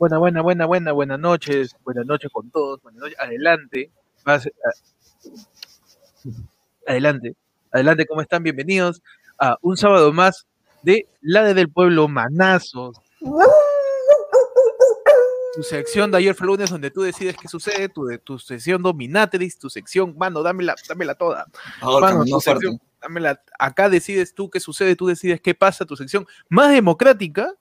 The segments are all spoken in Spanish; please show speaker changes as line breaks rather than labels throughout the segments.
Buena, buena, buena, buena, buenas noches. Buenas noches con todos. Buenas noches. Adelante. Vas- a- Adelante. Adelante, ¿cómo están? Bienvenidos a un sábado más de La de del Pueblo Manazos. Tu sección de ayer fue lunes donde tú decides qué sucede, tu, tu sección Dominatrix, tu sección, mano, dámela, dámela toda.
Ahora,
Mano,
no
tu
fuerte.
sección, dámela. Acá decides tú qué sucede, tú decides qué pasa, tu sección más democrática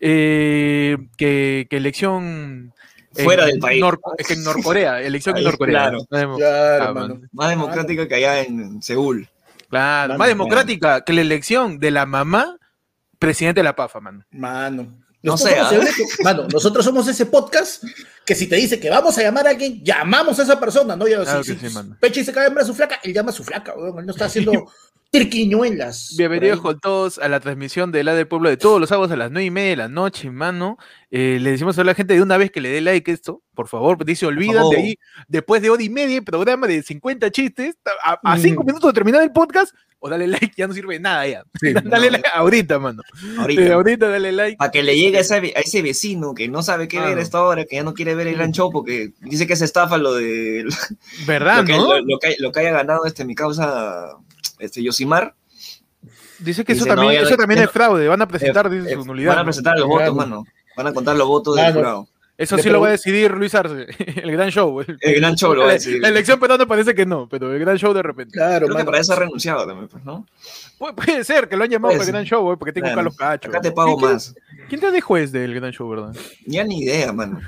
eh, que, que elección en
Fuera del país.
Nor- que en Norcorea, elección en Norcorea.
claro.
Más demo-
Claro,
Ah,
mano.
mano.
Más democrática que allá en Seúl.
Claro,
Mano,
más democrática que la elección de la mamá presidente de la PAFA, mano.
Mano.
No
Nosotros
sé,
somos mano, nosotros somos ese podcast que si te dice que vamos a llamar a alguien, llamamos a esa persona, ¿no? Ya,
Claro
si,
que
si
sí,
va a llamar a su flaca, él llama a su flaca, weón, él no está haciendo triquiñuelas.
Bienvenidos con todos a la transmisión de La del Pueblo de todos los sábados a las nueve y media de la noche, mano. Eh, le decimos a la gente de una vez que le dé like esto, por favor, dice, olvidan de ahí, después de hora y media, programa de 50 chistes, a, a cinco
Mm.
minutos de terminar el podcast, o dale like, ya no sirve de nada ya.
Sí,
dale
no,
like ahorita, mano.
Ahorita.
Eh, ahorita dale like.
Para que le llegue a ese, a ese vecino que no sabe qué ver a esta hora, que ya no quiere ver el gran show porque dice que es estafa lo de
¿Verdad,
lo, que,
no?
lo- lo que, lo que haya ganado este mi causa este Yosimar.
Dice que eso
dice,
también,
no-
eso también es fraude, van a presentar dice,
Eh,
su nulidad.
van a
¿no?
presentar los votos, mano. Van a contar los votos del jurado.
Eso
Le
sí lo va a decidir Luis Arce, el gran show. El,
El gran show lo va a
la,
decidir.
la elección peruana parece que no, pero el gran show de repente.
Claro,
Creo que para eso ha renunciado también, pues, ¿no?
Pu- puede ser que lo han llamado
Puede
para el gran show, güey, porque tengo
Claro.
Carlos Cacho.
Acá te pago
¿Quién-
más.
¿Quién te dijo es del gran show, verdad?
Ya ni idea, mano.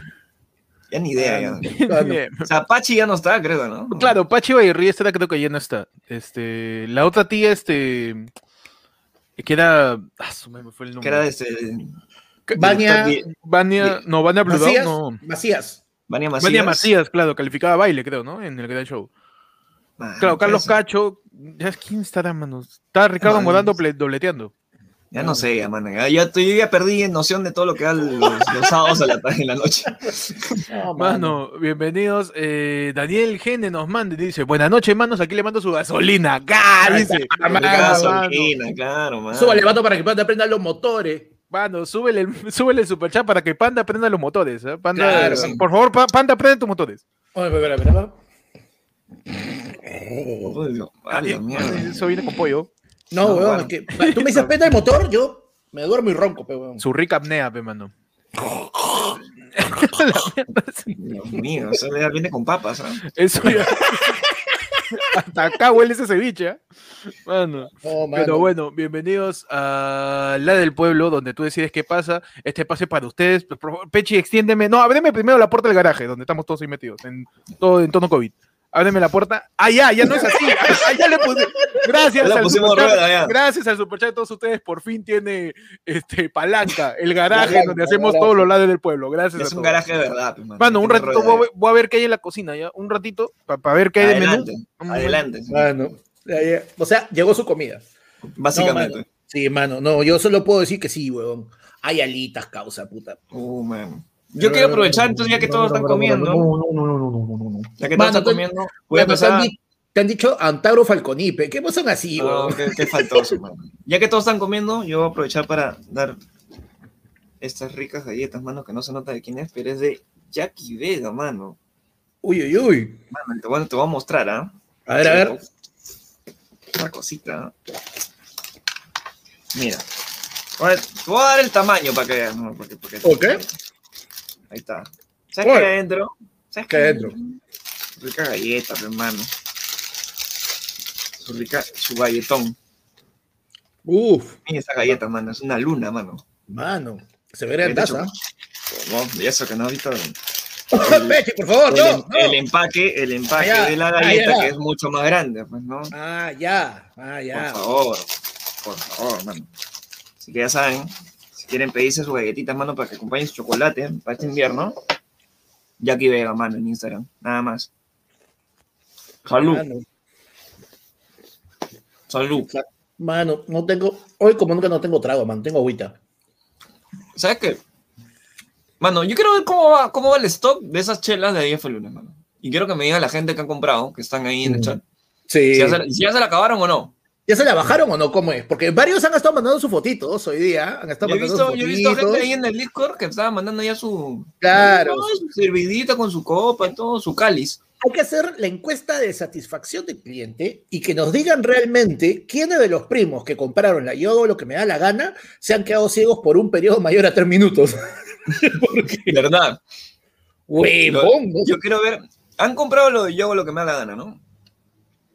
Ya ni idea, ya.
Claro.
O sea, Pachi ya no está, creo, ¿no?
Claro, Pachi Bayerri, esta creo que ya no está. Este, la otra tía, este, que era, ah, su me fue el
Que
nombre.
era este.
Vania,
Vania, no, Vania Bludau,
Macías,
no.
Macías.
Vania Macías.
Vania Macías, claro, calificaba baile, creo, ¿no? En el gran show.
Ah,
Claro, Carlos. Cacho, ya quién estará, mano. Está Ricardo doble- dobleteando.
Ya no sé, ya, mano. Ya, ya, estoy- yo ya perdí noción de todo lo que da los, los sábados a la, en la noche.
No,
Mano, bienvenidos. Eh, Daniel Gene nos manda y dice: Buenas noches, manos. Aquí le mando su gasolina. ¡Gah! Dice:
Ah, mano,
Gasolina, claro, mano.
Súbale, vato, para que puedan aprender los motores.
Mano, súbele, el- súbele el superchat para que Panda prenda los motores. ¿eh? Panda,
Claro,
sí.
Por favor, Pa- Panda, prende tus motores.
Oye, espera, espera, espera.
Uy, Dios, a la mierda.
Eso viene con pollo.
No,
No,
weón,
bueno.
es que tú me dices prenda el motor, yo me duermo y ronco, pe, weón.
Su rica apnea, pe, mano.
Dios mío, eso ya viene con papas, ¿ah?
Eso ya. Hasta acá huele ese ceviche, ¿eh? Mano.
No, mano.
Pero bueno, bienvenidos a La del Pueblo, donde tú decides qué pasa. Este pase para ustedes. Pechi, extiéndeme. No, ábreme primero la puerta del garaje, donde estamos todos ahí metidos, en todo en tono COVID. Ábreme la puerta. Ah, ya, ya no es así. Ah, ya le puse. Gracias
Ya le
al superchat.
rueda, ya.
Gracias al superchat de todos ustedes. Por fin tiene este palanca, el garaje donde hacemos todos los lados del pueblo. Gracias.
Es
a
un
todos.
garaje de verdad, pues, mano.
Un ratito voy a, voy a ver qué hay en la cocina, ¿ya? Un ratito, para ver qué hay de menú.
Adelante, adelante.
Mano. O sea, llegó su comida. No,
Básicamente.
mano. Sí, mano. No, yo solo puedo decir que sí, weón. Hay alitas, causa, puta.
Uh, mano. Yo quiero aprovechar, entonces, ya que todos están comiendo,
No, no, no, no, no, no, no, no.
ya que todos están
tú-
comiendo, voy a
Mano, te,
empezar
han di- te han dicho Antauro Falconipe. ¿Qué son así,
No,
weón?
qué, qué faltoso, mano. Ya que todos están comiendo, yo voy a aprovechar para dar estas ricas galletas, mano, que no se nota de quién es, pero es de Jackie Vega, mano.
Uy, uy, uy.
Mano, te voy, a- te voy a mostrar, ¿ah?
A ver, a ver.
Una cosita. ¿ah? Mira. Voy Te voy a dar el tamaño para que veas, ¿no? Porque, porque-
Ok.
Ahí está. ¿Sabes
Oye.
qué hay adentro? ¿Sabes
¿Qué hay adentro?
Su rica galleta, mi hermano. Su rica, su galletón.
Uf,
Mira esa galleta, mano. Es una luna, mano.
mano. Se ve en taza.
No, y eso que no has visto.
Peche, por favor,
El,
no.
em-
no.
el empaque, el empaque
Ah,
de la galleta, que es mucho más grande, pues, ¿no?
Ah, ya. Ah, ya.
Por favor, por favor, mano. Así que ya saben, quieren pedirse sus galletitas, mano, para que acompañen su chocolate para este invierno, Jackie Vega, mano, en Instagram, nada más. Salud,
Mano,
salud.
mano, no tengo. Hoy, como nunca, no tengo trago, man. Tengo agüita.
¿Sabes qué? Mano, yo quiero ver cómo va, cómo va el stock de esas chelas de 10 lunes, mano. Y quiero que me diga la gente que han comprado, que están ahí en el
Mm.
chat,
Sí.
si ya, se, si ya se la acabaron o no.
¿Ya se la bajaron o no? ¿Cómo es? Porque varios han estado mandando sus fotitos hoy día. Han estado
Yo he,
mandando
visto,
sus
yo he visto
fotitos.
gente ahí en el Discord que estaba mandando ya su,
Claro.
su servidita con su copa y todo, su cáliz.
Hay que hacer la encuesta de satisfacción del cliente y que nos digan realmente quiénes de los primos que compraron la yo hago lo que me da la gana se han quedado ciegos por un periodo mayor a tres minutos. Porque,
¿Verdad?
huevón, ¿no?
Yo quiero ver. Han comprado lo de yo hago lo que me da la gana, ¿no?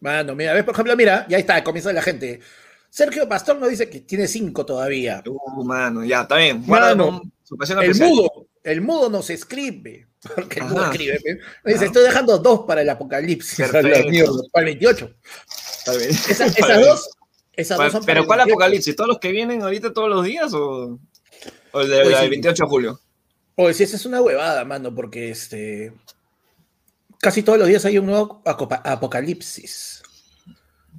Mano, mira, ves, por ejemplo, mira, ya está, comienza la gente. Sergio Pastor nos dice que tiene cinco todavía.
Uh, mano, ya, está bien.
Mano,
pasión
El mudo, el mudo nos escribe. Porque el mudo escribe. Nos dice,
Ajá.
estoy dejando dos para el apocalipsis. Para el 28.
Está bien.
Esa-
Está
esas dos, esas dos son
Pero ¿cuál
28.
apocalipsis? ¿Todos los que vienen ahorita todos los días o, o el del
sí.
28 de julio?
Oye, sí, esa es una huevada, mano, porque este. Casi todos los días hay un nuevo apocalipsis.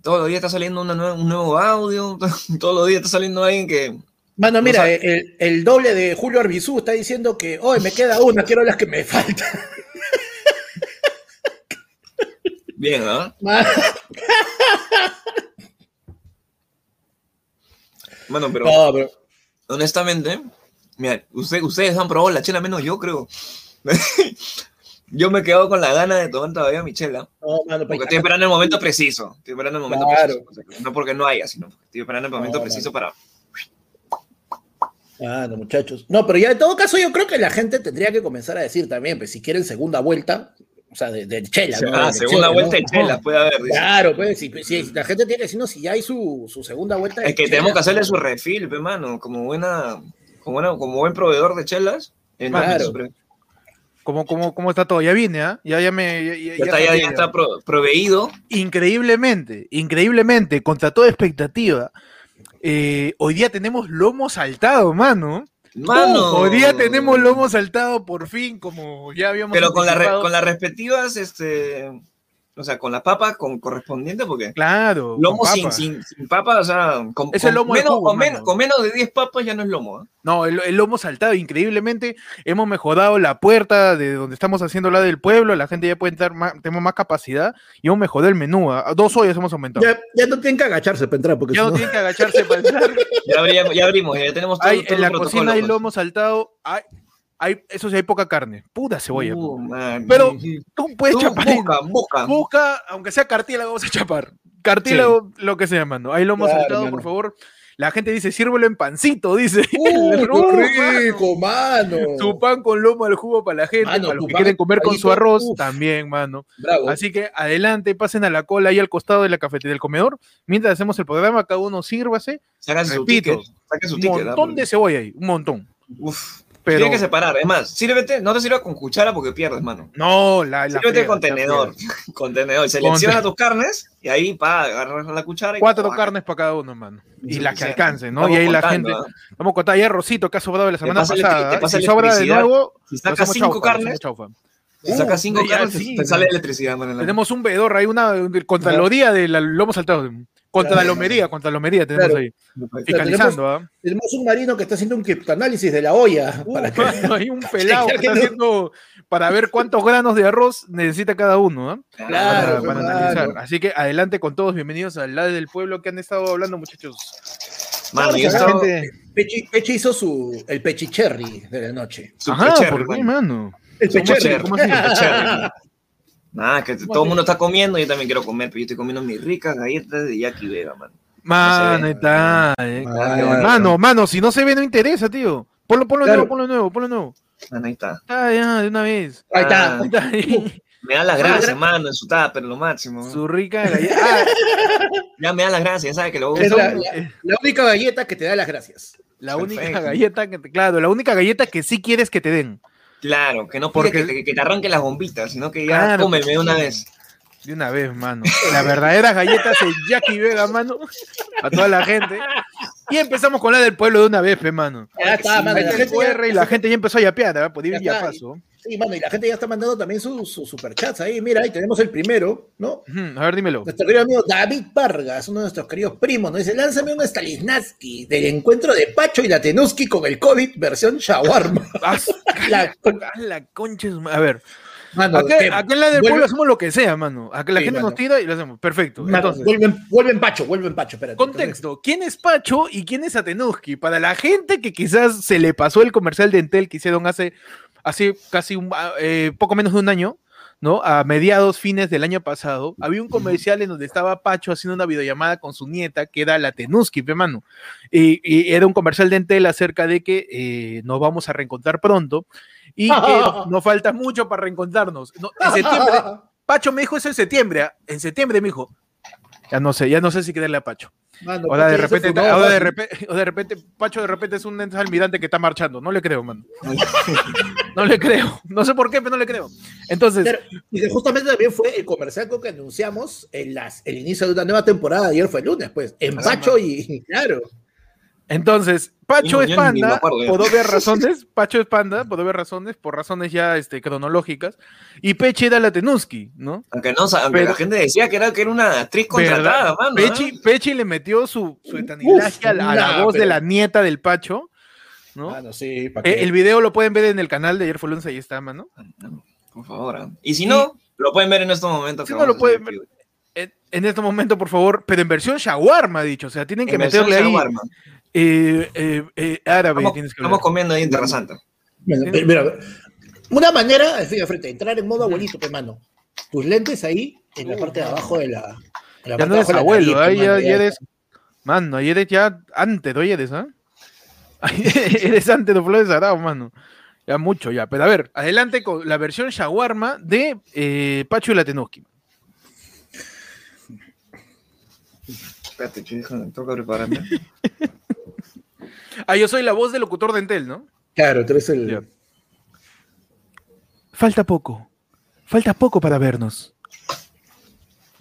Todos los días está saliendo una nueva- un nuevo audio, todos los días está saliendo alguien que...
Mano, mira, el, el doble de Julio Arbizú está diciendo que, hoy me queda una, quiero las que me faltan.
Bien.
Mano,
Bueno, pero
no, pero-
honestamente, mira, usted- ustedes han probado la chela menos yo, creo. yo me quedo con la gana de tomar todavía mi chela,
no, mano,
porque
pero-
estoy esperando el momento preciso. Estoy esperando el momento
Claro.
preciso. No porque no haya, sino porque estoy esperando el momento
No,
preciso para...
Ah, no, muchachos. No, pero ya en todo caso yo creo que la gente tendría que comenzar a decir también, pues si quieren segunda vuelta, o sea, de, de chela. ¿no?
ah,
De
segunda
chela,
vuelta
¿no?
de chela, puede haber. dice.
Claro, pues si, si la gente tiene que decirnos si ya hay su, su segunda vuelta. de
Es que
chela.
tenemos que hacerle su refil, pe, mano, como buena, como buena, como buen proveedor de chelas.
Claro.
¿Cómo, cómo, cómo está todo? Ya vine, ¿ah? Ya, ya me. Ya, ya-
Ya,
ya
está, ya, está pro- proveído.
Increíblemente, increíblemente, contra toda expectativa. eh, hoy día tenemos lomo saltado, mano.
Mano.
Hoy día tenemos lomo saltado por fin, como ya habíamos
Pero con, la re- con las respectivas, este, o sea, con la papa con, correspondiente, porque
Claro.
lomo sin, sin, sin papa, o sea, con,
Es el
con
lomo
menos, con, menos,
mano.
con menos de 10 papas ya no es lomo. ¿ah?
No, el, el lomo saltado, increíblemente. Hemos mejorado la puerta de donde estamos haciendo la del pueblo. La gente ya puede entrar más, tenemos más capacidad. Y hemos mejorado el menú. A dos ollas hemos aumentado.
Ya, ya no tienen que agacharse para entrar, porque
Ya
si
no
no-
tienen que agacharse para entrar.
Ya, abrimos, ya abrimos, ya tenemos todo,
Hay,
todo
en la cocina hay
pues.
lomo saltado. Hay, hay, eso sí, hay poca carne. Puta cebolla.
Uh, man.
Pero tú puedes
Tú
chapar.
busca, busca.
Busca, aunque sea cartílago, vamos a chapar. Cartílago, lo que sea, mano. Hay lomo
Claro,
saltado,
mano.
por favor. La gente dice, sírvelo en pancito, dice.
¡Uh, qué
mano.
rico, mano!
Su pan con lomo al jugo para la gente,
Mano,
para los que quieren comer con su arroz,
uf.
también, mano.
Bravo.
Así que adelante, pasen a la cola ahí al costado de la cafetería del comedor. Mientras hacemos el programa, cada uno sírvase.
Saca su
Repito,
ticket. Su
Un
ticket.
montón de cebolla ahí, un montón.
Uf.
Pero
Tiene que separar. Es más, sírvete, no te sirvas con cuchara porque pierdes, mano.
no, la, la
Sírvete con tenedor.
friega.
Con tenedor. Selecciona tus carnes y ahí pa, agarras la cuchara y
Cuatro carnes para cada uno, mano. Y las que alcancen, ¿no?
Estamos
y ahí la gente.
¿ah?
Vamos a contar, hay arrocito que ha sobrado de la semana
el-
pasada. ¿ah?
pasa
Si sobra de nuevo,
Si sacas cinco
chaufa, le
carnes,
chaufa.
si sacas cinco
ya,
carnes,
sí,
te sale electricidad, la-
Tenemos un vedor, hay una contra
Ajá.
la loría del lomo saltado. Contra la lomería, contra la lomería tenemos
Claro.
ahí. Fiscalizando, ¿ah?
Tenemos un marino que está haciendo un criptoanálisis de la olla.
Uh,
para que-
mano, hay un pelado que está haciendo para ver cuántos granos de arroz necesita cada uno, ¿ah?
Claro,
para, para
claro.
analizar. Así que adelante con todos, bienvenidos al lado del pueblo que han estado hablando, muchachos.
Mano, yo
Claro,
estaba.
Gente-
Pechi, Pechi hizo su, el pechicherry de la noche.
Ajá, ¿por qué,
mano.
El pecherry.
cherry,
¿cómo así?
super cherry. Nada, que
¿Cómo
todo el mundo está comiendo, yo también quiero comer, pero yo estoy comiendo mis ricas galletas de Jackie Vega, mano.
Mano, está. eh.
Ah,
Mano, mano, si no se ve, no interesa, tío. Ponlo, ponlo
Claro.
nuevo, ponlo nuevo, ponlo nuevo.
Mano, ahí está.
Está ya, de una vez.
Ahí está.
Ah,
Está ahí.
Me da las
Ah,
gracias,
gra-
mano, en su tupper, lo máximo.
Su rica galleta. Ah,
Ya me da las gracias, ya sabes que lo
Es la, la- la única galleta que te da las gracias.
la única galleta que te, claro, la única galleta que sí quieres que te den.
Claro, que no
Porque-
porque que, te- que te arranque las bombitas, sino que ya
Claro.
cómeme de una vez.
De una vez, mano. Las verdaderas galletas en Jackie Vega, mano. A toda la gente. Y empezamos con la del pueblo de una vez, pe, mano.
Ya está, mano. La
el
gente,
QR y
ya,
la gente ya empezó a yapear, ¿ah? Por ir
Ya
ya paso.
Sí, mano, y la gente ya está mandando también sus su superchats ahí. Mira, ahí tenemos el primero, ¿no?
A ver, dímelo.
Nuestro querido amigo David Vargas, uno de nuestros queridos primos, nos dice, lánzame un Staliznaski del encuentro de Pacho y la Tenuski con el COVID versión shawarma.
Ah,
La-
ah, la concha. A ver.
Mano,
Acá, en la del
Vuelve-
pueblo hacemos lo que sea, mano. Acá la
Sí,
gente nos tira y lo hacemos. Perfecto.
Mano,
Entonces,
vuelven, vuelven Pacho, vuelven Pacho, espérate.
contexto. ¿Quién es Pacho y quién es Atenuski? Para la gente que quizás se le pasó el comercial de Entel que hicieron hace, hace casi un, eh, poco menos de un año, ¿no? A mediados, fines del año pasado, había un comercial en donde estaba Pacho haciendo una videollamada con su nieta, que era la Tenuski, pe, mano. Y, y era un comercial de Entel acerca de que eh, nos vamos a reencontrar pronto y que nos falta mucho para reencontrarnos. No, en septiembre, Pacho me dijo eso en septiembre. ¿ah? En septiembre me dijo. Ya no sé, ya no sé si quererle a Pacho.
Mano,
Ahora de repente, ahora de repente, o de repente, Pacho de repente es un almirante que está marchando. No le creo, mano. No le creo. No sé por qué, pero no le creo. Entonces,
Pero- y que justamente también fue el comercial que anunciamos en las, el inicio de una nueva temporada. Ayer fue el lunes, pues. En Pacho y, y claro.
entonces, Pacho es panda
acuerdo
por obvias razones. Pacho es panda por obvias razones, por razones ya este, cronológicas. Y Peche era la Tenuski, ¿no?
Aunque, no, aunque
Pero-
la gente decía que era, que era una actriz contratada, mano.
Pechi,
¿eh?
Pechi le metió su, su etanilaje a la,
nah,
voz de la nieta del Pacho, ¿no?
Mano, sí, ¿pa'
Eh, el video lo pueden ver en el canal de ayer fue ahí está, mano.
Por favor. ¿eh? Y si no, lo pueden ver en estos momentos.
Si no, lo pueden ver. En, este momento, por favor, pero en versión shawarma, ha dicho. O sea, tienen que meterle ahí
shawarma.
Eh, eh, eh, árabe.
Estamos,
tienes que
estamos
ver.
comiendo ahí en Tierra Santa.
Bueno,
Sí.
mira, una manera, fin, de frente, entrar en modo abuelito, pues, mano. Tus lentes ahí, en la parte de abajo de la. la
Ya no eres abuelo,
nariz,
ahí ya,
mano,
ya
ya.
eres. Mano, ahí eres ya antes, hoy eres, ¿ah? eres antes de Flores Arao, mano. Ya mucho, ya. Pero a ver, adelante con la versión shawarma de eh, Pacho y la Tenoski.
Espérate, che, déjame, toca prepararme.
Ah, yo soy la voz del locutor de Entel, ¿no?
Claro, tú eres el.
Falta poco. Falta poco para vernos.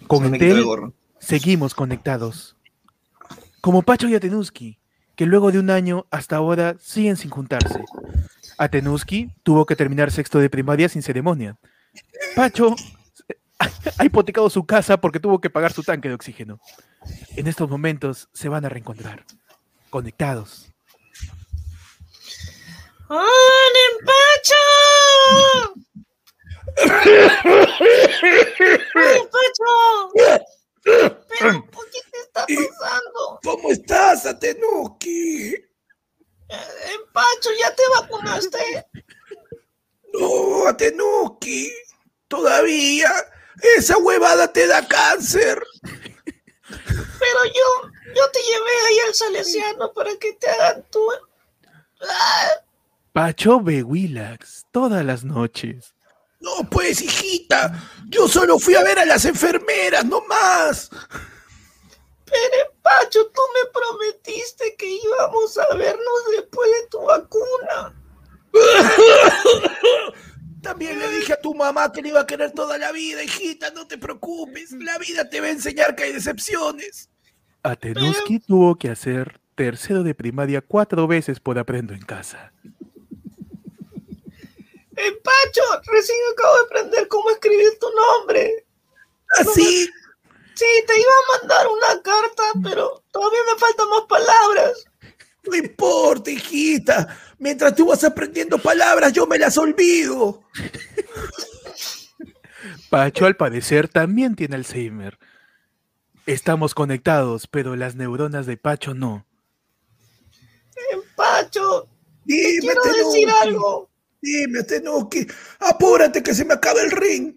Con
Se
Entel seguimos conectados. Como Pacho y Atenuski, que luego de un año hasta ahora siguen sin juntarse. Atenuski tuvo que terminar sexto de primaria sin ceremonia. Pacho ha hipotecado su casa porque tuvo que pagar su tanque de oxígeno. En estos momentos se van a reencontrar, conectados.
¡Hola, Pacho! ¡Ay, Pacho! ¿Pero por qué te está pasando?
¿Cómo estás, Atenuki?
Pacho, ¿ya te vacunaste?
No, Atenuki. Todavía. Esa huevada te da cáncer.
Pero yo, yo te llevé ahí al Salesiano para que te hagan tu... Ah,
Pacho ve Willax todas las noches.
No, pues, hijita. Yo solo fui a ver a las enfermeras, no más.
Pero, Pacho, tú me prometiste que íbamos a vernos después de tu vacuna.
También le dije a tu mamá que le iba a querer toda la vida, hijita, no te preocupes. La vida te va a enseñar que hay decepciones.
Atenuski tuvo que hacer tercero de primaria cuatro veces por aprendo en casa.
Eh, Pacho, recién acabo de aprender cómo escribir tu nombre.
Así.
Sí, te iba a mandar una carta, pero todavía me faltan más palabras.
No importa, hijita. Mientras tú vas aprendiendo palabras, yo me las olvido.
Pacho al parecer también tiene Alzheimer. Estamos conectados, pero las neuronas de Pacho no.
Eh, Pacho, te
Dime,
quiero decir algo.
Dime, Tenuki. Apúrate que se me acaba el ring.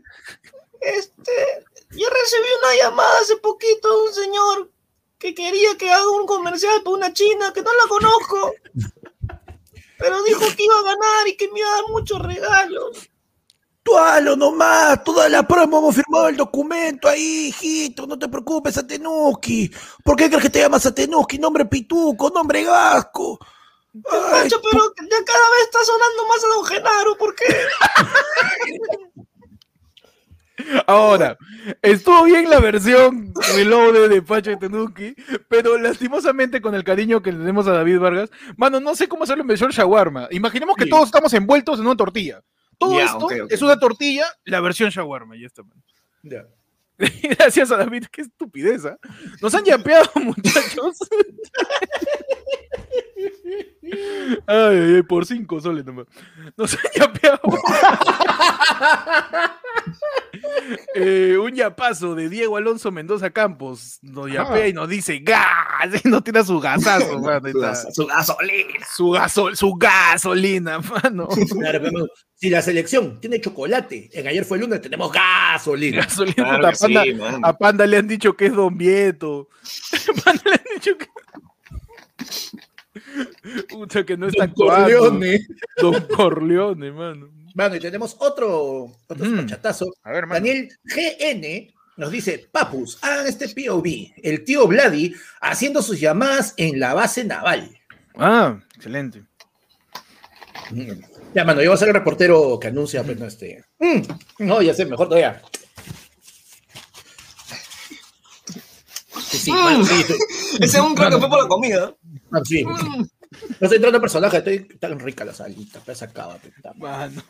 Este, yo recibí una llamada hace poquito de un señor que quería que haga un comercial para una china que no la conozco. Pero dijo que iba a ganar y que me iba a dar muchos regalos.
Tú hazlo nomás, toda la promo hemos firmado el documento ahí, hijito, no te preocupes, Atenuki. ¿Por qué crees que te llamas Atenuki? Nombre pituco, nombre gasco. Ay,
Pacho, pero ya cada vez está sonando más a Don Genaro, ¿por qué?
Ahora, estuvo bien la versión reloaded de Pacho y Tenuki, pero lastimosamente con el cariño que le tenemos a David Vargas, mano, no sé cómo hacerlo en versión shawarma. Imaginemos que
Sí.
todos estamos envueltos en una tortilla. Todo
Ya,
esto es una tortilla, la versión shawarma, ya está, mano.
ya.
Gracias a David, qué estupidez. ¿ah? Nos han yapeado, muchachos. Ay, ay, ay, por cinco soles nomás. Nos han yapeado. Eh, un yapazo de Diego Alonso Mendoza Campos nos yapea
Ajá.
y nos dice ¡Gas! Y nos tira su gasazo, mano.
Su,
está.
gas- su gasolina.
Su, gasol, su gasolina, mano.
Claro, pero si la selección tiene chocolate, en ayer fue lunes, tenemos gasolina.
Gasolina,
Claro
puta,
que
Panda-
sí, man.
A Panda le han dicho que es Don Vieto. Panda le han dicho que. Puta, que no está
Don
actuando.
Corleone.
Don Corleone, mano.
Bueno, y tenemos otro, otro
Mm. A ver, mano.
Daniel GN nos dice, papus, hagan este POV, el tío Vladi haciendo sus llamadas en la base naval.
Ah, excelente.
Ya, mano, yo voy a ser el reportero que anuncia, pues, no, este... Mm, no, ya sé, mejor todavía. Sí, sí, mano, sí, sí.
Ese es un creo que fue por la comida.
Mano, sí. No estoy entrando en personaje, estoy tan rica la salita, pues acaba. puta madre.
Mano.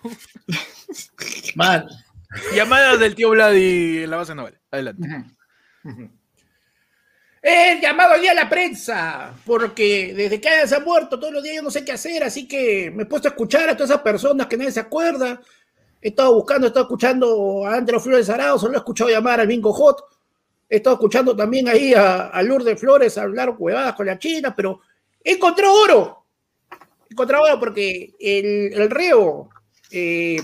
Mano.
Llamadas del tío Vladi en la base naval. Adelante.
He llamado hoy día a la prensa, porque desde que se ha muerto todos los días yo no sé qué hacer, así que me he puesto a escuchar a todas esas personas que nadie se acuerda. He estado buscando, he estado escuchando a Andrew Flores Arao, solo he escuchado llamar al Bingo Hot. He estado escuchando también ahí a, Lourdes Flores hablar huevadas con la China, pero he encontrado oro. He encontrado oro porque el, reo, eh,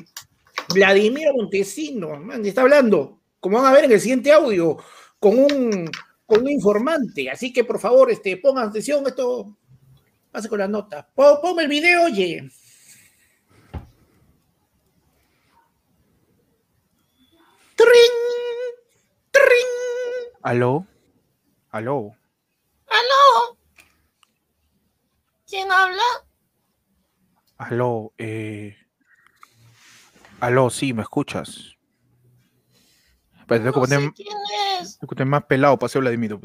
Vladimiro Montesino, está hablando, como van a ver en el siguiente audio, con un, con un informante. Así que por favor, este, pongan atención, esto pase con la nota. Po- Ponme el video, oye. ¡Trin! ¡Trin!
¿Aló? ¿Aló?
¿Aló? ¿Quién habla?
¿Aló? Eh... ¿Aló? Sí, ¿me escuchas? Pero tengo que
No
poner,
sé quién es.
tengo que poner más pelado para ser Vladimiro.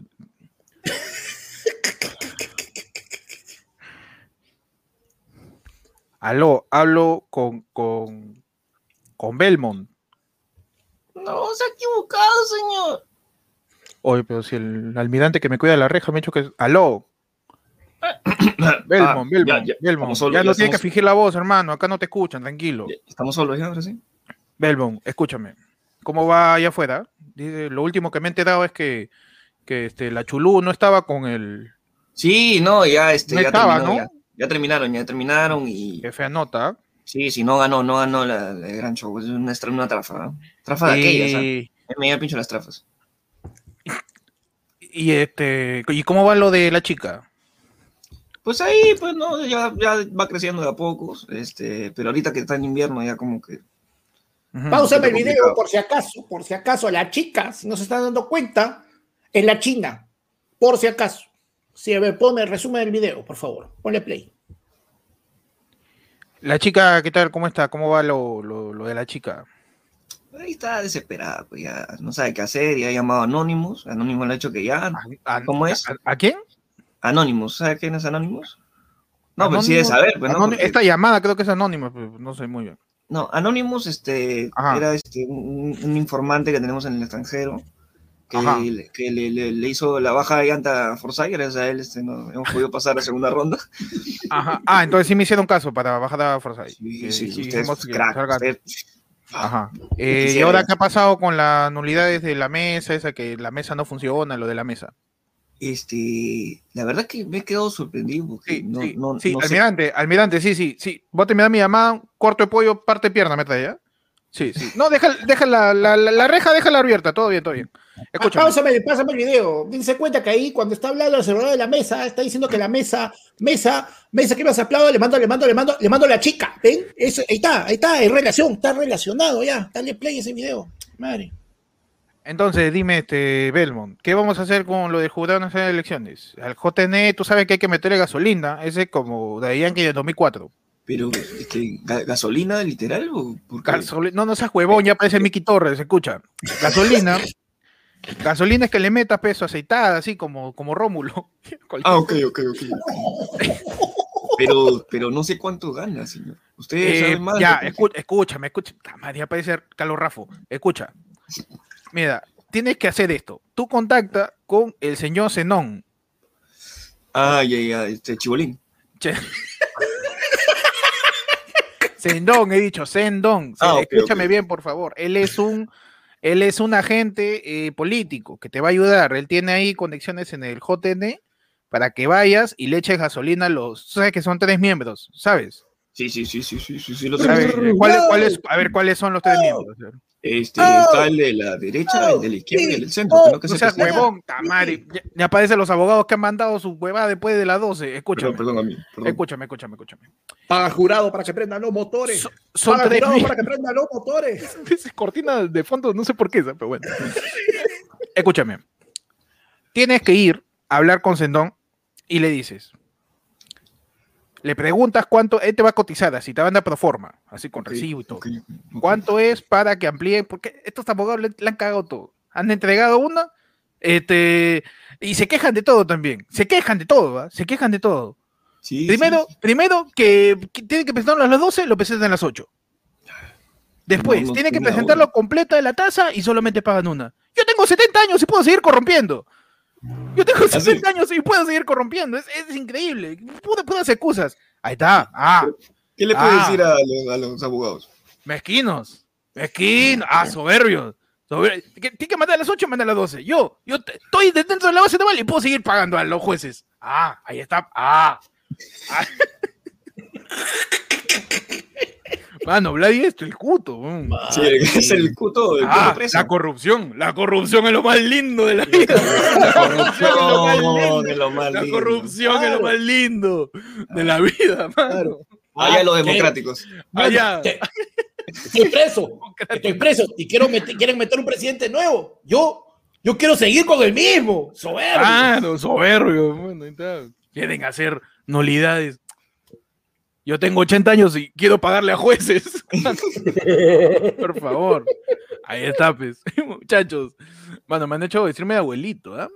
Aló, hablo con, con, con Belmont.
No, se ha equivocado, señor.
Oye, pero si el almirante que me cuida la reja me ha dicho que. ¡Aló! Belmont,
Ah,
Belmont,
ya, ya,
Belmont.
estamos solos,
ya
ya
no tienes que fingir la voz, hermano. Acá no te escuchan, tranquilo.
Estamos solos ya, ahora sí.
Belmont, escúchame. ¿Cómo va allá afuera? Dice, lo último que me he enterado es que, que este, la Chulú no estaba con el...
Sí, no, ya, este,
No
ya,
estaba,
terminó,
¿no?
ya, terminaron, ya terminaron y
Qué fea nota.
sí, sí, no ganó, no ganó la, la gran show, es una, una trafa, ¿no? trafa de aquellas, ¿ah?
y,
me da pincho las trafas.
Y, este, ¿y cómo va lo de la chica?
Pues ahí, pues no, ya, ya va creciendo de a pocos, este, pero ahorita que está en invierno ya como que
Ujú.
Páusame el video
complicado.
por si acaso, por si acaso la chica, si no se están dando cuenta, es la China, por si acaso. Si a ver, ponme el resumen del video, por favor. Ponle play.
La chica, ¿qué tal? ¿Cómo está? ¿Cómo va lo, lo, lo de la chica?
Ahí está desesperada, pues ya no sabe qué hacer, ya ha llamado a Anonymous, Anonymous le ha dicho que ya,
¿A,
¿Cómo es?
¿A, a quién?
Anonymous, ¿sabe quién es Anonymous? No, pues sí de saber, pues no, porque-
Esta llamada creo que es anónima, pero no sé muy bien.
No, Anonymous este,
Ajá.
era este, un, un informante que tenemos en el extranjero que, le, que le, le- le hizo la baja de llanta a Forsyth, gracias a él este, no, hemos podido pasar la segunda ronda.
Ajá. Ah, entonces sí me hicieron caso para bajar a Forsyth.
Sí, sí,
sí
usted
dijimos
es
que
crack, usted-
Ajá. Eh, ¿Y
quisiera
ahora qué ha pasado con las nulidades de la mesa? Esa que la mesa no funciona, lo de la mesa.
Este, la verdad que me he quedado sorprendido porque
Sí,
no,
sí,
no,
sí,
no sé-
almirante, almirante, sí, sí, sí. Vos te me das mi llamada, corto de pollo, parte de pierna, me trae, ¿ya? Sí, sí. No, deja, deja la, la, la, la reja, déjala abierta, todo bien, todo bien. Escúchame.
Pásame, pásame el video. Dense cuenta que ahí, cuando está hablando el celular de la mesa, está diciendo que la mesa, mesa, mesa que me has hablado, le mando, le mando, le mando, le mando a la chica. ¿Ven? Eso, ahí está, ahí está, en relación, está relacionado ya. Dale play ese video. Madre.
Entonces, dime, este, Belmont, ¿qué vamos a hacer con lo del Jurado Nacional de Elecciones? Al JN, tú sabes que hay que meterle gasolina, ese como de Yankee de 2004.
Pero, este, ga- ¿gasolina literal o por qué?
Gasoli- no, no seas huevón, ya parece Miki Torres, escucha. Gasolina. gasolina es que le metas peso aceitada, así como, como Rómulo.
Ah, ok, ok, ok. pero, pero no sé cuánto gana, señor. Usted
Eh,
sabe más.
ya, escu- escúchame, madre, ya parece Carlos Rafo. Escucha. Mira, tienes que hacer esto. Tú contacta con el señor Zenón.
Ah, ya, ya, este, chibolín.
Che. Sendón, he dicho, Sendón.
Ah, ok,
Escúchame bien, por favor. Él es un Él es un agente eh, político que te va a ayudar. Él tiene ahí conexiones en el JN para que vayas y le eches gasolina a los. Sabes que son tres miembros, ¿sabes?
Sí, sí, sí, sí, sí, sí, sí, lo.
¿Cuáles- cuáles- a ver, ¿cuáles son los tres miembros?
Este,
Oh.
está el de la derecha, el de la izquierda y el del centro.
Oh.
que no que
No
se
seas
presenta.
huevón, tamari. Ya, ya aparecen los abogados que han mandado su huevada después de las 12. Escúchame,
Perdón, perdón a mí. perdón.
escúchame, escúchame, escúchame.
Paga jurado para que prendan los motores.
So- son
Paga
tres
jurado
mil-
para que prendan los motores.
Esa cortina de fondo, no sé por qué, pero bueno. Escúchame. Tienes que ir a hablar con Sendón y le dices. Le preguntas cuánto él te va a cotizar, así te van a dar pro forma, así con recibo y todo. ¿Cuánto es para que amplíen? Porque estos abogados le, le han cagado todo. Han entregado una este, y se quejan de todo también. Se quejan de todo, ¿va? Se quejan de todo.
Sí,
Primero,
sí,
primero que, que tienen que presentarlo a las 12, lo presentan a las 8. Después,
No, no
tienen que presentarlo completa de la tasa y solamente pagan una. Yo tengo 70 años y puedo seguir corrompiendo. Yo tengo
¿Ah,
70 años y puedo seguir corrompiendo. Es, es increíble. Pude, puras excusas. Ahí está. Ah,
¿Qué le puede
Ah.
decir a los, a los abogados?
mezquinos. Mezquinos. Ah, soberbios. Sober- Tiene que mandar a las 8, manda a las 12. Yo, yo estoy dentro de la base naval y puedo seguir pagando a los jueces. Ah, ahí está. Ah. Ah. Mano, Vladi es el cuto.
Sí, es el cuto
Ah, la corrupción. La corrupción es lo más lindo de la vida. La corrupción es lo más lindo.
de lo más
La
lindo.
corrupción es lo más lindo de la vida, mano.
Claro.
Allá los
Ah,
democráticos.
Bueno,
Allá.
te- Estoy preso. Estoy preso y quiero meter- quieren meter un presidente nuevo. Yo, yo quiero seguir con el mismo. Soberbio.
Claro, soberbio. Bueno, está. Quieren hacer nulidades. Yo tengo 80 años y quiero pagarle a jueces. Por favor. Ahí está, pues. Muchachos. Mano, me han hecho decirme de abuelito, ¿ah?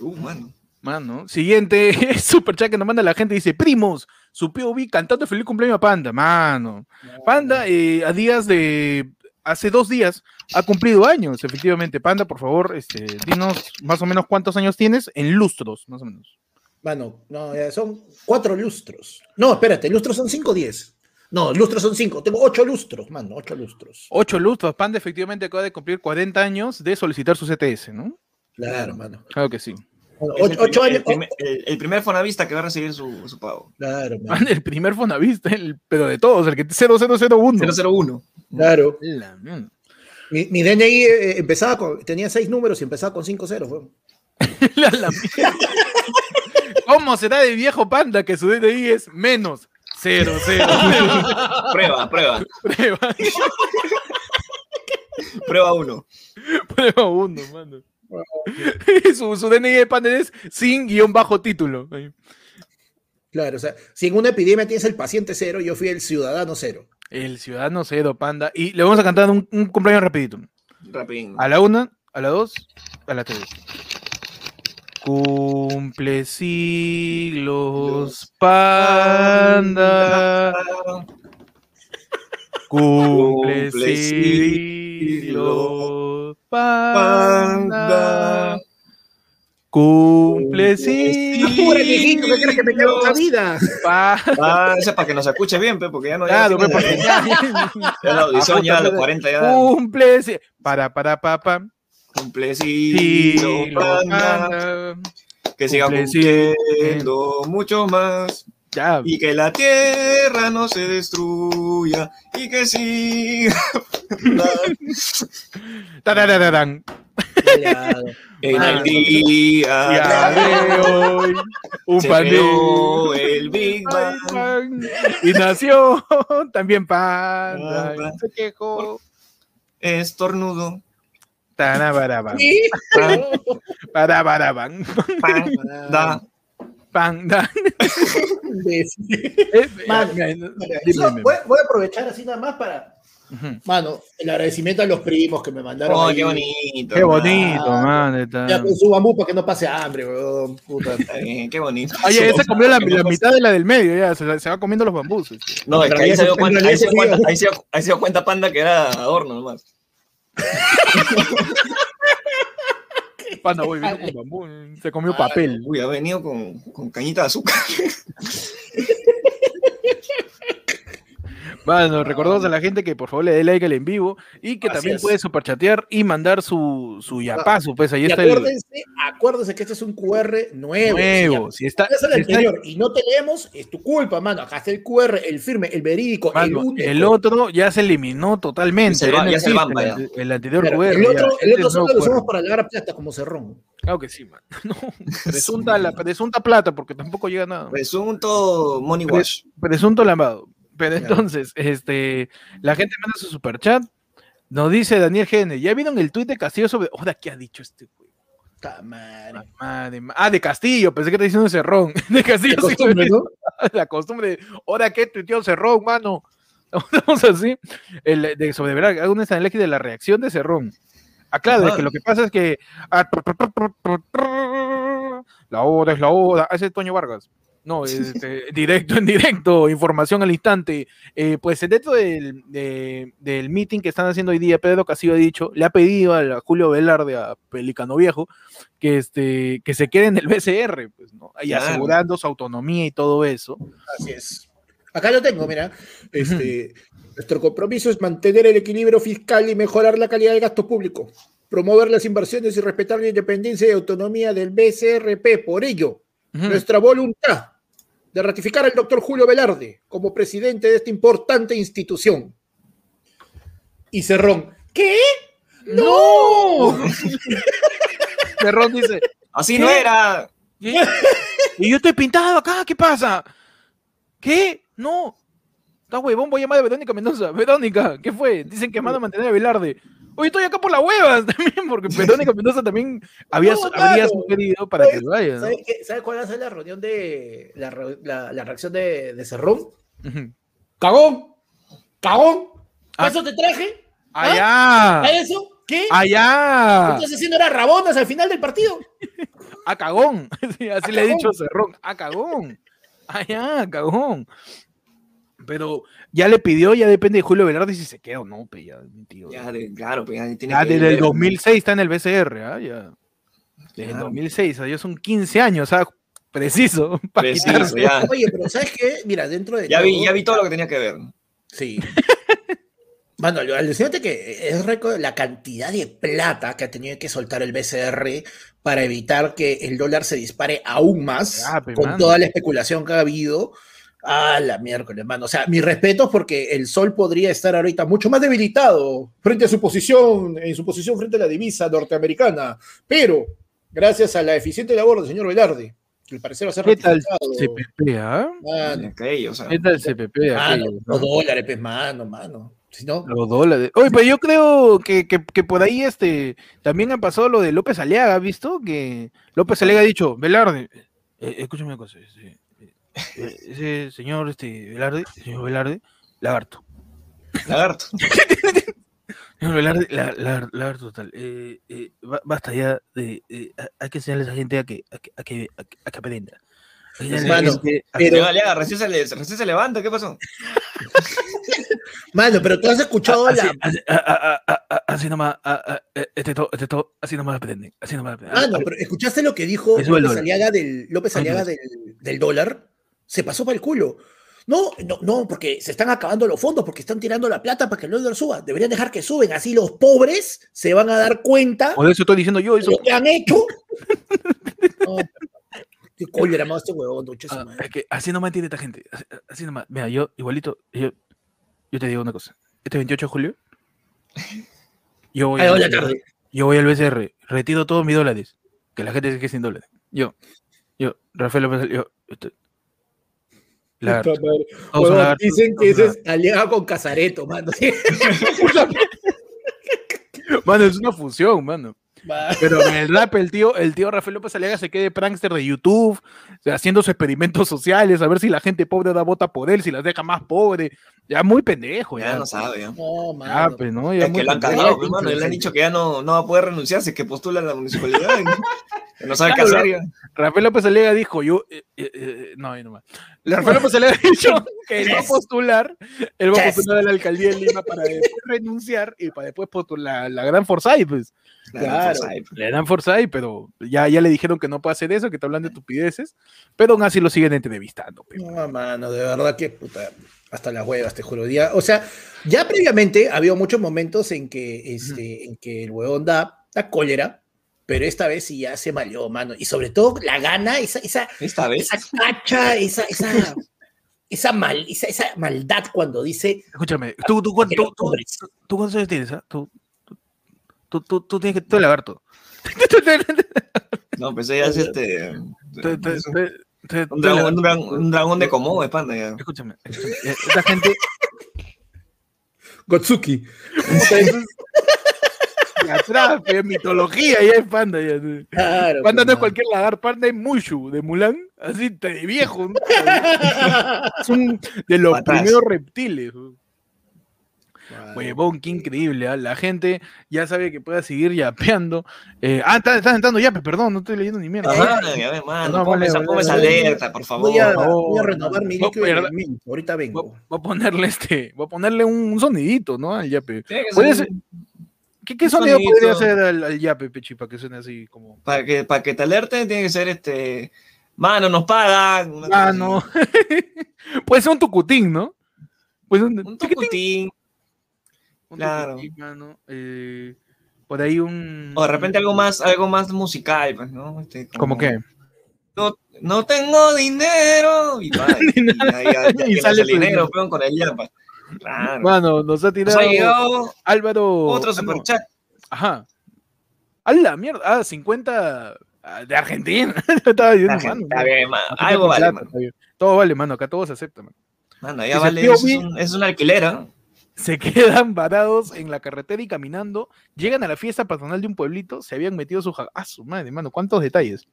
Uh, mano.
Mano. Siguiente super chat que nos manda la gente. Dice, primos, su POV cantando feliz cumpleaños a Panda. Mano. Panda, eh, a días de... Hace dos días ha cumplido años, efectivamente. Panda, por favor, este, dinos más o menos cuántos años tienes en lustros, más o menos.
Mano, no, ya son cuatro lustros. No, espérate, lustros son cinco o diez. No, lustros son cinco. Tengo ocho lustros, mano, ocho lustros.
Ocho lustros. Panda efectivamente acaba de cumplir 40 años de solicitar su CTS, ¿no?
Claro, mano.
Claro que sí.
Bueno,
el
ocho, ocho
primer-
años.
El primer, el- el primer fonavista que va a recibir su, su pago.
Claro, mano.
El primer Fonavista, el, pero de todos, el que 0001.
001.
Claro.
La.
Mi, mi DNI eh, empezaba con, tenía seis números y empezaba con cinco ceros. weón.
La- la mierda. ¿Cómo será de viejo Panda que su DNI es menos 000?
Prueba, prueba.
Prueba,
Prueba 1.
prueba uno, mano. su, su DNI de Panda es sin guion bajo título.
Claro, o sea, si en una epidemia tienes el paciente cero, yo fui el ciudadano cero.
El ciudadano cero, Panda. Y le vamos a cantar un, un cumpleaños rapidito.
Rapidín.
A la una, a la dos, a la tres. Cumple siglos, panda. Cumple siglos, panda. Cumple
Apura, viejito, ¿qué crees que me queda otra vida?
Ah, es para que nos escuche bien, pe, porque ya no
Claro,
ya,
porque ya-
ya la audición, ya a los 40 ya.
Cumple si- para para papá.
Cumplecito, panda, que siga cumpliendo mucho más.
Ya,
Y que la tierra no se destruya. Y que siga. en el día
Ya de hoy, un
creó el Big Bang.
Y nació también Panda. Se quejó.
Estornudo.
Tarabaraban,
Sí.
parabaraban,
Panda.
Panda.
Voy, voy a aprovechar así nada más para, mano, el agradecimiento a los primos que me mandaron.
Oh,
ahí.
qué bonito.
Qué bonito, man. está.
Ya con su bambú para que no pase hambre, weón. Puta.
Qué bonito.
Oye, ese comió la, la mitad de la del medio, ya, se, se va comiendo los bambús.
No, es
En
que ahí se dio cuenta,
en
ahí se dio cuenta, ahí se dio cuenta Panda que era adorno nomás.
Panda, voy, vino con bambú, se comió papel.
Uy, ha venido con, con cañita de azúcar.
Bueno, recordamos a la gente que por favor le dé like al en vivo y que
Así
también
es.
puede superchatear y mandar su, su yapazo, pues ahí
Y
está el
acuérdense, acuérdense que este es un QR nuevo.
nuevo. Si está,
Es el
si está-
anterior y no te leemos, es tu culpa, mano. Acá está el QR, el firme, el verídico, el único.
el otro ya se eliminó totalmente.
Se
ya
va- ya se
el, el anterior QR.
el
ya.
otro, el
Este
otro solo lo usamos para lavar plata como cerrón.
Claro que sí, man. No, presunta, la presunta plata, porque tampoco llega nada.
Presunto money wash.
Presunto lavado. Pero entonces, este, la gente manda su superchat. Nos dice Daniel Gene, ¿ya vieron el tuit de Castillo sobre. Ahora, ¿qué ha dicho este güey?
Madre.
Madre ma- ah, de Castillo, pensé que te diciendo Cerrón. De Castillo,
La
sí,
costumbre, ¿no?
la costumbre de, ahora qué tuiteó Cerrón, mano. Estamos así. El, de, sobre verdad, hago un análisis de la reacción de Cerrón. Ah, claro, de
Ajá.
que lo que pasa es que. ah, la hora es la hora. Ese es Toño Vargas. No, este, directo en directo, información al instante. Eh, pues dentro del, de- del meeting que están haciendo hoy día, Pedro Castillo ha dicho, le ha pedido a Julio Velarde, a Pelicano Viejo, que, este, que se quede en el BCR, pues, ¿no? y
Claro.
asegurando su autonomía y todo eso.
Así es. Acá lo tengo, mira. Este, nuestro compromiso es mantener el equilibrio fiscal y mejorar la calidad del gasto público, promover las inversiones y respetar la independencia y autonomía del BCRP. Por ello, nuestra voluntad de ratificar al doctor Julio Velarde como presidente de esta importante institución. Y Cerrón, ¿qué? ¡No!
Cerrón dice,
Así
¿Qué?
no era.
¿qué? y yo estoy pintado acá, ¿qué pasa? ¿Qué? No. Está huevón, voy a llamar a Verónica Mendoza. Verónica, ¿qué fue? Dicen que manda a mantener a Velarde. Oye, estoy acá por las huevas también, porque Verónica Mendoza también había,
No,
habría sugerido para que vaya.
¿Sabes, ¿Sabes cuál va a ser la reunión de la, la- la reacción de, de Cerrón? ¡Cagón! ¡Cagón!
Ah.
¿A eso te traje?
¡Allá!
¿A eso? ¿Qué?
¡Allá!
¿Estás haciendo era rabonas al final del partido?
¡A cagón! Sí, así
A
le he dicho Cerrón. ¡A cagón! ¡Allá, cagón! Pero ya le pidió, ya depende de Julio Velarde si se queda o no, pe, ya, tío.
Ya, de- claro, pues ya tiene
Ya
que
desde el
ver.
2006 está en el BCR, ¿ah? Ya. Desde el
Claro.
2006, o sea, son 15 años, ¿ah? Preciso. para
Preciso,
quitarse.
ya.
Oye, pero ¿sabes qué? Mira, dentro de
Ya vi,
todo-
ya vi todo lo que tenía que ver.
Sí. Mano, lo alucinante que es récord la cantidad de plata que ha tenido que soltar el BCR para evitar que el dólar se dispare aún más
Ah, pe,
con
mano.
toda la especulación que ha habido. Ah, la miércoles, mano. O sea, mis respetos porque el sol podría estar ahorita mucho más debilitado frente a su posición, en su posición frente a la divisa norteamericana. Pero, gracias a la eficiente labor del señor Velarde, que al parecer va a ser
¿Qué tal CPP, ah?
mano,
Aquello, o sea,
¿Qué tal CPP
mano,
aquello?
los dólares, pues, mano, mano. Si no,
Los dólares. Oye, pero yo creo que, que, que por ahí este también ha pasado lo de López Aliaga, ¿has visto? Que López Aliaga ha dicho, Velarde, eh, escúchame una cosa, eh, ese señor este, Velarde, señor Velarde, lagarto.
lagarto.
Señor Velarde, la, la, lagarto total. Eh, eh, ba- basta ya de. eh, ha- hay que enseñarle a esa gente a que, a que, a que, a que- aprenda.
Mano,
gente
pero-
recién se, le- recién se levanta, ¿qué pasó?
Mano, pero tú has escuchado
así,
la.
así, a- a- a- a- a- así nomás, este todo, este todo, así nomás aprenden, así nomás aprenden.
Mano, pero ¿escuchaste lo que dijo López. Aliaga del, López
Ay,
Aliaga
Dios.
del, del dólar? Se pasó para el culo. No, no, no, porque se están acabando los fondos, porque están tirando la plata para que el dólar suba. Deberían dejar que suben, así los pobres se van a dar cuenta
Por eso estoy diciendo yo,
de
eso.
lo que han hecho. No, qué cólera más este huevón,
Ah, es que así nomás entiende esta gente. Así, así nomás. Mira, yo, igualito, yo, yo te digo una cosa. Este 28 de julio, yo voy,
Ay,
al
tarde.
yo voy al BCR, retiro todos mis dólares. Que la gente se quede sin dólares. Yo, yo, Rafael López, yo, este, lagarto.
Dicen que ese es Aliaga con Casareto, mano.
Mano, es una fusión, mano. Pero en el rap, el tío, el tío Rafael López Aliaga se quede prankster de YouTube, haciendo sus experimentos sociales, a ver si la gente pobre da vota por él, si las deja más pobre. Ya muy pendejo, ya.
Ya no sabe, ya.
No,
Ya, pues, ¿no? Ya
Es
muy
que lo han cagado, pues, mano. Le han dicho que ya no, no va a poder renunciar si es que postula a la municipalidad. Que no sabe qué
Claro,
hacer. ya.
Rafael López Alega dijo, yo, eh, eh, eh, no, ahí nomás. Rafael López Alega ha dicho que él va a postular, él va a postular a la alcaldía de Lima para después renunciar y para después postular la, la gran Forsyth, pues.
Claro.
pues,
La gran Forsyth, pero ya, ya le dijeron que no puede hacer eso, que está hablando de estupideces, pero aún así lo siguen entrevistando. pe.
No, mano, de verdad que puta, hasta las huevas, te juro. Ya, o sea, ya previamente había muchos momentos en que, este, en que el huevón da, da cólera, pero esta vez sí ya se malió, mano. Y sobre todo la gana, esa, esa,
Esta vez.
esa cacha, esa, esa, esa, mal, esa, esa maldad cuando dice
Escúchame, tú, tú,
que
tú,
los
tú,
hombres.
¿tú cuántos años tienes? ah? Tú, tú, tú, tú tienes que, tú lagarto.
No, pensé ya es este.
Te- te-
es un-
tú
dragón,
lagarto.
un dragón- un dragón de Komodo, de panda ya.
Escúchame, escúchame, eh, esta gente,
Gotsuki.
Atrás, pe, mitología, ya es panda. Ya.
Claro,
Panda no
pues,
es cualquier lagar, panda es Mushu, de Mulan, así de viejo. ¿no? Es un de los
Patas.
primeros reptiles. ¿no? Huevón, qué increíble. ¿ah? La gente ya sabe que puede seguir yapeando. Eh, ah, está- estás entrando yape, perdón, no estoy leyendo ni mierda.
Ajá, ya ves, mano.
No,
ponme
vale,
esa,
vale,
ponme esa
vale.
alerta, por favor.
Voy a, voy a renovar mi
No,
líquido. Ahorita vengo.
voy a ponerle este, voy a ponerle un, un sonidito, ¿no? Al yape.
Tiene que
Puede
ser-
ser- ¿Qué, qué sonido
sonidito.
podría hacer al, al yape, Pechi, para que suene así como.
Para que, para que te alerte, tiene que ser este. Mano, nos pagan. cosa
Ah. Puede ser un tucutín, ¿no? Puede ser un,
Un tucutín.
un
claro.
tucutín, mano. Eh, por ahí un.
O de repente algo más, algo más musical, pues, ¿no? Este,
¿Cómo qué?
No, no tengo dinero. Y, va, y, ahí
sale
el dinero,
dinero.
peón, con el yapa. Claro.
Mano, nos ha
Nos
tirado
ha llegado
Álvaro.
otro
ah,
superchat.
Ajá. A la mierda. Ah, 50 ah, de Argentina. Estaba diciendo, mano,
bien, mano. Algo vale,
plata,
mano.
Todo vale, mano. Acá todo se acepta, mano.
Mano, ya vale, eso es, un, es un alquiler.
Se quedan varados en la carretera y caminando. Llegan a la fiesta patronal de un pueblito. Se habían metido su. ja- Ah, su madre, mano. ¿Cuántos detalles?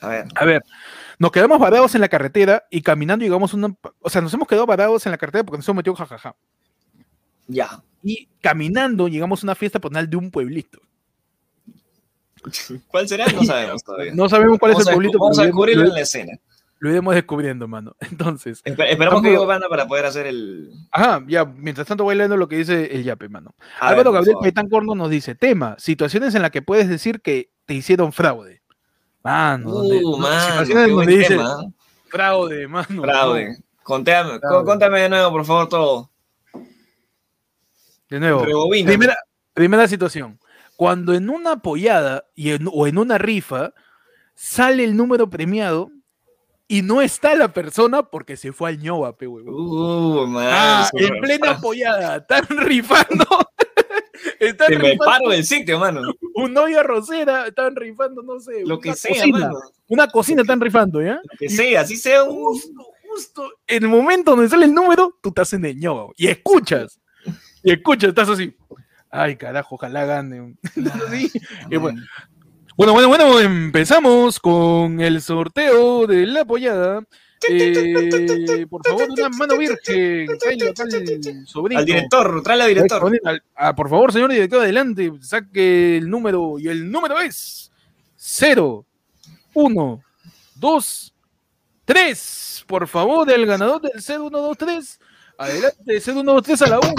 A ver.
A ver, nos quedamos varados en la carretera y caminando llegamos a una. O sea, nos hemos quedado varados en la carretera porque nos hemos metido jajaja.
Ya.
Y caminando llegamos a una fiesta patronal de un pueblito.
¿Cuál será? No sabemos todavía.
No sabemos cuál
vamos
es el pueblito,
vamos a descubrirlo en la escena.
lo iremos descubriendo, mano. Entonces,
Espe- esperamos que yo banda para poder hacer el.
ajá, ya, mientras tanto voy leyendo lo que dice el Yape, mano.
A
Álvaro Gabriel. Paitán Corno nos dice: tema, situaciones en las que puedes decir que te hicieron fraude. Mano, donde-
Uh,
no,
mano,
donde dice
tema. ¿eh?
fraude, mano.
Fraude. Contéame,
Fraude.
con- Contame de nuevo, por favor, todo.
De nuevo, primera, primera situación. Cuando en una apoyada y en- o en una rifa sale el número premiado y no está la persona porque se fue al ñoba, pe huevón.
Uh, man.
Ah, en plena apoyada, están rifando. están
Te me paro del sitio, mano.
un novia rosera, están rifando, no sé,
Lo que sea,
cocina.
mano.
Una cocina están rifando, ¿ya?
Lo que sea, así sea un.
Justo, justo en el momento donde sale el número, tú estás en el ñoba y escuchas. Y escuchas, estás así. Ay, carajo, ojalá gane. Estás así. Y bueno, Bueno, bueno, bueno, empezamos con el sorteo de la apoyada. Eh, por favor, una mano virgen. Tráelo al sobrino.
Al director, tráele al director.
Al- ah, por favor, señor director, adelante. Saque el número. Y el número es 0, 1, 2, 3. Por favor, el ganador del 0, 1, 2, 3. Adelante, 0, 1, 2, 3 a la 1.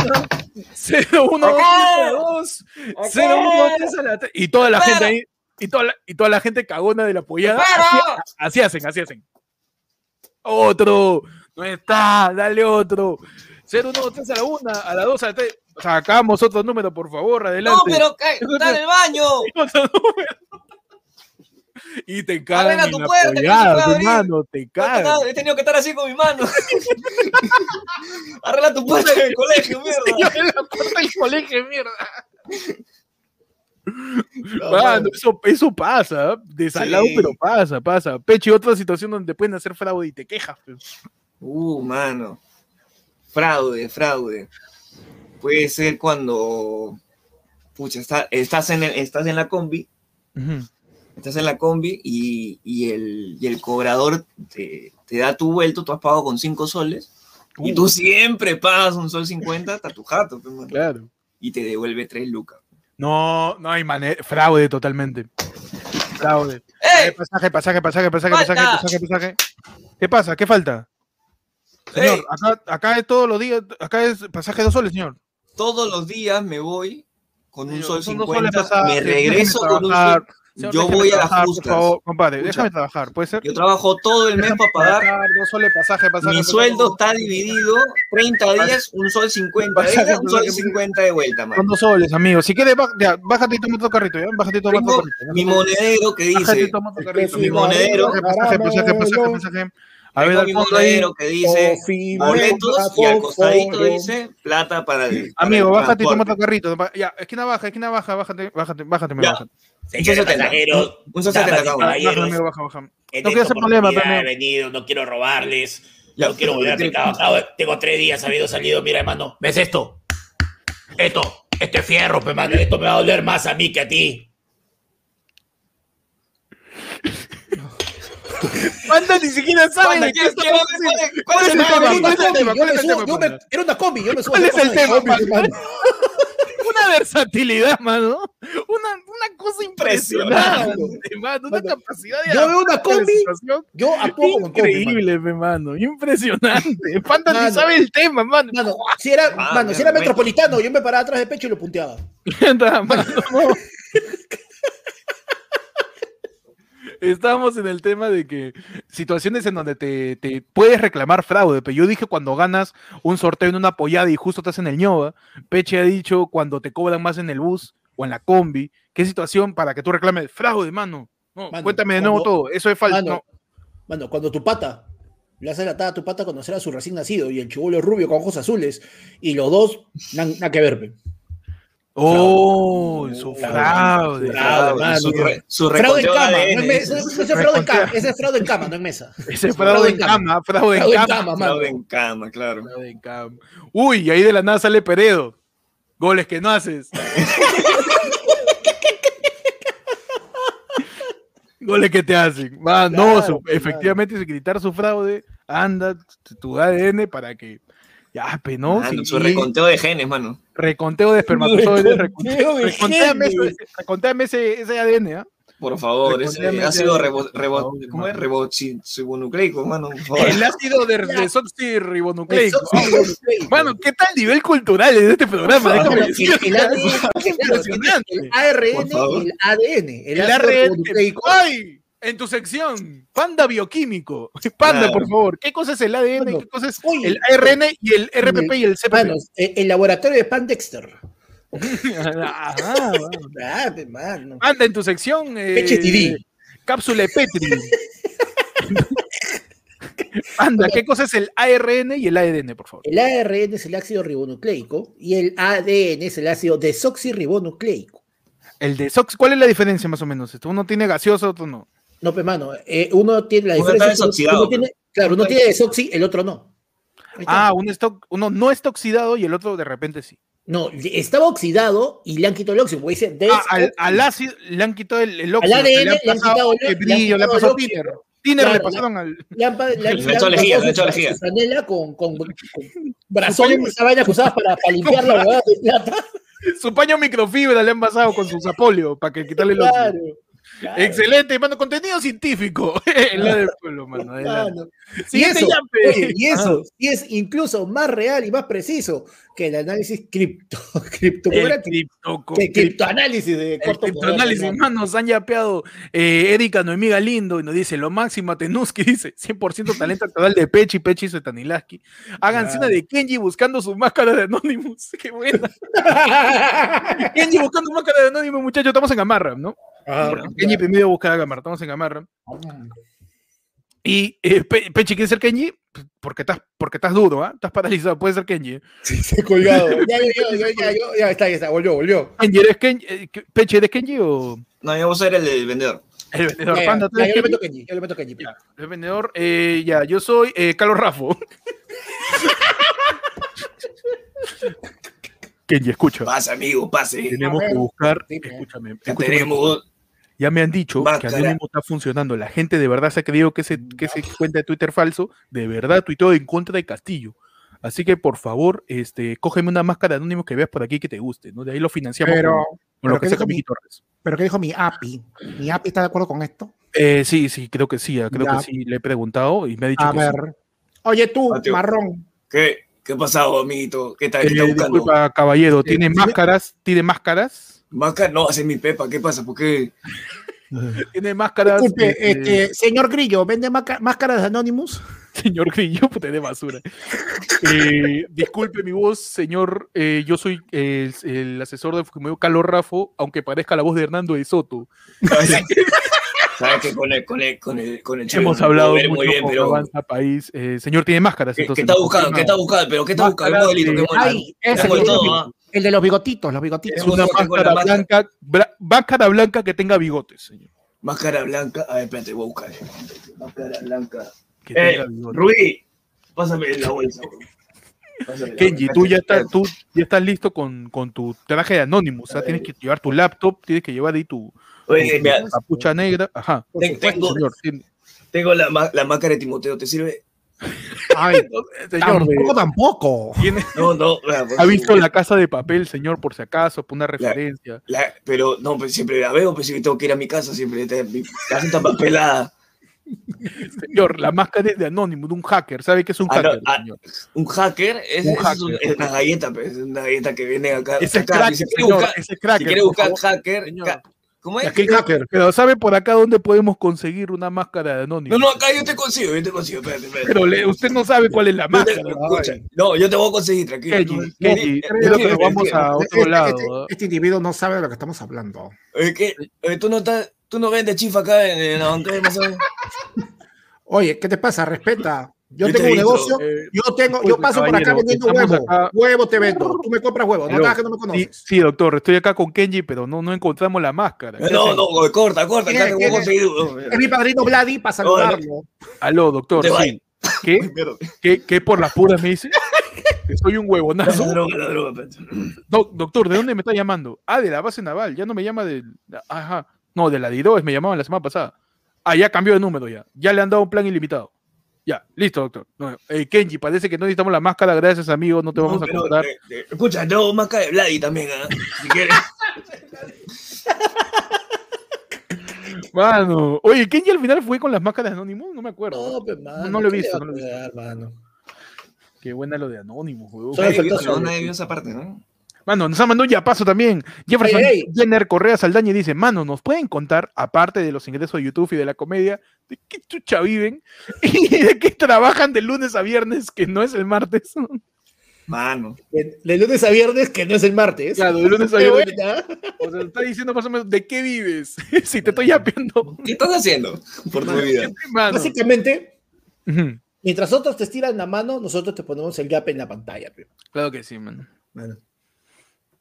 0, 1, 2, 3 a la 2. 0, 1, 2, 3 a la 3. Y toda la gente ahí. Y toda la, y toda la gente cagona de la apoyada. Así, así hacen, así hacen. Otro. No está. Dale otro. 0, 1, 2, 3 a la 1. A la 2, a la 3. Sacamos otro número, por favor. Adelante.
No, pero está en el baño.
Otro número. Y te cagan
Arregla
en
tu
la
puerta, abrir.
hermano, te cagan.
He tenido que estar así con mi mano. Arregla tu puerta en el colegio, mierda.
en la puerta del colegio, mierda.
No,
Mano, eso, eso pasa, desalado,
Sí.
pero pasa, pasa. Peche, otra situación donde pueden hacer fraude y te quejas. pues.
Uh, mano. Fraude, fraude. Puede ser cuando. Pucha, está- estás, en el- estás en la combi. Estás en la combi y, y el, y el cobrador te, te da tu vuelto, tú has pagado con 5 soles. Y
Uh,
tú siempre pagas un sol 50 hasta tu jato.
Claro.
y te devuelve 3 lucas.
No, no hay manera. Fraude totalmente. Fraude. Eh, pasaje, pasaje, pasaje, pasaje, pasaje,
¡Falta!
pasaje, pasaje. ¿Qué pasa? ¿Qué falta? Señor,
¡Ey!
acá, acá es todos los días, acá es pasaje de dos soles, señor.
Todos los días me voy con un sol
son dos soles
50,
pasajes,
me regreso con un sol.
Señor,
Yo voy a las
trabajar, por
justas.
favor, compadre,
Escucha.
déjame trabajar, ¿puede ser?
Yo trabajo todo el mes para pagar.
Dos soles pasaje, pasaje.
Mi
pasaje,
sueldo
pasaje.
está dividido 30 días, un sol 50 de
Pasaje,
ida, un sol
pasaje.
50 de vuelta,
Son
man.
dos soles, amigo. Si quieres, ya, bájate y toma tu carrito, ¿ya? Bájate y toma tu carrito.
mi monedero que
Bájate
dice,
y toma tu carrito.
mi monedero.
Pasaje, pasaje, pasaje, pasaje. A ver,
mi monedero que dice boletos y al costadito dice plata para el
Amigo, bájate y toma tu carrito. Ya, esquina baja, esquina baja, bájate, bájate, bájate, bájate.
Señores
Un 70.
pasajeros,
Un sol 70
damas y
cada uno.
Bájate,
caballeros,
amigo, baja, baja.
en
No quiero hacer problema,
oportunidad
pero
he venido, no quiero robarles,
Ya,
no quiero volver a trabajar. Tengo tres días habido salido, mira, hermano, ¿ves esto? Esto, este fierro, pe, mano, esto me va a doler más a mí que a ti.
Panda ni siquiera sabe de qué
¿quieres-
está
cuál es- cuál es el
tema?
tema?
¿Cuál es el tema?
Yo
¿Cuál
me
es el
subo,
tema,
yo me-
Panda?
era una combi, yo me subo.
¿Cuál es el tema,
hermano.
Una versatilidad, mano. Una, una cosa impresionante, mano. Una
Mano,
capacidad de
yo veo una combi, Yo combi, mano.
Increíble, pe, mano. Impresionante. Panda ni sabe el tema, mano.
Mano, si era,
Ah,
mano, si era
ve.
metropolitano, yo me paraba atrás de pecho y lo punteaba.
Anda, mano, no. Estábamos en el tema de que situaciones en donde te, te puedes reclamar fraude. Pero yo dije cuando ganas un sorteo en una apoyada y justo estás en el ñoba. Peche ha dicho cuando te cobran más en el bus o en la combi. ¿Qué situación para que tú reclames fraude, mano? No,
Mano,
cuéntame de nuevo todo. Eso es falso.
Mano,
No.
mano, cuando tu pata le hace la a tu pata cuando será su recién nacido y el chivolo es rubio con ojos azules y los dos nada que ver.
Oh, su
Fraude.
Su,
Fraude en cama, ese es fraude en cama, ese es fraude en cama, no en mesa.
Ese es fraude en cama, fraude en
Fraude en
cama.
Fraude en cama, claro.
Fraude en cama. Uy, y ahí de la nada sale Peredo. Goles que no haces. Goles que te hacen. No,
Claro,
su-
claro.
efectivamente, sin gritar su fraude, anda tu ADN para que. Ya, pe, ¿no?
Mano,
Sí,
su reconteo de genes, mano.
reconteo de espermatozoides. recon-
Reconteo de
Recontéame ese, recontéame ese, ese ADN, ¿ah?
Por favor, ese ácido rebo,
favor,
¿cómo es? Reboxinucleico, mano. por favor.
El ácido de desoxirribonucleico.
Eso-
Mano, ¿qué tal nivel cultural de este programa?
Por
Déjame decirte.
el, el ADN,
Es impresionante.
el ARN
favor.
y el ADN. El,
El ARN.
ribonucleico.
¡Ay! En tu sección, Panda Bioquímico. Panda,
Claro.
por favor. ¿Qué cosa es el ADN?
Mano,
¿Qué cosa es
oye,
el ARN y el RPP y el CPP?
El, laboratorio de Pan Dexter.
Ajá, mano.
Ah, mano.
Panda, en tu sección. eh. Cápsula de Petri. Panda, ¿qué cosa es el ARN y el ADN, por favor?
El ARN es el ácido ribonucleico y el ADN es el ácido desoxirribonucleico.
El desox, ¿cuál es la diferencia más o menos? Uno tiene gaseoso, otro no.
No, pues, mano, eh, uno tiene la
Uno
diferencia.
está desoxidado,
uno tiene- claro, uno tiene desoxi, el otro no.
Ah, uno, está, uno no está oxidado y el otro de repente sí.
No, estaba oxidado y le han quitado el óxido, dice
Ah, al, al ácido le han quitado el, el óxido.
ADN
que
le han quitado el- le han
brillo, le han pasado Tiner. Tiner le
Claro,
pasaron al.
le han, le han-
Le han
le
hecho
han
lejía, le han hecho lejía.
su franela con, con, con brazón, esa vaina que usabas para, para limpiar la huevada de plata.
Su paño microfibra le han pasado con su zapolio para que quitarle el óxido.
Claro. Claro,
Excelente, mano, contenido científico. en la del pueblo, mano.
claro. Y eso, oye, y eso, y es incluso más real y más preciso que el análisis cripto, cripto, ¿cómo
El
criptoanálisis de
el
corto poder,
criptoanálisis,
hermano.
mano, nos han yapeado eh, Erika Noemí Galindo y nos dice lo máximo a Tenuski, dice 100% talento actual de Pechi, Pechi y Tanilaski. Háganse una de Kenji buscando su máscara de Anonymous. Qué buena. Kenji buscando máscara de Anonymous, muchachos, estamos en Gamarra, ¿no?
Ah,
Kenji primero busca a Gamarra, estamos en Gamarra. Y eh, Pe- Pechi quiere ser Kenji porque estás, porque estás duro, ¿ah? Estás paralizado, puede ser Kenji.
Se ha colgado. Ya, ya, ya, ya, ya, ya, ya está, ya está, volvió, volvió.
Kenji, ¿eres Kenji? Eh, Pechi, ¿eres Kenji o
No, yo voy a ser el, el vendedor.
el vendedor?
Ya,
Panda, ¿tú
ya, yo le meto Kenji, yo le meto Kenji.
Ya, el vendedor, eh, ya, yo soy eh, Carlos Rafo. Kenji, escucha.
Pase, amigo, pase.
Tenemos que buscar, escúchame,
Ya
escúchame
tenemos.
Ya me han dicho que. Anónimo está funcionando. La gente de verdad se ha creído que ese, que ese cuenta de Twitter falso, de verdad tuiteó en contra de Castillo. Así que por favor, este, cógeme una máscara de Anónimo que veas por aquí que te guste, ¿no? De ahí lo financiamos
Pero-
con, con
pero
lo que
¿qué
saca
dijo mi-
Miki Torres.
Pero ¿qué dijo mi API? ¿Mi API está de acuerdo con esto?
Eh, sí, sí, creo que sí, creo
Ya.
que sí, le he preguntado y me ha dicho
A
que sí.
ver. Oye, tú,
Mateo.
marrón.
¿Qué, ¿Qué ha pasado, amiguito? ¿Qué tal?
Eh,
¿Qué está buscando?
disculpa, caballero, ¿tiene máscaras? ¿Tiene máscaras?
Máscara, no, ese es mi pepa. ¿Qué pasa? ¿Por qué?
¿Tiene máscaras?
Disculpe,
eh,
este, señor Grillo, ¿vende máscaras de Anonymous?
Señor Grillo, puta de basura. Eh, disculpe mi voz, señor. eh, yo soy el, el asesor de Fujimori Carlos Rafo, aunque parezca la voz de Hernando de Soto.
Sabes que con el, con el, con el, con el
Hemos hablado mucho
muy bien,
con
pero.
Avanza País. Eh, señor, tiene máscaras.
¿Qué,
entonces,
qué está buscando? ¿Qué está buscando? ¿Pero qué está buscando? ¿Qué modelito?
Ay, ese
todo.
El de los bigotitos, los bigotitos.
Es una máscara blanca, bla- máscara blanca que tenga bigotes, señor.
Máscara blanca. A ver, espérate, voy a buscar. Máscara blanca.
Que
Eh,
tenga bigotes.
Rubí, pásame la bolsa. bro. Pásame la
Kenji,
bolsa.
tú ya estás, tú ya estás listo con, con tu traje de Anonymous. O sea, tienes que llevar tu laptop, tienes que llevar ahí tu,
Oye,
tu
mira,
capucha negra. Ajá.
ten- tengo,
Señor,
tengo la, la máscara de Timoteo, ¿te sirve?
Ay,
señor,
tampoco, tampoco.
tiene-
No, no. mira, pues,
ha visto la casa de papel, señor, por si acaso, por una referencia.
la- pero no, pues siempre la veo, pues siempre tengo que ir a mi casa, siempre mi casa está papelada.
Señor, la máscara es de Anonymous, de un hacker. ¿Sabe qué es un
Ah, no,
hacker,
ah,
señor?
Un hacker es,
Un
es
hacker.
un- es una galleta, pues, es una galleta que viene acá.
Ese es cracker,
si quiere
señor,
buscar,
ese es cracker,
si quiere
por
buscar
favor,
hacker,
señor.
¿Cómo es?
Aquí hacker.
Pero ¿sabe por acá dónde podemos conseguir una máscara de Anonymous?
No, no, acá yo te consigo, yo te consigo, espérate, espérate.
Pero le- usted no sabe cuál es la máscara.
escucha, no, yo te voy a conseguir, tranquilo.
Kenji,
tú-
Kenji, creo que nos vamos a otro
Este,
lado.
este- individuo no sabe de lo que estamos hablando.
eh, que- eh, tú no estás, tú no vendes chifa acá en, en la banca de.
Oye, ¿qué te pasa? Respeta. Yo
Yo
tengo
te
un negocio,
Eh,
yo tengo, yo
disculpe,
paso por acá vendiendo
estamos
huevo.
acá-
Huevo te vendo. Tú me compras huevo. No hagas que no me conoces.
sí, doctor, estoy acá con Kenji, pero no, no encontramos la máscara. ¿Qué
No, no, corta, corta, acá te voy a
¿Quién es? mi padrino Vladi para saludarlo.
Aló, doctor, sí. ¿Qué? ¿Qué, qué por las puras me dice? Que soy un
La
huevonazo.
droga, la droga.
No, doctor, ¿de dónde me está llamando? Ah, de la base naval. Ya no me llama del. Ajá. No, de la DIROES me llamaban la semana pasada. Ah, ya cambió de número ya. Ya le han dado un plan ilimitado. Ya, listo, doctor. No, eh, Kenji, parece que no necesitamos la máscara. Gracias, amigo. No te vamos a
pero,
contar.
eh, eh, escucha, tengo máscara de Vladi también, ¿ah? Si quieres.
Mano. Oye, Kenji al final fue con las máscaras de Anonymous. No me acuerdo.
No, pues, mano,
No lo he
¿qué le
visto,
va a
no lo he visto.
cuidar, mano?
Qué buena lo de Anonymous, weón.
Son
Nadie vio esa parte, ¿no?
Mano, nos ha mandado un yapazo también. Jefferson
Ey, ey.
Jenner Correa Saldaña dice, mano, ¿nos pueden contar, aparte de los ingresos de YouTube y de la comedia, de qué chucha viven y de qué trabajan de lunes a viernes, que no es el martes?
Mano.
De, de lunes a viernes, que no es el martes.
Claro, de lunes a viernes. O sea, está diciendo más o menos, ¿de qué vives? si te estoy yapeando.
¿Qué estás haciendo por tu vida?
Mano.
Básicamente, mientras otros te estiran la mano, nosotros te ponemos el gap en la pantalla.
Claro que sí, mano.
Mano.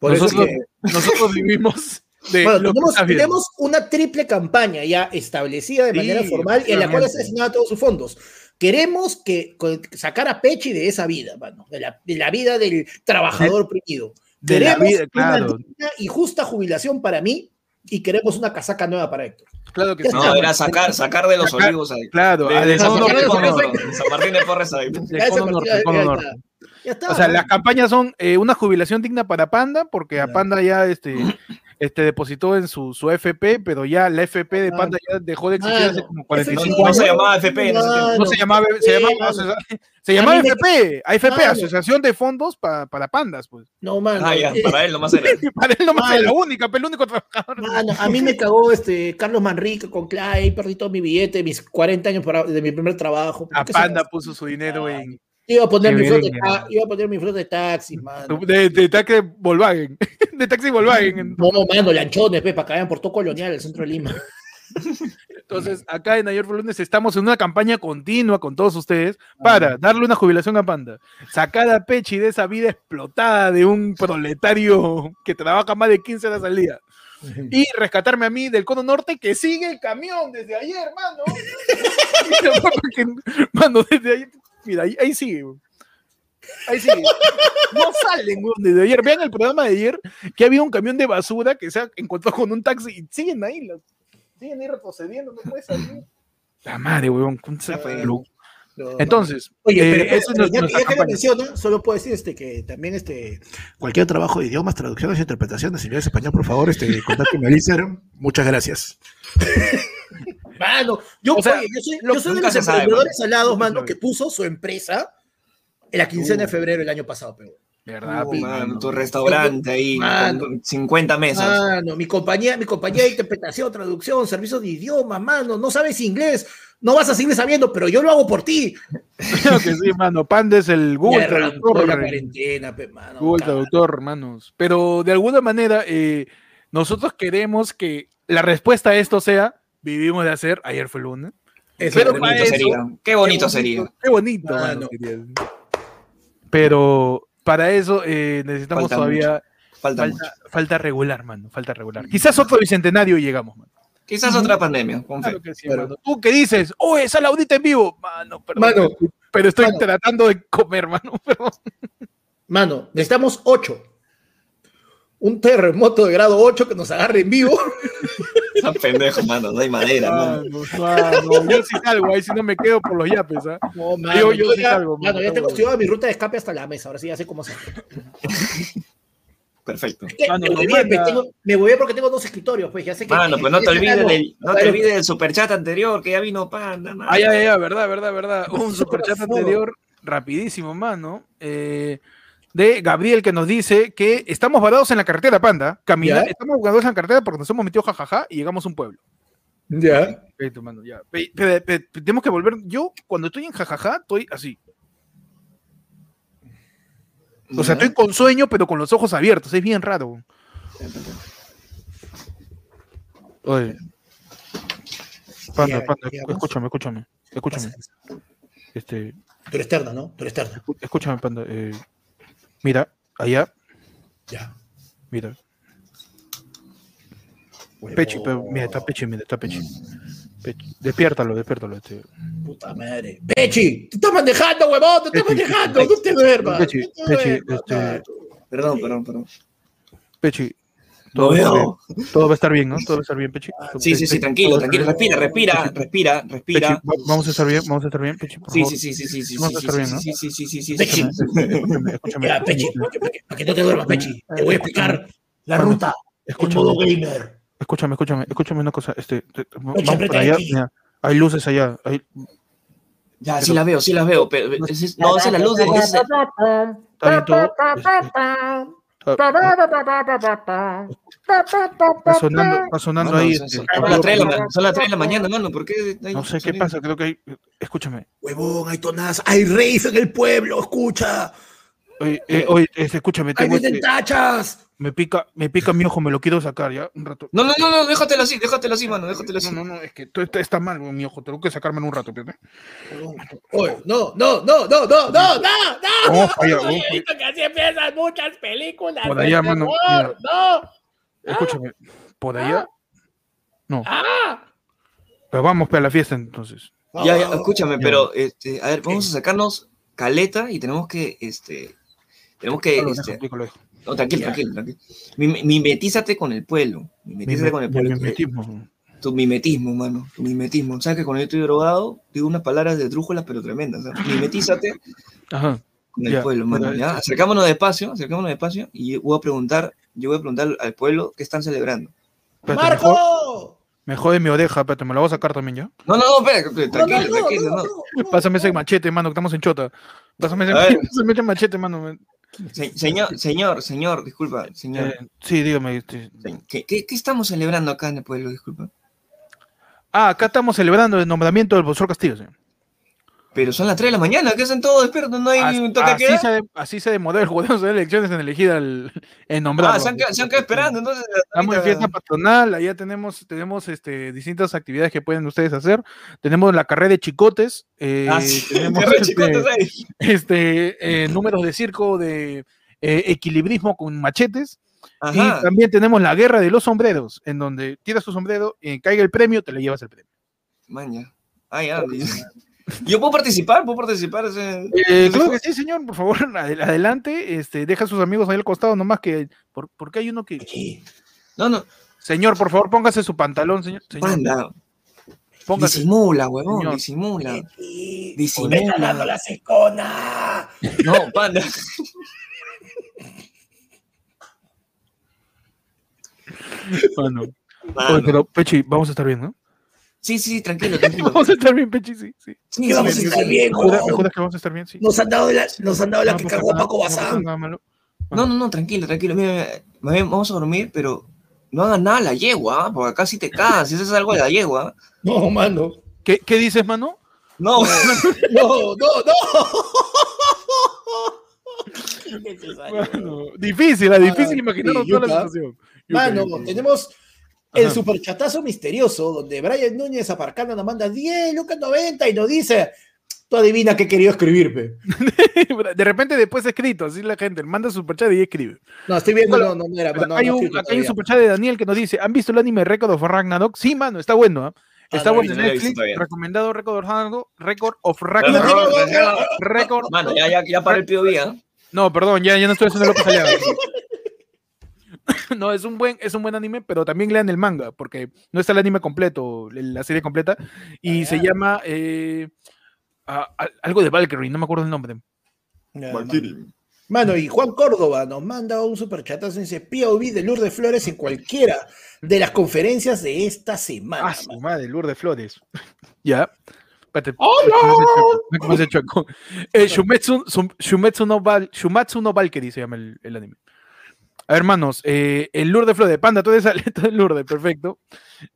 Por eso es
Nosotros,
que-
nosotros vivimos de
Bueno,
lo
tenemos, tenemos una triple campaña ya establecida de
Sí,
manera formal y en la cual está destinada todos sus fondos. Queremos que sacar a Pechi de esa vida, mano, de la, de la vida del trabajador oprimido.
de la
Queremos
vida, claro.
una y justa jubilación para mí y queremos una casaca nueva para Héctor.
Claro que sí.
No, era sacar, sacar de los
Sacar-
olivos ahí.
Claro,
De,
ah,
de
de
San Martín de Porres ahí.
Ya está.
O sea,
¿no?
las campañas son eh, una jubilación digna para Panda, porque a. Panda ya este, este depositó en su, su FP, pero ya la FP de. Panda ya dejó de existir hace como
No,
45
no
años.
se llamaba FP.
No se llamaba, se llamaba, se llamaba
A mí me-
FP, AFP. Asociación de Fondos pa- para Pandas, pues.
No, mano.
Ah, ya,
eh,
para él nomás era.
Para él nomás es la única, pero el único trabajador.
Mano, a mí me cagó este Carlos Manrique con Clay, perdí todo mi billete, mis 40 años para- de mi primer trabajo.
A
¿Qué
Panda
se-
puso su dinero en
Iba a poner mi flota iba a poner mi flota de taxi, mano.
de, de taxi Volkswagen, de taxi Volkswagen. en-
No, mano, lanchones, pe, para que vayan por todo colonial, el centro de Lima.
Entonces, acá en Ayer Lunes estamos en una campaña continua con todos ustedes para darle una jubilación a Panda, sacar a Pechi de esa vida explotada de un proletario que trabaja más de 15 horas al día y rescatarme a mí del cono norte que sigue el camión desde ayer, mano. Mano, desde ayer, mira, ahí, ahí sigue. weón. Ahí sigue. No salen desde ayer. Vean el programa de ayer que había un camión de basura que se ha encontrado con un taxi y siguen ahí. las- siguen ahí retrocediendo, no puede salir. La madre, weón. ¿cómo se-
Ya fue.
lo-
No,
Entonces,
Oye,
eh,
pero, pero,
eso es
ya, ya que lo menciona, solo puedo decir este, que también este,
Cualquier trabajo de idiomas, traducciones e interpretaciones, inglés, español, por favor, este, contácteme al Instagram. Muchas gracias.
Mano, yo,
O sea,
oye, yo soy,
lo-
yo soy de los
se sabe,
emprendedores alados, mano,
sabe.
que puso su empresa en la quincena de febrero del año pasado, pero.
¿Verdad?
Uh,
pi,
mano,
mano?
tu restaurante ahí,
Mano.
con 50 mesas.
Mano, mi compañía, mi compañía de interpretación, traducción, servicios de idioma, mano, no sabes inglés, no vas a seguir sabiendo, pero yo lo hago por ti.
Creo que sí, mano. Panda es el Google Traductor.
la
eh,
cuarentena, pe, mano.
Google. Traductor, hermanos. Pero de alguna manera, eh, nosotros queremos que la respuesta a esto sea: vivimos de hacer, ayer fue lunes.
Eso
Pero para
bonito
eso-
sería. Qué bonito sería.
Qué bonito,
mano,
sería. Pero para eso eh, necesitamos
Falta
todavía.
Falta mucho.
Falta, falta regular, mano. Falta regular. Quizás otro bicentenario y llegamos, mano.
Quizás otra pandemia, con fe.
Claro que sí,
Pero-
mano. Tú que dices, oye, sale audita en vivo. Mano, perdón.
Mano,
pero estoy
mano.
tratando de comer, mano. Perdón.
mano, necesitamos ocho. Un terremoto de grado 8 que nos agarre en vivo.
Está pendejo, mano. No hay madera, mano.
Mano, yo sí salgo ahí, si no me quedo por los yapes, ¿ah?
No, mano,
Yo- yo sí
ya,
salgo,
mano,
mano,
ya tengo estudiado mi ruta de escape hasta la mesa. Ahora sí ya sé cómo hacer.
Perfecto.
Es que
Mano,
me,
nos
huevé,
manda-
tengo- me huevé porque tengo dos escritorios, pues ya sé que.
Mano, pues no te olvides del, no te olvides del superchat anterior, que ya vino Panda, mano.
Ah, ya, ya, verdad, verdad, verdad. Un superchat anterior, rapidísimo, mano. eh, de Gabriel que nos dice que estamos varados en la carretera, panda. Camina,
¿Ya?
estamos varados en la carretera porque nos hemos metido jajaja y llegamos a un pueblo.
Ya.
Perfecto, mano, ya. Pe- pe- pe- pe- tenemos que volver. Yo, cuando estoy en jajaja, estoy así. O sea, estoy con sueño, pero con los ojos abiertos. Es bien raro. Oye. Panda, panda, escúchame, escúchame. Escúchame. Este,
Tú eres terna, ¿no? Tú eres terna.
escu- escúchame, panda. eh, mira, allá,
Ya.
mira. Pechi, pero, mira, está Pechi, mira, está Pechi. Pechi. Despiértalo, despiértalo. Este.
Puta madre. Pechi, te estás manejando, huevón, te estás manejando. No te duermas.
Pechi, Pechi, este.
Perdón, perdón, perdón.
Pechi, todo, va a estar
veo.
bien, todo va a estar bien, ¿no? Todo va a estar bien, Pechi.
Sí, sí, sí, tranquilo, tranquilo. Respira, respira, respira,
Pechi,
respira.
va- vamos a estar bien, vamos a estar bien, Pechi.
Sí, sí, sí, sí, sí, sí,
Vamos a
sí,
estar
sí,
bien, ¿no?
sí, sí, sí, sí, sí,
Pechi.
Escúchame, escúchame.
Ya, Pechi, para que, no te duermas, Pechi. Te voy a explicar la
Bueno,
ruta en
Escúchame.
modo gamer.
Escúchame, escúchame, escúchame una cosa. Este, te- te- vamos para allá. hay luces allá. Hay,
Ya, sí las veo, sí las veo. Pero, es- no, esa es la luz. de-
está bien todo. Está, sonando, está sonando
Mano,
ahí.
son-
este,
son
el
son las tres de la son las 3 de la mañana, mano. ¿Por qué? hay
No sé qué
sonido?
pasa, creo que hay. Escúchame.
Huevón, hay tonadas, hay reyes en el pueblo, escucha.
Oye, eh, oye, este, escúchame,
Ahí
tengo
vienen
este-
tachas.
Me pica, me pica mi ojo, me lo quiero sacar ya un rato.
No, no, no, no, déjatelo así, déjatelo así, mano, déjatelo así.
No, no, no, es que todo está, está mal mi ojo, tengo que sacarme en un rato. espérate.
Oye, no, no, no, no, no, no, no, no.
Para allá, vamos
He visto que así empiezan muchas películas.
Por allá, mano,
terror, No.
Escúchame, por allá. No,
Ah.
pero vamos para la fiesta entonces.
Ya, ya, escúchame,
Ya.
pero, este, a ver, vamos a sacarnos caleta y tenemos que, este, tenemos que,
Lo dejo,
este,
lo dejo.
No, tranquilo, tranquilo, tranquilo. Mim- Mimetízate con el pueblo, mimetízate
Mime-
con el pueblo.
mimetismo.
Tu mimetismo, mano, tu mimetismo. ¿Sabes que cuando yo estoy drogado, digo unas palabras de drújulas, pero tremendas? ¿sabes? Mimetízate
Ajá.
con el
Ya,
pueblo, mano. Acercámonos despacio, acercámonos despacio y voy a preguntar, yo voy a preguntar al pueblo qué están celebrando.
Espérate,
¡Marco!
me jode mi oreja, espérate, me la voy a sacar también ya.
No, no, no, espera,
No, no,
tranquilo,
no,
tranquilo,
no,
no.
no, no.
Pásame ese machete, mano, que estamos en chota. Pásame ese machete, mano.
Se- señor, señor, señor, disculpa, señor.
Eh, sí, dígame. este,
¿Qué, qué, qué estamos celebrando acá en el pueblo? Disculpa.
Ah, acá estamos celebrando el nombramiento del profesor Castillo, señor.
Pero son las 3 de la mañana, ¿qué hacen todos despiertos? ¿No hay
As-
un toque
así,
queda?
se, así se demoró el gobierno de elecciones en elegir al en nombrarlo.
Ah, se han, quedado- se han quedado esperando, entonces.
Estamos en fiesta patronal, allá tenemos, tenemos este, distintas actividades que pueden ustedes hacer. Tenemos la carrera de chicotes, eh,
Ah, sí,
tenemos este,
chicotes ahí.
este, eh, números de circo de eh, equilibrismo con machetes.
Ajá.
Y también tenemos la guerra de los sombreros, en donde tiras tu sombrero, y caiga el premio, te le llevas el premio.
Maña. Ah, ya. Yo puedo participar, puedo participar. ese-
Eh, claro que sí, señor, por favor, adel- adelante, este, deja a sus amigos ahí al costado, nomás que, por, porque hay uno que...
Sí.
No, no.
Señor, por favor, póngase su pantalón, señor. señor.
Panda.
Póngase.
Disimula, huevón,
Señor.
disimula. Disimula.
¡Me está dando la secona!
No, panda.
Oye, pero, Pechi, vamos a estar bien, ¿no?
Sí, sí, tranquilo, tranquilo.
Vamos a estar bien, Pechi, sí. sí.
Sí,
¿Qué vamos
sí,
a
sí,
estar
sí.
bien,
¿Me juras, me
huevón?
juras que vamos a estar bien? Sí.
Nos han dado la, nos han dado la
No
que
pasa
cagó Paco
pasa
Bazán.
No, no, no, tranquilo, tranquilo. Mira, mira, vamos a dormir, pero no hagan nada a la yegua, ¿ah? porque acá sí te cagas. Si haces algo a la yegua.
No, mano.
¿Qué, ¿Qué dices, mano?
No,
No, no, no.
Mano, difícil, es difícil
Ah,
imaginarnos
sí,
toda la situación.
Mano,
Yuca,
el
Ajá.
superchatazo misterioso donde Brian Núñez aparcando nos manda 10 lucas 90 y nos dice, tú adivina qué quería escribir, pe.
De repente después escrito, así la gente manda superchat y escribe.
No, estoy viendo,
Bueno,
no, no, no era,
Pero
no,
hay
no
un,
escrito
acá hay un
todavía.
superchat de Daniel que nos dice, ¿han visto el anime Record of Ragnarok? Sí, mano, está bueno. ¿ah?
Ah,
Está
no,
bueno en
no visto
Netflix, recomendado Record of Ragnarok, Record of
No,
Ragnarok,
no, no, no,
Record...
mano, ya, ya, ya para el POV, ¿ah?
No, perdón, ya, ya no estoy haciendo lo que salía. No, es un buen, es un buen anime, pero también lean el manga, porque no está el anime completo, la serie completa, y
Ah,
se
ya.
llama eh, a- a- algo de Valkyrie, no me acuerdo el nombre.
Ya, mano. Y Juan Córdoba nos manda un superchatazo y dice POV de Lourdes Flores en cualquiera de las conferencias de esta semana.
Ah, su madre, Lourdes Flores. ya. Espérate.
¡Hola!
¿Cómo se chueco? Eh, Shumetsu, Sum- Shumetsu no Val- Shumatsu no Valkyrie se llama el, el anime. A ver, hermanos, eh, el Lourdes Flores, Panda, tú eres aleta del Lourdes, perfecto.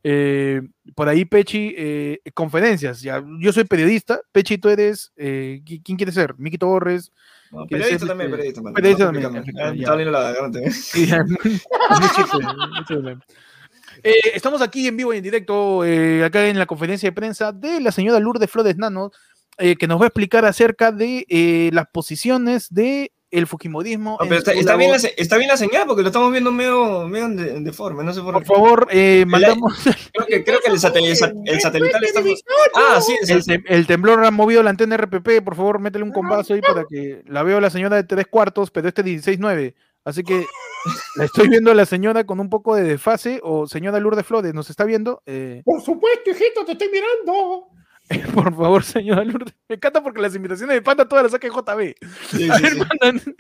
Eh, por ahí, Pechi, eh, conferencias. Ya, yo soy periodista. Pechi, tú eres. ¿qui- ¿Quién quieres ser? Miki Torres.
No,
Quiere
periodista
ser,
también,
este,
periodista.
periodista
No,
también, estamos aquí en vivo y en directo, acá en la conferencia de prensa de la señora Lourdes Flores Nano, que nos va a explicar acerca de las posiciones de el.
No, pero está, bien la, está bien la señal porque lo estamos viendo medio, medio de, deforme, no sé por,
Por
qué.
favor, eh, mandamos.
Creo que, creo que el, satel- el sat- el satelital está... Ah, sí, El,
tem- el temblor ha movido la antena RPP, por favor, métele un compaso ahí para que la veo la señora de tres cuartos, pero este 16.9. Así que la estoy viendo a la señora con un poco de desfase, o señora Lourdes Flores, ¿nos está viendo? Eh,
Por supuesto, hijito, te estoy mirando.
por favor, señora Lourdes. Me encanta porque las invitaciones de Panda todas las saca en JB.
sí,
A
sí,
ver,
sí.
mandan-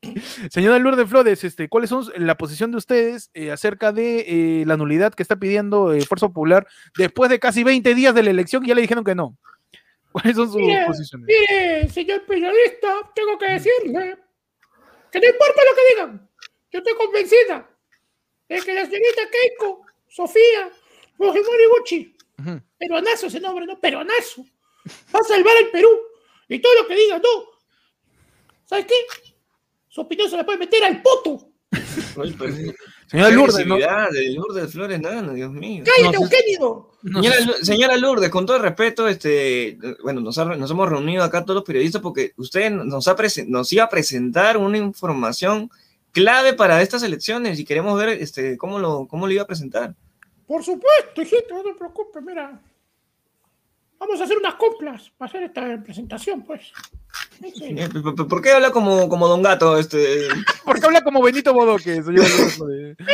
Señora Lourdes Flores, este, ¿cuáles son la posición de ustedes eh, acerca de eh, la nulidad que está pidiendo eh, Fuerza Popular después de casi 20 días de la elección y ya le dijeron que no? ¿Cuáles son sus
Mire,
posiciones?
Mire, señor periodista, tengo que decirle que no importa lo que digan. Yo estoy convencida de que la señorita Keiko, Sofía, Fujimori Gucci,
Ujú.
peruanazo ese nombre, ¿no? Peruanazo, va a salvar al Perú. Y todo lo que diga, no. ¿Sabes qué? Su opinión se la puede meter al poto.
Pero-
Señora Lourdes, ¿no?
agresividad de Lourdes Flores Nano, Dios mío.
¡Cállate,
No,
Eugénido!
No
Señora, Lourdes, con todo el respeto, este, bueno, nos, ha- nos hemos reunido acá todos los periodistas porque usted nos, ha nos iba a presentar una información clave para estas elecciones y queremos ver este, cómo, lo, cómo lo iba a presentar.
Por supuesto, hijito, no te preocupes, mira. Vamos a hacer unas coplas para hacer esta presentación, pues. Sí.
¿Por, qué habla como, como Don Gato? Este,
¿Por qué habla como Benito Bodoque, señora Lourdes Flores? ¿Por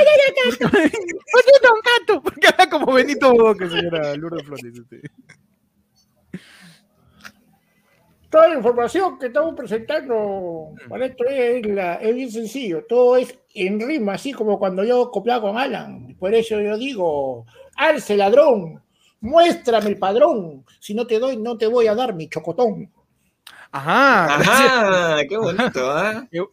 qué Don Gato? ¿Por qué habla como Benito Bodoque, señora Lourdes Flores? Este?
Toda la información que estamos presentando para esto es, la- es bien sencillo. Todo es en rima, así como cuando yo copiaba con Alan. Por eso yo digo, alce ladrón, muéstrame el padrón. Si no te doy, no te voy a dar mi chocotón.
Ajá.
Ajá, qué bonito, ¿ah?
Qué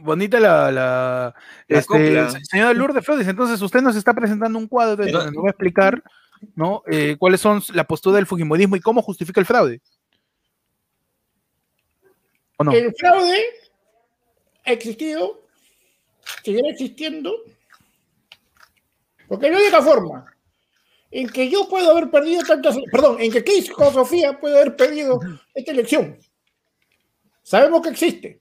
bonita la, la,
La
este, señora Lourdes Flores. Entonces, usted nos está presentando un cuadro donde nos va a explicar ¿no? Eh, cuáles son la postura del Fujimorismo y cómo justifica el fraude. ¿O no?
El fraude ha existido, seguirá existiendo, porque es la única forma en que yo puedo haber perdido tantas, perdón, en que Keiko Sofía puede haber perdido esta elección. Sabemos que existe.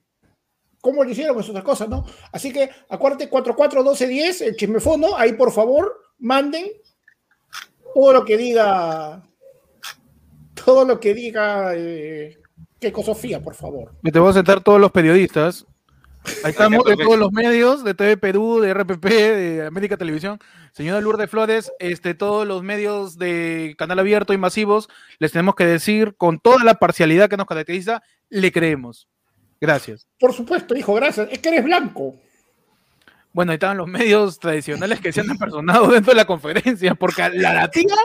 ¿Cómo lo hicieron? Es otra cosa, ¿no? Así que acuérdate 441210, el chismefono, ahí por favor, manden todo lo que diga, todo lo que diga eh, Keiko Sofía, por favor.
Te voy a sentar todos los periodistas Ahí estamos, de todos los medios, de TV Perú, de RPP, de América Televisión. Señora Lourdes Flores, este, todos los medios de canal abierto y masivos, les tenemos que decir con toda la parcialidad que nos caracteriza, le creemos. Gracias.
Por supuesto, hijo, gracias. Es que eres blanco.
Bueno, ahí estaban los medios tradicionales que se han apersonado dentro de la conferencia, porque a la, la tía,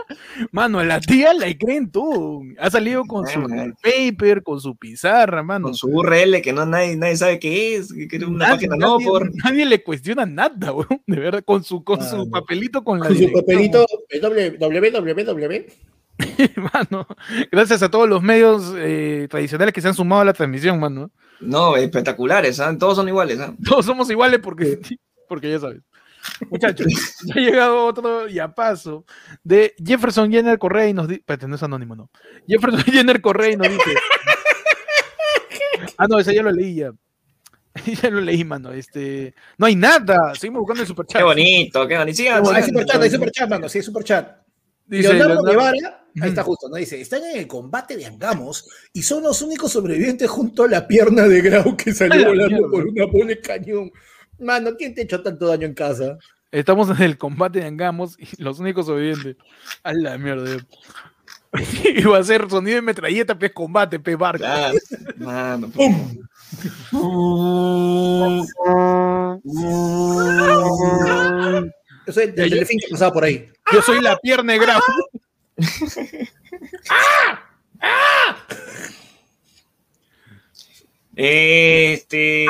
mano, a la tía le creen todo. Ha salido con su paper, con su pizarra, mano.
Con su URL que no nadie, nadie sabe qué es, que era una
Nadie,
página no
nadie-
por.
nadie le cuestiona nada, weón. De verdad, con su, con su papelito, con la
Con su papelito eh, www.
mano. Gracias a todos los medios eh, tradicionales que se han sumado a la transmisión, mano.
No, espectaculares, ¿ah? todos son iguales. ¿ah?
Todos somos iguales porque, porque ya sabes. Muchachos, ya ha llegado otro y a paso de Jefferson Jenner Correa y nos dice. Espérate, no es anónimo, no. Jefferson Jenner Correa y nos dice. ah, no, ese ya lo leí ya. ya lo leí, mano. Este, no hay nada. Seguimos buscando el superchat.
Qué bonito, qué bonito. Sigan,
No, hay superchat, hay superchat, mano. Sí, hay superchat.
Dice
Leonardo
Leonardo-
Guevara, ahí está justo, ¿no? Dice, están en el combate de Angamos y son los únicos sobrevivientes junto a la pierna de Grau que salió
la
volando
mierda.
por una bola de cañón. Mano, ¿quién te ha hecho tanto daño en casa?
Estamos en el combate de Angamos y los únicos sobrevivientes. A la mierda. Iba a ser sonido de metralleta, pez combate, pez barco.
Claro, mano.
¡Pum! Yo soy el
ya.
delfín que pasaba por ahí.
Yo soy la pierna de Grau.
Este.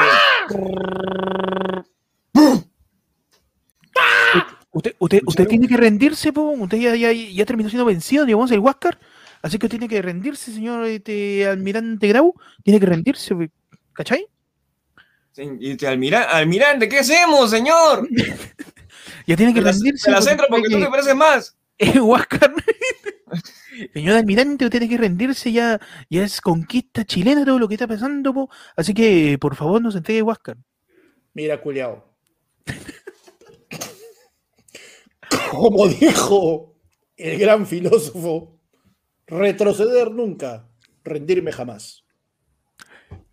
Usted, usted, usted tiene que rendirse, po. Usted ya, ya, ya terminó siendo vencido, digamos, el Huáscar. Así que tiene que rendirse, señor este, almirante Grau. Tiene que rendirse, we- ¿cachai?
Y este, almira- almirante, ¿qué hacemos, señor?
Ya tiene que rendirse.
la centro porque tú te pareces más.
Eh, Huáscar. Señor almirante, usted tiene que rendirse ya. Ya es conquista chilena todo lo que está pasando, po. Así que, por favor, nos entregue Huáscar.
Mira, culiao. Como dijo el gran filósofo, retroceder nunca, rendirme jamás.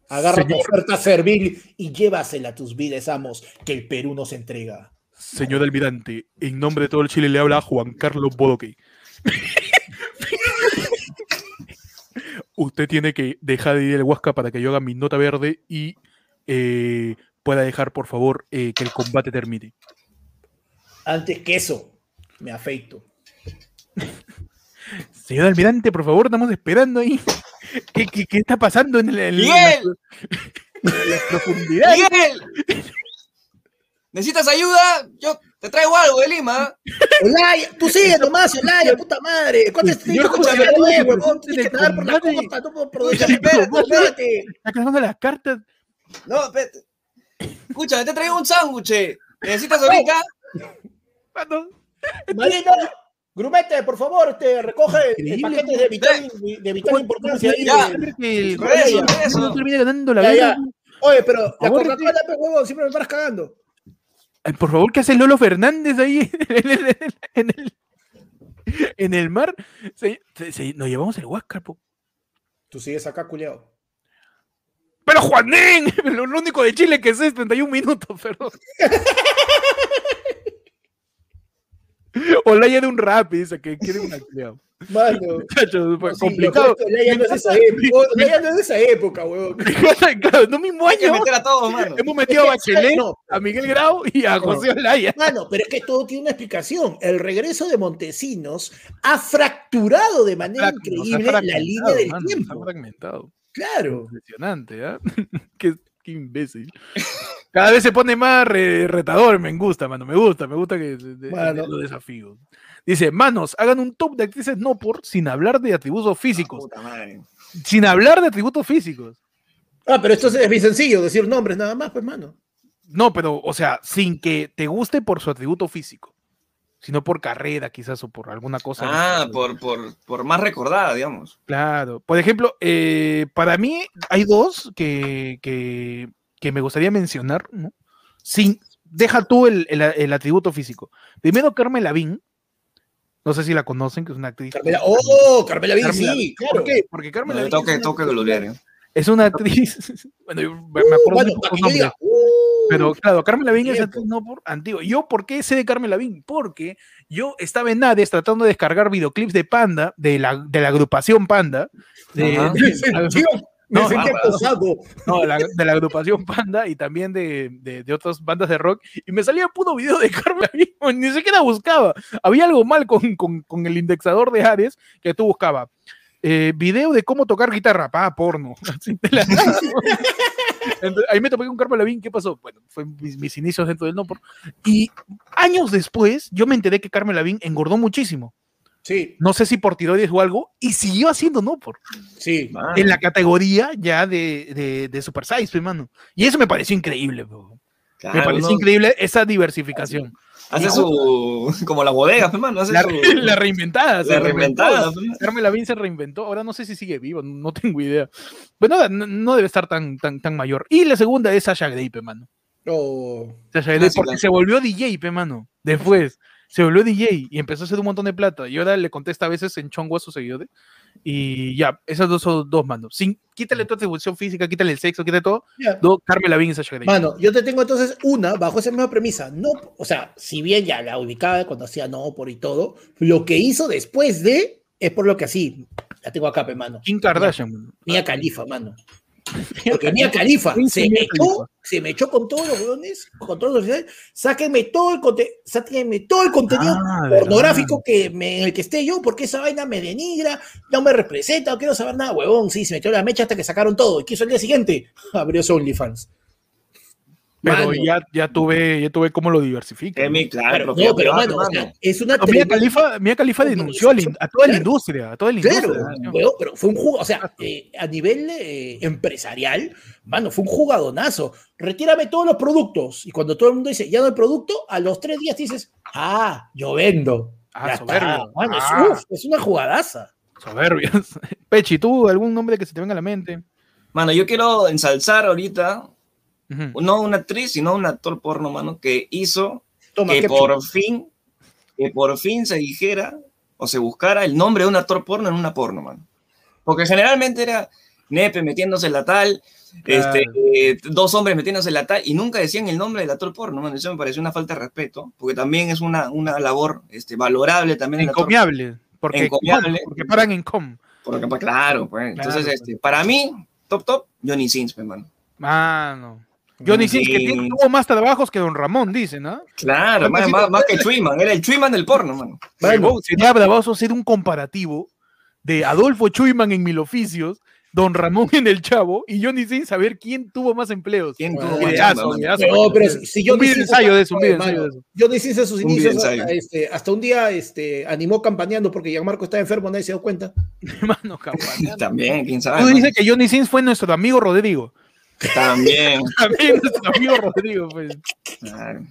Agarra tu oferta servil y llévasela a tus vides amos, que el Perú nos entrega.
Señor almirante, en nombre de todo el Chile le habla Juan Carlos Bodoque. Usted tiene que dejar de ir al Huasca para que yo haga mi nota verde y eh, pueda dejar, por favor, eh, que el combate termine.
Antes que eso, me afeito.
Señor almirante, por favor, estamos esperando ahí. ¿Qué, qué- qué está pasando en, el- en la-
¡Miguel!
en las profundidades?
¡Miguel! ¿Necesitas ayuda? Yo te traigo algo de Lima.
Olaya, tú sigue nomás, Olaya, puta madre. ¿Cuántas
El señor
cosas
José
que huevón? Tienes que por la costa, no por
Sí,
espérate, espérate.
Las cartas.
No, espérate. Escucha, te traigo un sándwich. ¿Necesitas ahorita?
mano.
Marino, Grumete, por favor, este, recoge el paquete de vital, de vital importancia.
Ya. eso, eso.
no termina ganando la vida.
Oye, pero la Coca-Cola, huevón, siempre me paras cagando.
Ay, por favor, ¿qué hace Lolo Fernández ahí en el, en el, en el mar? Se- se- se- nos llevamos el Huáscar, po.
Tú sigues acá, culiao.
Pero Juanín, lo, lo único de Chile que es 31 minutos, perdón. Olaya de un rap, dice que quiere una culiao.
Mano.
Muchachos, fue
no, sí,
complicado.
Olaya no es de esa época. Olaya no es de esa época, huevón.
Claro, no mismo
Hay que
año.
meter a todos, mano.
Hemos metido a
Es que,
Bachelet,
no.
a Miguel Grau y a
No.
José Olaya.
Mano, pero es que todo tiene una explicación. El regreso de Montesinos ha fracturado de manera increíble la línea del
mano, nos ha
tiempo.
fragmentado.
Claro.
Impresionante, ¿ah? qué, qué imbécil. Cada vez se pone más re- retador, me gusta, mano, me gusta, me gusta que
Mano.
los desafíos. Dice, manos, hagan un top de actrices no por sin hablar de atributos físicos.
Madre.
Sin hablar de atributos físicos.
Ah, pero esto es bien sencillo, decir nombres nada más, pues, mano.
No, pero, o sea, sin que te guste por su atributo físico, sino por carrera, quizás, o por alguna cosa.
Ah, por, por, por más recordada, digamos.
Claro. Por ejemplo, eh, para mí hay dos que, que, que me gustaría mencionar, ¿no? Sin, deja tú el, el- el atributo físico. Primero, Carmen Lavín. No sé si la conocen, que es una actriz.
Carmela, oh, Carmela Bin,
Carmen
sí,
Lavín.
claro.
¿Por qué? Porque Carmen
No,
Lavín
tengo que,
es una actriz-
¿eh?
Es una actriz. bueno, yo me me acuerdo
Uh, bueno,
de Pero claro, Carmen Lavín es actriz no por antiguo. ¿Yo por qué sé de Carmen Lavín? Porque yo estaba en Hades tratando de descargar videoclips de Panda, de la, de la agrupación Panda. De,
Ajá.
de-
me
No,
sentí acosado.
no, la, de la agrupación Panda y también de, de, de otras bandas de rock. Y me salía puro video de Carmen Lavín, ni siquiera buscaba. Había algo mal con, con, con el indexador de Hades que tú buscabas. Eh, video de cómo tocar guitarra, pa, porno. Ahí me topé con Carmen Lavín, ¿qué pasó? Bueno, fue mis, mis inicios dentro del no por. Y años después, yo me enteré que Carmen Lavín engordó muchísimo.
Sí,
No sé si por tiroides o algo, y siguió haciendo no por.
sí.
En la categoría ya de, de, de Super Size, hermano. Y eso me pareció increíble, bro. Me
Claro,
pareció
¿no?
increíble esa diversificación.
Hace su. Como las bodegas, hermano. Hace
La,
su.
la reinventada.
la reinventada. pues.
Carmen Lavín se reinventó. Ahora no sé si sigue vivo, no tengo idea. Pero no, no debe estar tan, tan, tan mayor. Y la segunda es Sasha Grey, pe, mano.
Oh,
Sasha Grey,
Clásica.
porque se volvió DJ, pe, mano. Después se volvió DJ y empezó a hacer un montón de plata. Y ahora le contesta a veces en chongo a sus seguidores. Y ya, esas dos son dos, mano. Sin, quítale toda atribución física, quítale el sexo, quítale todo.
ya.
Do, Carmen Lavín y Sasha Grey.
Mano, yo te tengo entonces una bajo esa misma premisa. No, o sea, si bien ya la ubicaba cuando hacía no por y todo, lo que hizo después de es por lo que así. La tengo acá, pe, mano.
Kim Kardashian, mano.
Mía Califa, mano. Porque Mía Califa se me echó, se me echó con todos los hueones, con todos los oficiales. Sáquenme todo el conte- sáquenme todo el contenido
Ah,
pornográfico que me, en el que esté yo, porque esa vaina me denigra, no me representa, no quiero saber nada, huevón. Sí, se metió la mecha hasta que sacaron todo. ¿Y qué hizo el día siguiente? Abrió su OnlyFans.
Pero
Mano.
ya, ya tuve, ya tuve cómo lo diversifica.
Claro,
no, pero mano, o sea,
hermano.
es una
No, Khalifa, Mia Khalifa
No,
denunció a, toda la industria, a toda la
Claro,
industria.
pero fue un juego, o sea, eh, a nivel eh, empresarial, mano, fue un jugadonazo. Retírame todos los productos. Y cuando todo el mundo dice, ya no hay producto, a los tres días dices, ah, yo vendo.
Ah,
Ya
soberbio.
está. Mano, es-
Ah.
uf, es una jugadaza.
Soberbios. Pechi, ¿tú algún nombre que se te venga a la mente?
Mano, yo quiero ensalzar ahorita, No una actriz, sino un actor porno, mano, que hizo
Toma,
que por fin, que por fin se dijera o se buscara el nombre de un actor porno en una porno, mano. Porque generalmente era Nepe metiéndose la tal,
Claro.
este, eh, dos hombres metiéndose la tal, y nunca decían el nombre del actor porno, mano. Eso me pareció una falta de respeto, porque también es una, una labor este, valorable también.
Encomiable. Porque,
Encomiable.
porque paran en com.
Porque, pues, claro, pues. Entonces,
Claro,
este, para mí, top top, Johnny Sins, pues, mano.
Mano. Johnny Sins, que tiene- tuvo más trabajos que Don Ramón, dice, ¿no?
Claro, más, más, más que Chuyman, era el Chuyman del porno, mano.
Mano,
Sería bravazo hacer un comparativo de Adolfo Chuyman en Mil Oficios, Don Ramón en El Chavo y Johnny Sins saber quién tuvo más empleos.
¿Quién
Bueno,
tuvo más
ideazo.
No, pero si, si yo
un video
hice
ensayo de eso, un ensayo de eso.
Yo hice sus
Un video
inicios hasta, este, hasta un día este, animó campaneando porque Gianmarco estaba enfermo, nadie se dio cuenta.
Mano, campaña.
También, quién sabe.
Tú dices que Johnny Sins fue nuestro amigo Rodrigo.
También.
También nuestro amigo Rodrigo, pues.
Claro.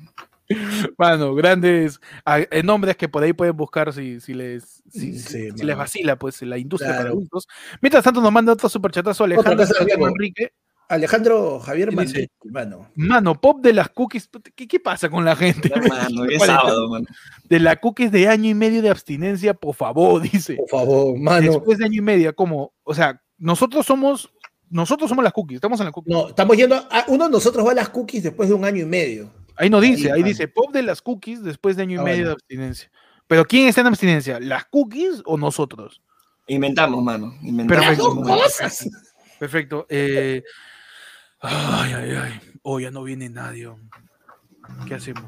Mano, grandes eh, nombres que por ahí pueden buscar si, si les, si,
Sí,
si
mano.
les vacila pues la industria
Claro.
para adultos. Mientras tanto nos manda otro superchatazo Alejandro
Diego.
Enrique.
Alejandro Javier. Manrique, mano.
Mano, pop de las cookies. ¿Qué, qué pasa con la gente? De las cookies de año y medio de abstinencia, por favor, dice.
Por favor, mano.
Después de año y medio, como, o sea, nosotros somos, nosotros somos las cookies, estamos en la cookies.
No, estamos yendo a uno de nosotros va a las cookies después de un año y medio.
Ahí no dice,
Ahí,
ahí
mano.
dice pop de las cookies después de año y
Ah,
medio
bueno.
de abstinencia. Pero ¿quién está en abstinencia? ¿Las cookies o nosotros?
Inventamos, mano. Inventamos.
Perfecto.
¡No cosas!
Perfecto. eh, ay, ay, ay. Oh, ya no viene nadie. ¿Qué hacemos?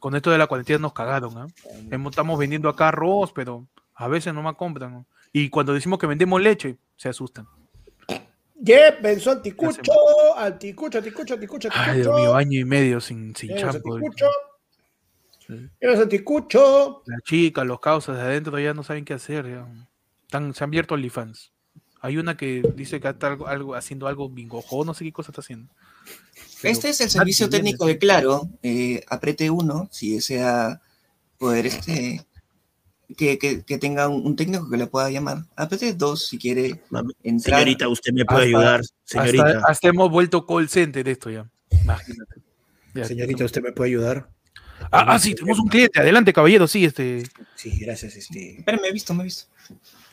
Con esto de la cuarentena nos cagaron. ¿ah? Hemos- Estamos vendiendo acá arroz, pero a veces no más compran. ¿no? Y cuando decimos que vendemos leche, se asustan.
Yeah, pensó anticucho, anticucho, anticucho, anticucho,
Ay, Dios
anticucho.
mío, año y medio sin, sin champo.
anticucho.
Sí.
Llevas anticucho.
La chica, los causas de adentro ya no saben qué hacer. ya. Están- se han abierto OnlyFans. Hay una que dice que está algo, algo- haciendo algo bingojo, no sé qué cosa está haciendo. Pero-
Este es el servicio técnico de Claro. Eh, apriete uno si desea poder este que, que, que tenga un, un técnico que le pueda llamar. Apriete dos si quiere
Mami,
entrar.
Señorita, usted me puede
Hasta-
ayudar. Señorita,
Hasta, hasta hemos vuelto call center de esto ya. Imagínate. Ya.
Señorita, ¿usted me puede ayudar?
Ah, ah, sí, tenemos un cliente. Adelante, caballero, sí, este.
Sí, gracias, este.
Espera, me he visto, me he visto.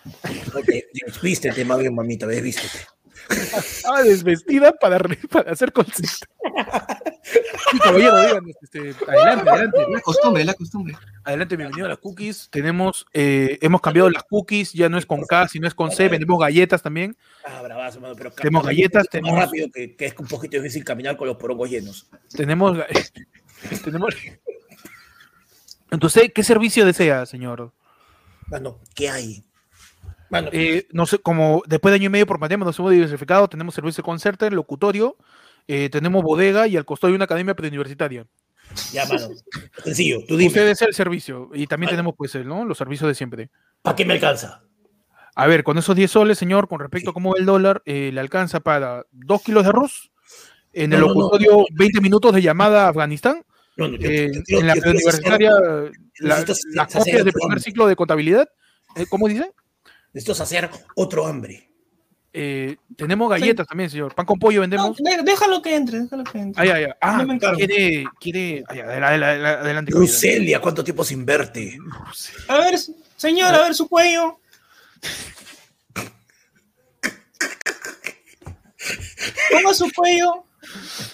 Vístete, más bien, mamita, vístete.
Estaba desvestida para, re- para hacer concierto. Sí, caballero, díganos, este, adelante, adelante.
La costumbre, la costumbre.
Adelante, bienvenido a las cookies. Tenemos, eh, hemos cambiado las cookies, ya no es con K, sino es con C. Vendemos galletas también.
Ah, bravazo, mano, pero
Tenemos galletas,
más
tenemos-
rápido que, que es un poquito difícil caminar con los porongos llenos.
Tenemos, tenemos. Entonces, ¿qué servicio desea, señor?
Mano, ¿qué hay? Mano,
Eh, no sé, como después de año y medio por pandemia nos hemos diversificado, tenemos servicio de concerter, locutorio, eh, tenemos bodega y al costado hay una academia preuniversitaria.
ya, mano. Sencillo, tú dime.
Usted es el servicio y también
Vale.
tenemos pues el, ¿no? los servicios de siempre.
¿Para qué me alcanza?
A ver, con esos 10 soles, señor, con respecto a cómo va el dólar, eh, le alcanza para 2 kilos de arroz, en el
No, no, no,
locutorio
no.
20 minutos de llamada a Afganistán, eh, en la preuniversitaria la- las
hacer
copias del primer ciclo de contabilidad, ¿cómo dice?
Necesito saciar otro hambre.
Eh, tenemos galletas también, señor. Pan con pollo
No,
vendemos.
de- déjalo que entre, déjalo que entre.
Ay, ay, ay. Ah,
encargo.
quiere, quiere. adelante.
Ruselia, ¿cuánto tiempo sin verte?
A ver, señor, a ver su cuello. Ponga su cuello.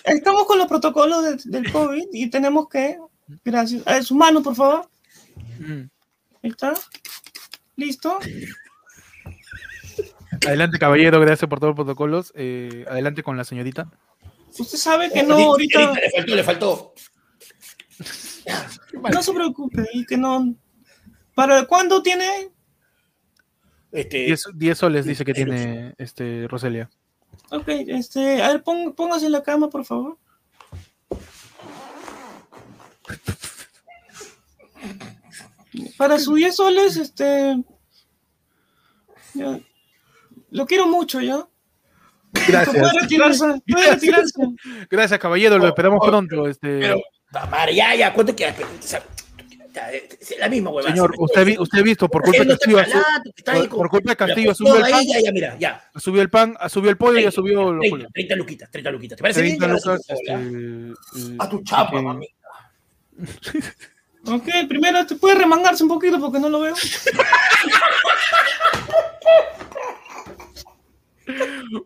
Estamos con los protocolos de- del COVID y tenemos que. Gracias. A ver, su mano, por favor.
Mm.
Ahí está. ¿Listo?
Adelante, caballero. Gracias por todos los protocolos. Eh, adelante con la señorita.
Usted sabe que no, ahorita.
Le faltó, le faltó.
No se preocupe y que no. ¿Para cuándo tiene?
Este,
10, 10 soles dice que tiene este Roselia.
Ok, este. A ver, pon- póngase en la cama, por favor. Para sus 10 soles, este. ya, lo quiero mucho, ¿ya?
Gracias.
Puede retirarse, puede retirarse.
Gracias, caballero. Lo esperamos pronto. Este,
pero, Tamara, ya, ya, ¿cuánto queda? O sea, ya, es la misma huevada.
señor, usted, vi- usted ha visto por culpa de Castillo. por-
con-
por culpa de Castillo subió el pan.
ahí, ya, ya, mira, ya.
ha subido el pan, ha subido el pollo y ha subido los
30,
pollos.
30 luquitas, 30 luquitas. ¿Te parece
30
bien?
lucas. Este, eh,
A tu chapa,
que-
mami.
Ok, primero te puede remangarse un poquito porque no lo veo.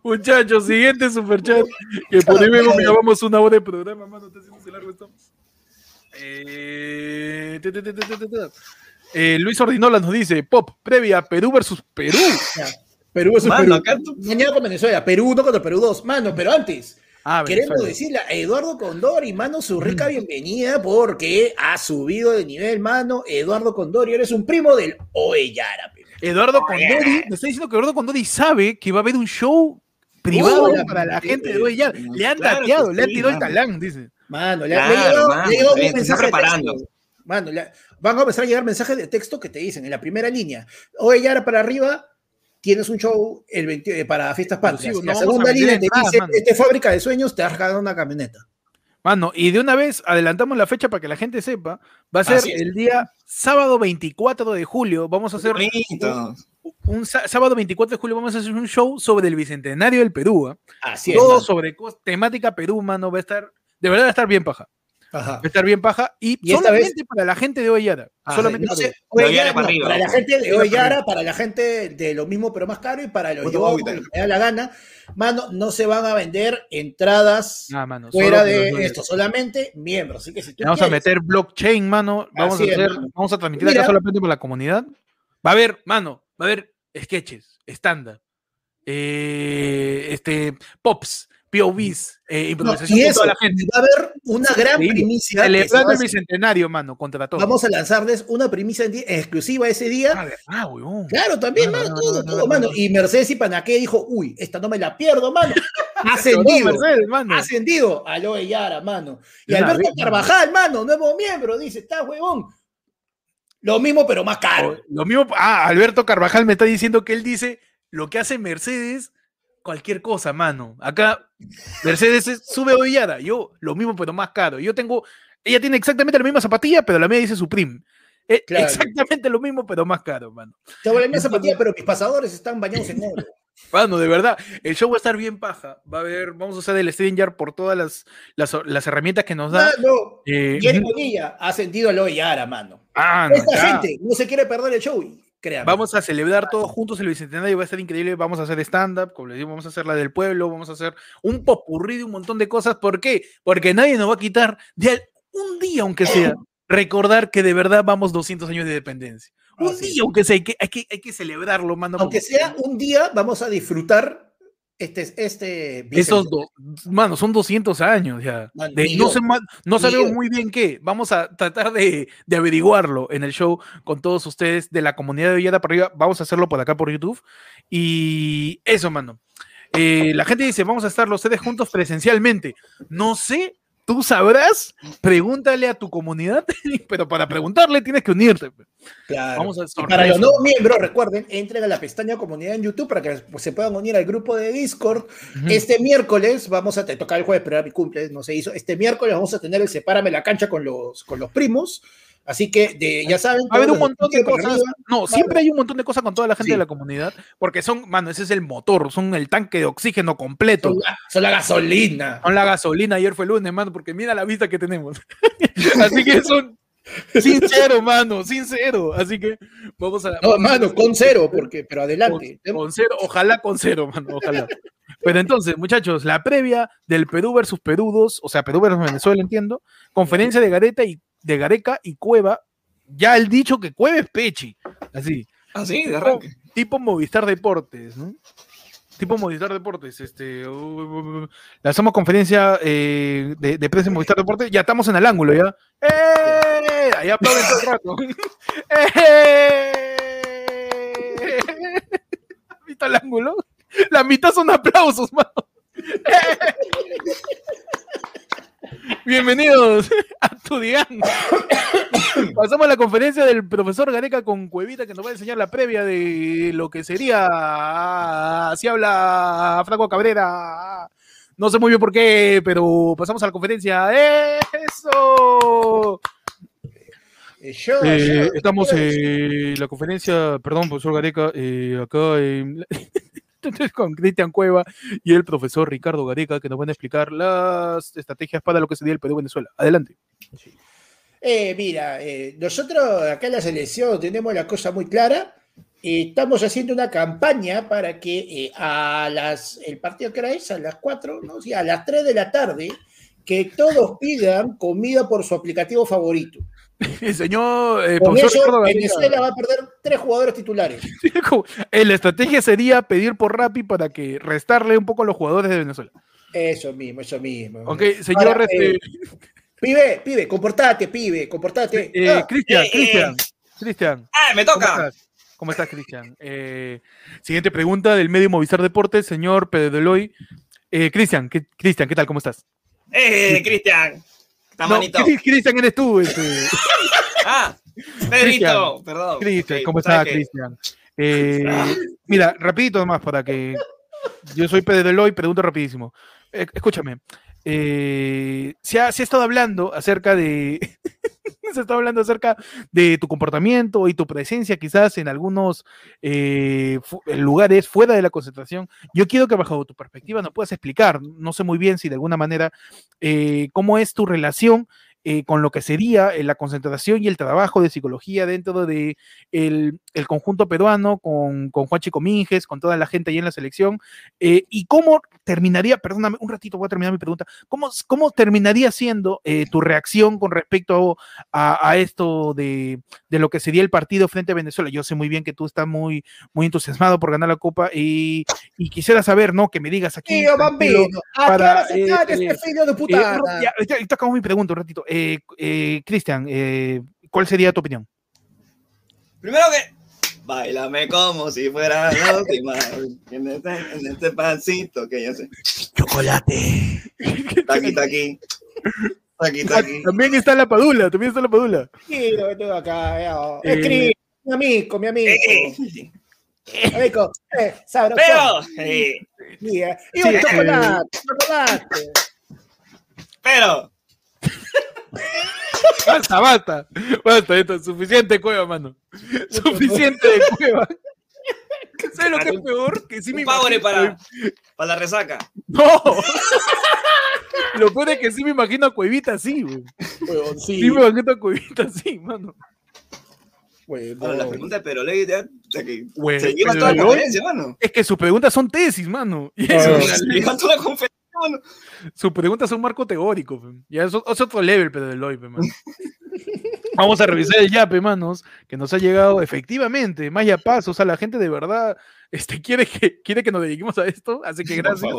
Muchachos, siguiente superchat. Que por ahí vemos que llevamos una hora de programa, mano. Está haciéndose largo esto. Eh. Eh, Luis Ordinola nos dice: Pop, previa Perú versus Perú.
Ya. Perú es
Mano,
Perú.
acá tú-
Mañana con Venezuela. Perú 1 contra Perú 2. Mano, pero antes.
Ah,
Queremos decirle a Eduardo Condor y mano su rica bienvenida porque ha subido de nivel, mano. Eduardo Condor y eres un primo del Oellara.
Eduardo Condori, me está diciendo que Eduardo Condori sabe que va a haber un show privado
Hola,
para la gente de. Le han
claro
le han tirado el talán, dice.
Mano, le,
Claro,
le ha llegado,
mano,
le ha llegado
sí,
un mensaje
preparando.
texto. Mano, le- van a empezar a llegar mensajes de texto que te dicen en la primera línea. Oellara para arriba. Tienes un show el 20 eh, para fiestas patrias. La
no vamos a
segunda línea te dice,
mano.
este es fábrica de sueños, te has regalado una camioneta.
Mano, y de una vez adelantamos la fecha para que la gente sepa. Va a ser el día sábado 24 de julio. Vamos a hacer un sá- sábado 24 de julio vamos a hacer un show sobre el bicentenario del Perú. ¿ah?
Así es.
Todo sobre temática Perú, mano. Va a estar, de verdad va a estar bien paja.
Ajá.
Va a estar bien paja. Y, solamente para la gente de Oellara.
Ah,
solamente
no
para
sé, la gente de
Ollara para
la gente de lo mismo pero más caro y para los yo me da la gana, mano, no se van a vender entradas
Ah, mano,
fuera de esto, solamente miembros. Así que si tú
Le Vamos a meter blockchain, mano. Vamos a
es,
hacer,
mano.
vamos a transmitir
Mira.
acá solamente para la comunidad. Va a haber, mano, va a haber sketches, estándar, eh, este, pops, POVs, eh,
No,
improvisación
y
con
eso,
toda la gente.
va a haber una gran
Increíble.
primicia.
Celebrando el bicentenario, mano, contra todo.
Vamos a lanzarles una primicia exclusiva ese día.
Ah, huevón.
Claro, también,
No, no,
mano,
no,
todo,
no, no,
todo,
no,
mano.
no.
Y Mercedes y Panaque dijo, uy, esta no me la pierdo, mano. Ascendido.
Mercedes, mano.
Ascendido a Loe Yara, mano. Y Alberto
vez.
Carvajal, mano, nuevo miembro, dice, está huevón. Lo mismo, pero más caro.
Lo mismo, ah, Alberto Carvajal me está diciendo que él dice lo que hace Mercedes, cualquier cosa, mano. Acá Mercedes es- sube Ollada, yo lo mismo pero más caro. Yo tengo, ella tiene exactamente la misma zapatilla, pero la mía dice Supreme. Eh,
Claro.
Exactamente lo mismo pero más caro, mano.
Tengo la misma zapatilla, pero mis pasadores están bañados en oro.
Mano, de verdad, el show va a estar bien paja. Va a haber, vamos a hacer el Steam Jar por todas las, las, las herramientas que nos da.
Mano,
Eh,
Jerry Bonilla ha a Loe Yara, mano.
ah, no,
Esta
ya.
gente no se quiere perder el show. Créame.
Vamos a celebrar todos juntos el bicentenario, va a estar increíble. Vamos a hacer stand-up, como les digo, vamos a hacer la del pueblo, vamos a hacer un popurrí de un montón de cosas. ¿Por qué? Porque nadie nos va a quitar de un día, aunque sea, recordar que de verdad vamos 200 años de dependencia. Un
es.
día, aunque sea, hay que, hay que, hay que celebrarlo, mano.
Aunque sea un día, vamos a disfrutar este, este
Esos dos, mano, son 200 años ya.
Man,
De-
ni
no sabemos muy bien qué. Vamos a tratar de, de averiguarlo en el show con todos ustedes de la comunidad de Villada para arriba. Vamos a hacerlo por acá por YouTube. Y eso, mano. Eh, la gente dice, vamos a estar los ustedes juntos presencialmente. No sé, tú sabrás. Pregúntale a tu comunidad, pero para preguntarle tienes que unirte.
Claro.
Vamos a
Y para los nuevos miembros, recuerden, entren a la pestaña comunidad en YouTube para que pues, se puedan unir al grupo de Discord. Este miércoles vamos a tocar el jueves, pero era mi cumple, no se hizo. Este miércoles vamos a tener el Sepárame la cancha con los, con los primos. Así que de, ya saben.
Va a haber un montón de cosas.
arriba.
No, siempre hay un montón de cosas con toda la gente
Sí.
de la comunidad, porque son, mano, ese es el motor, son el tanque de oxígeno completo.
Son la, son la gasolina.
Son la gasolina, ayer fue lunes, mano, porque mira la vista que tenemos. Así que son sincero, mano, sincero. Así que vamos a.
No, mano, con cero, porque, pero adelante.
Con, con cero, ojalá con cero, mano, ojalá. Pero entonces, muchachos, la previa del Perú versus Perú 2, o sea, Perú versus Venezuela, entiendo, conferencia de Gareta y de Gareca y Cueva, ya el dicho que Cueva es Pechi, así,
Ah, sí, de arranque.
tipo Movistar Deportes, ¿no? Tipo Movistar Deportes, este, uh, lanzamos conferencia eh, de, de prensa en Movistar Deportes, ya estamos en el ángulo, ¿ya? ¡Eh! Ahí aplauden todo el rato. ¡Eh! ¿Has visto el ángulo? La mitad son aplausos, mano. Bienvenidos a tu Digan. Pasamos a la conferencia del profesor Gareca con Cuevita que nos va a enseñar la previa de lo que sería. Si habla Franco Cabrera. No sé muy bien por qué, pero pasamos a la conferencia. ¡Eso!
Eh, yo-
Eh,
yo-
estamos en la conferencia, perdón, profesor Gareca, eh, acá en- con Cristian Cueva y el profesor Ricardo Gareca, que nos van a explicar las estrategias para lo que sería el Perú-Venezuela. Adelante.
Eh, mira, eh, nosotros acá en la selección tenemos la cosa muy clara. Eh, estamos haciendo una campaña para que eh, a las, el partido que era es a las 4, ¿no? Sí, a las 3 de la tarde, que todos pidan comida por su aplicativo favorito.
El señor eh,
Con eso, Venezuela va a perder tres jugadores titulares.
eh, la estrategia sería pedir por Rappi para que restarle un poco a los jugadores de Venezuela.
Eso mismo, eso mismo.
Ok, señor
Ahora,
este,
eh, Pibe, pibe, comportate, pibe, comportate.
eh,
Ah,
Cristian,
eh, eh.
Cristian, Cristian.
¡Ah, me
¿Cómo
toca!
estás? ¿Cómo estás, Cristian? Eh, siguiente pregunta del medio Movistar Deportes, señor Pedro Deloy. Eh, Cristian, ¿qué, Cristian, ¿qué tal? ¿Cómo estás?
¡Eh, Cristian!
No,
Tamanito.
Cri- Cristian, eres tú. Este.
¡Ah! Pedrito, perdón.
Cristian, ¿cómo
¿sabes
estás? Cristian? Eh, mira, rapidito nomás para que... Yo soy Pedro Deloy, pregunto rapidísimo. Eh, escúchame, eh, se, ha, estado hablando acerca de... se hablando acerca de tu comportamiento y tu presencia quizás en algunos eh, fu- lugares fuera de la concentración. Yo quiero que bajo tu perspectiva nos puedas explicar, no sé muy bien si de alguna manera, eh, cómo es tu relación eh, con lo que sería eh, la concentración y el trabajo de psicología dentro de el, el conjunto peruano, con, con Juan Chico Minges, con toda la gente ahí en la selección, eh, y cómo terminaría, perdóname, un ratito voy a terminar mi pregunta, ¿cómo, cómo terminaría siendo eh, tu reacción con respecto a, a esto de, de lo que sería el partido frente a Venezuela? Yo sé muy bien que tú estás muy, muy entusiasmado por ganar la Copa y, y quisiera saber, ¿no? Que me digas aquí.
Tío bambino, ¿a qué
para,
hora se
eh,
cae
eh,
este filho de
ya, ya, ya acabo mi pregunta un ratito. Eh, eh, Cristian, eh, ¿cuál sería tu opinión?
Primero que. Bailame como si fuera la última. En este, en este pancito que yo sé.
Chocolate.
Taqui, taqui. Taqui, taqui.
También está la Padula, también está la Padula.
Sí, lo tengo acá. eh, oh.
Eh,
Escribe, mi amigo, mi amigo.
Eh,
Amigo, eh, sabroso.
Pero. eh,
Mira, Y
Sí,
un
eh,
chocolate, chocolate.
pero.
Basta, basta. Basta, esto es suficiente cueva, mano. Suficiente de cueva. ¿Sabes lo que es peor? Que sí me imagino-
para, para la resaca.
No. Lo peor es que sí me imagino a Cuevita así, güey.
Huevón, sí.
Sí me imagino a Cuevita así, mano.
Bueno, la pregunta de Pedro Ley, ya, o sea, que
Güey,
se lleva toda la conferencia, mano.
Es que sus preguntas son tesis, mano. Y eso,
Se lleva toda la conferencia, mano.
Sus preguntas son marco teórico. Ya es, otro level, pero del hoy. Vamos a revisar el yape, manos, que nos ha llegado efectivamente. Más ya pasos, o sea, la gente de verdad este, quiere, que, quiere que nos dediquemos a esto, así que gracias.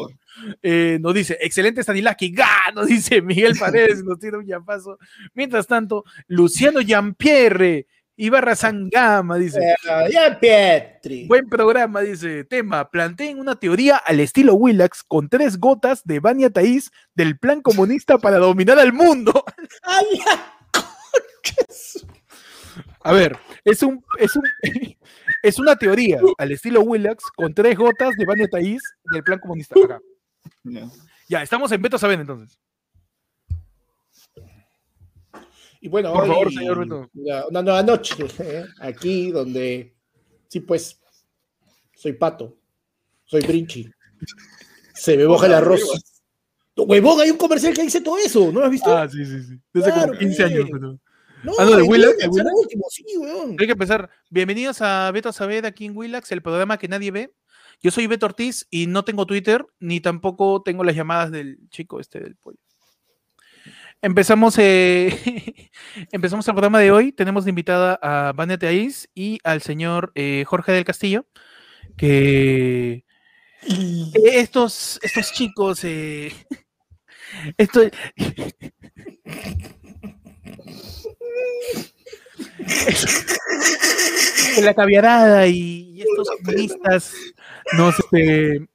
Eh, nos dice, excelente Stanislaski, ¡ga! Nos dice Miguel Paredes, nos tiene un yapazo. Mientras tanto, Luciano Giampierre, Ibarra Sangama, dice,
Ya, Pietri.
buen programa, dice, tema, planteen una teoría al estilo Willax con tres gotas de Bania Taís del plan comunista para dominar al mundo.
Ay, ya.
A ver, es un, es un, es una teoría al estilo Willax con tres gotas de Bania Taís del plan comunista. Acá.
Ya,
estamos en Beto Saben entonces.
Y bueno,
Por
hoy,
favor, señor Beto.
una, una nueva noche ¿eh? aquí donde, sí, pues, soy pato, soy brinchi, se me moja el arroz. Huevón, hay un comercial que dice todo eso, ¿no lo has visto?
Ah, sí, sí, sí. Desde
Claro,
como 15 años. pero-
no,
ah, no, de Willax,
sí, weón.
Hay que empezar. Bienvenidos a Beto Saber aquí en Willax, el programa que nadie ve. Yo soy Beto Ortiz y no tengo Twitter, ni tampoco tengo las llamadas del chico este del pollo. Empezamos, eh, empezamos el programa de hoy. Tenemos de invitada a Vania Teais y al señor eh, Jorge del Castillo, que estos, estos chicos, eh, esto, que la caviarada y, y estos comunistas nos, este,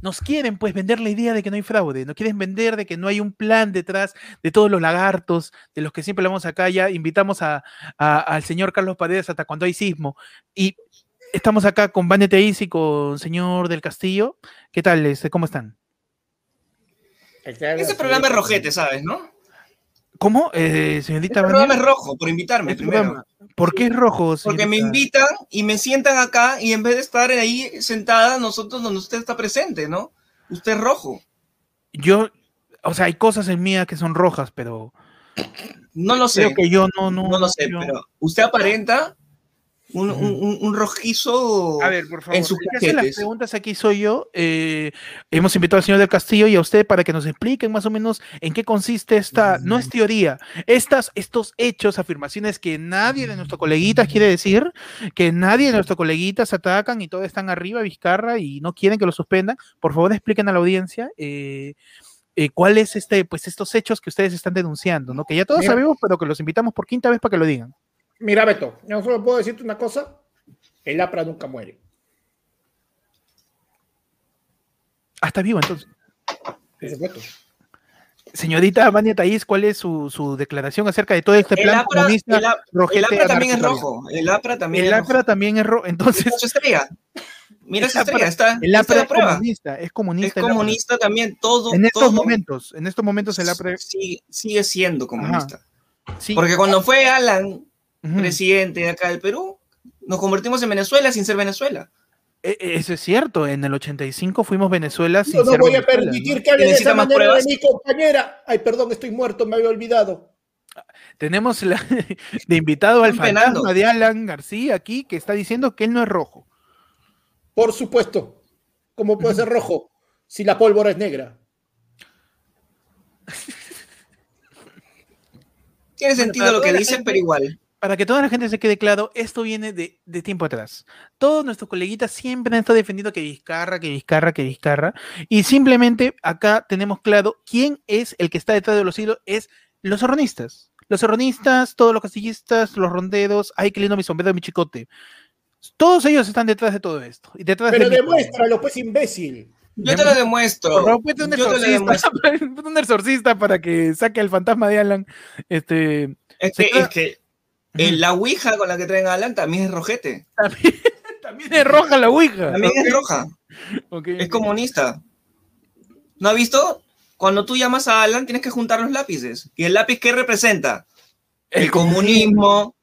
nos quieren pues vender la idea de que no hay fraude, nos quieren vender de que no hay un plan detrás de todos los lagartos, de los que siempre hablamos acá, ya invitamos a, a- al señor Carlos Paredes hasta cuando hay sismo y estamos acá con Vane Teis y con señor del Castillo. ¿Qué tal? ¿Cómo están?
Ese programa es rojete, ¿sabes, no?
¿Cómo? Eh, señorita
Este
Vania,
programa es rojo, por invitarme
este
primero.
programa, ¿Por qué es rojo?
Porque me invitan y me sientan acá y en vez de estar ahí sentada, nosotros donde usted está presente, ¿no? Usted es rojo.
Yo, o sea, hay cosas en mía que son rojas, pero
No lo sé.
creo que yo no, no.
no lo sé,
yo-
pero usted aparenta un, un- un- un rojizo
A ver, por favor,
en sus
las preguntas aquí soy yo. eh, hemos invitado al señor del Castillo y a usted para que nos expliquen más o menos en qué consiste esta, no es teoría, estas, estos hechos, afirmaciones que nadie de nuestros coleguitas quiere decir, que nadie de nuestros coleguitas atacan y todos están arriba, Vizcarra, y no quieren que lo suspendan. Por favor, expliquen a la audiencia. eh, eh, ¿Cuál es este, pues estos hechos que ustedes están denunciando, ¿no? Que ya todos
Mira.
sabemos, pero que los invitamos por quinta vez para que lo digan.
Mira, Beto, yo solo puedo decirte una cosa, el APRA nunca muere.
Ah, está vivo entonces.
Es Beto.
Señorita Vania Taís, ¿cuál es su, su declaración acerca de todo este
El
plan
APRA,
comunista?
el, el APRA también es rojo. El APRA también
El
es
APRA
rojo.
también es rojo. Entonces,
Mira su estrella. Mira estrella, está,
el
está
APRA
la
es
prueba.
comunista, es
Es
comunista. el APRA.
comunista también, todo.
En estos
todo
momentos, en estos momentos el APRA
sigue, sigue siendo comunista.
sí.
Porque cuando fue Alan, presidente de acá del Perú, nos convertimos en Venezuela sin ser Venezuela.
E- e- Eso es cierto, en el 85 fuimos Venezuela sin
Yo no
ser
voy a
Venezuela,
permitir
¿no?
que hable de
¿Necesita
esa manera
pruebas?
de mi compañera. Ay, perdón, estoy muerto, me había olvidado.
Tenemos la- de invitado al fantasma de Alan García aquí que está diciendo que él no es rojo.
Por supuesto. ¿Cómo puede ser rojo si la pólvora es negra?
Tiene sentido lo que dicen, pero igual.
Para que toda la gente se quede claro, esto viene de, de tiempo atrás. Todos nuestros coleguitas siempre han estado defendiendo que Vizcarra, que Vizcarra, que Vizcarra. Y simplemente acá tenemos claro quién es el que está detrás de los hilos, es los serronistas. Los serronistas, todos los castillistas, los ronderos, ay, qué lindo mi sombrero, mi chicote. Todos ellos están detrás de todo esto. Y detrás
Pero
de
demuéstralo, pues, imbécil.
Yo te lo demuestro.
Por un
Yo te lo
exorcista,
demuestro.
ponte un exorcista para que saque al fantasma de Alan. Este,
Es
Se
que,
queda-
es que eh, la Ouija con la que traen a Alan también es rojete.
también, también es roja la ouija.
También es roja.
Ok,
Es comunista. ¿No has visto? Cuando tú llamas a Alan tienes que juntar los lápices. ¿Y el lápiz qué representa? El comunismo.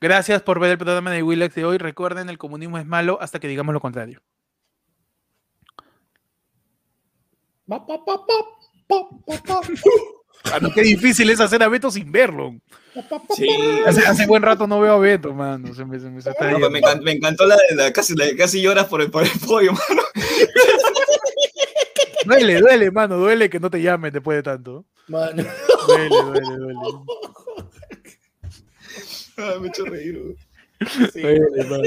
Gracias por ver el programa de Willax de hoy. Recuerden, el comunismo es malo hasta que digamos lo contrario.
Pa, pa, pa,
Mano, qué difícil es hacer a Beto sin verlo.
Sí.
Hace, hace buen rato no veo a Beto, mano. Se me, se me se está
No,
yendo.
me, encantó, me encantó la de la casi, la casi lloras por el, por el podio, mano.
Duele, duele, mano. Duele que no te llamen después de tanto.
Mano.
Duele, duele, duele.
Ah, me he hecho reír.
Duele, mano.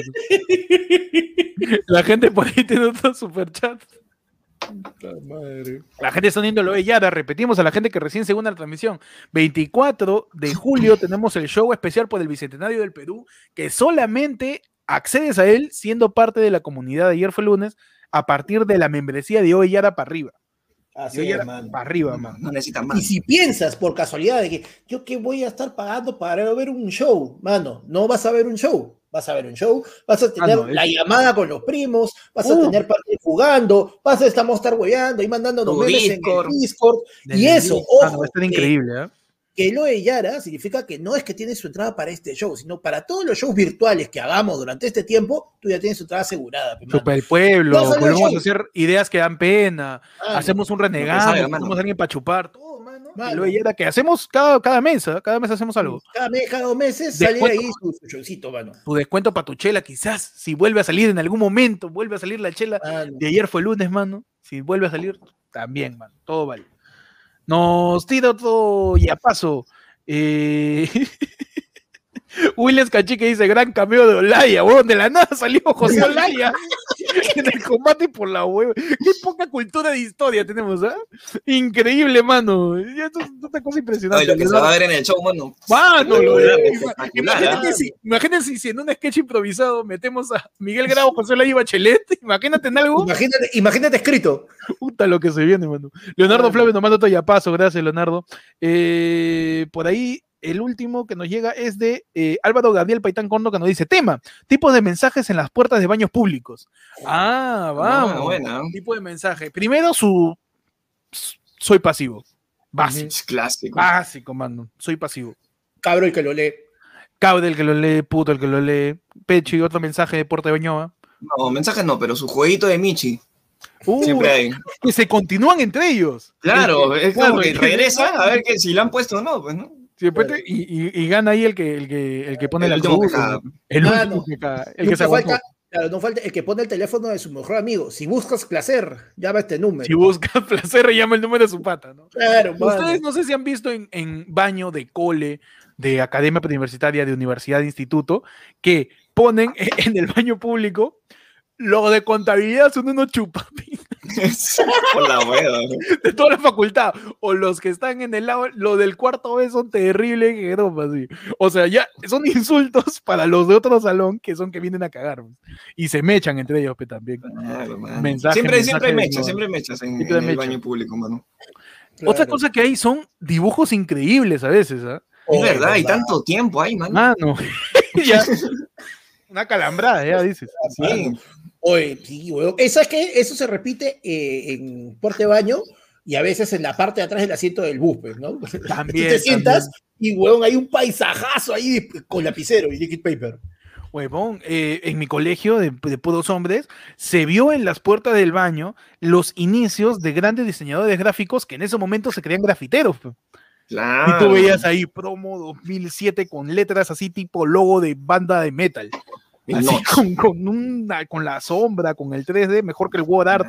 La gente por ahí tiene otro superchat.
Madre.
La gente está uniendo lo de. Repetimos a la gente que recién se une a la transmisión. 24 de julio tenemos el show especial por el Bicentenario del Perú, que solamente accedes a él siendo parte de la comunidad de ayer fue lunes a partir de la membresía de hoy para arriba.
Así es,
para arriba, man.
No necesitas
Y
más.
si piensas por casualidad de que yo qué voy a estar pagando para ver un show, mano, no vas a ver un show, vas a ver un show, vas a tener
no, es-
la llamada con los primos, vas a
Uh.
tener parte jugando, vas a estamos estar hueveando y mandándonos memes
Discord.
en el Discord. Y eso,
Ah, no,
ojo,
va a estar
que-
increíble, ¿eh?
que lo de Yara significa que no es que tienes su entrada para este show, sino para todos los shows virtuales que hagamos durante este tiempo, tú ya tienes tu entrada asegurada.
Super el pueblo, volvemos a hacer ideas que dan pena,
Mano,
hacemos un renegado, hacemos alguien para chupar, todo, Y luego era que hacemos cada, cada mes, ¿ah? cada mes hacemos algo.
Cada, mes, cada dos meses
Después-
sale ahí su, su mano.
Tu descuento para tu chela, quizás, si vuelve a salir en algún momento, vuelve a salir la chela de ayer fue lunes, mano. Si vuelve a salir, también, mano. Todo vale. Nos tira otro ya paso. Eh... Williams Cachique dice: Gran cameo de Olaya, weón. De la nada salió José Olaya en el combate por la hueva. Qué poca cultura de historia tenemos, ¿ah? Increíble, mano. Ya Esto es una cosa
Ay,
impresionante.
lo que se va a ver en el show, mano.
Mano, lo Imagínate,
¿ah?
si, imagínate si en un sketch improvisado metemos a Miguel Grau, José Olaya y Bachelet. Imagínate en algo.
Imagínate, imagínate escrito.
Puta lo que se viene, mano. Leonardo. Flavio nos manda otro yapazo, gracias, Leonardo. Eh, por ahí, el último que nos llega es de eh, Álvaro Gabriel Paitán Corno, que nos dice: tema, tipos de mensajes en las puertas de baños públicos. Ah, vamos.
buena.
Tipo de mensaje. Primero, su. Soy pasivo. Básico.
Es clásico.
Básico, mano. Soy pasivo.
Cabro el que lo lee.
Cabde el que lo lee, puto el que lo lee. Pecho y otro mensaje de Puerta de Bañoa.
No, mensajes no, pero su jueguito de Michi.
Uh,
Siempre hay.
que se continúan entre ellos.
Claro, es como
claro,
que
y-
regresa a ver que si lo han puesto o no, pues, ¿no?
Te- y, y- y gana ahí el que, el que, el que pone
El
la
último
cruz,
que caga.
El último
no.
que el se
falta, claro, no falta el que pone el teléfono de su mejor amigo. Si buscas placer, llama este número.
Si busca placer, llama el número de su pata, ¿no?
Claro.
Ustedes no sé si han visto en, en baño de cole, de academia preuniversitaria, de universidad, de instituto, que ponen en el baño público lo de contabilidad son unos chupapis
Por la hueva.
de toda la facultad. O los que están en el lado, lo del cuarto B son terribles, que no, así. O sea, ya son insultos para los de otro salón que son que vienen a cagar. pues. Y se mechan entre ellos pe, también.
Claro, mano.
Mensaje,
siempre,
mensaje
siempre hay
de
mechas, siempre mechas en,
Siempre
el
mecha.
baño público, mano.
Otra
Claro.
cosa que hay son dibujos increíbles a veces, ¿ah?
Es
Oh,
verdad, hay tanto tiempo ahí, mano.
Mano. Ya. Una calambrada, ya dices.
Sí.
Oye, sí, weón. Eh, ¿Sabes qué? Eso se repite eh, en puerta de baño y a veces en la parte de atrás del asiento del bus, pues, ¿no?
También,
Tú te sientas y, weón, hay un paisajazo ahí con lapicero y liquid paper.
Huevón, eh, en mi colegio de, de puros hombres, se vio en las puertas del baño los inicios de grandes diseñadores gráficos que en ese momento se creían grafiteros.
Claro.
Y tú veías ahí promo 2007 con letras así tipo logo de banda de metal. Así con, con, una, con la sombra, con el 3D, mejor que el Word Art.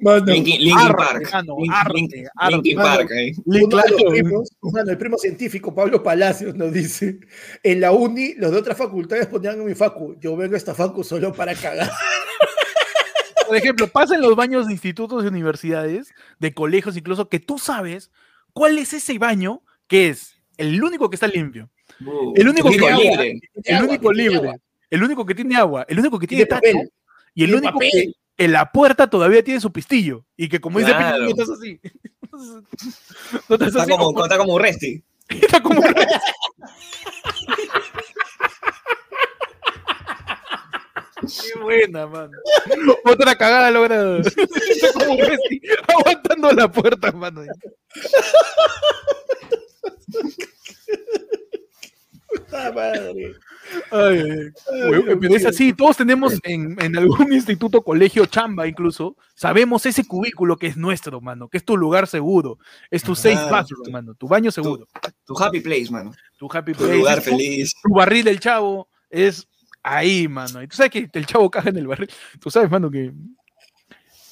Claro. Linkin, Linkin
arte,
Park.
mano,
Link-
arte, arte,
Linkin. Park.
Li-
Uno de los
claro.
primos, mano, el primo científico Pablo Palacios nos dice, en la uni los de otras facultades ponían en mi facu, yo vengo a esta facu solo para cagar.
Por ejemplo, pasa en los baños de institutos y universidades, de colegios incluso, que tú sabes cuál es ese baño que es el único que está limpio,
Uh,
El único
único
que-
libre.
el único libre, el único que tiene agua, el único que tiene
tiene
tacho,
papel.
y el único
papel.
que en la puerta todavía tiene su pistillo. Y que como dice
Claro.
Piñón, estás así. No estás
Está
así,
como,
como-
está como un Resti.
está como un rey. Qué buena, mano. Otra cagada lograda. Está como un rey, aguantando la puerta, mano.
Puta madre.
Ay, pero es así, todos tenemos en, en algún instituto, colegio, chamba incluso, sabemos ese cubículo que es nuestro, mano, que es tu lugar seguro, es tu safe bathroom,
tu-
mano, tu baño seguro,
Tu happy place, mano.
tu happy
Tu
place,
lugar
es tu-
feliz.
tu barril del chavo es ahí, mano. Y tú sabes que el chavo caga en el barril. Tú sabes, mano, que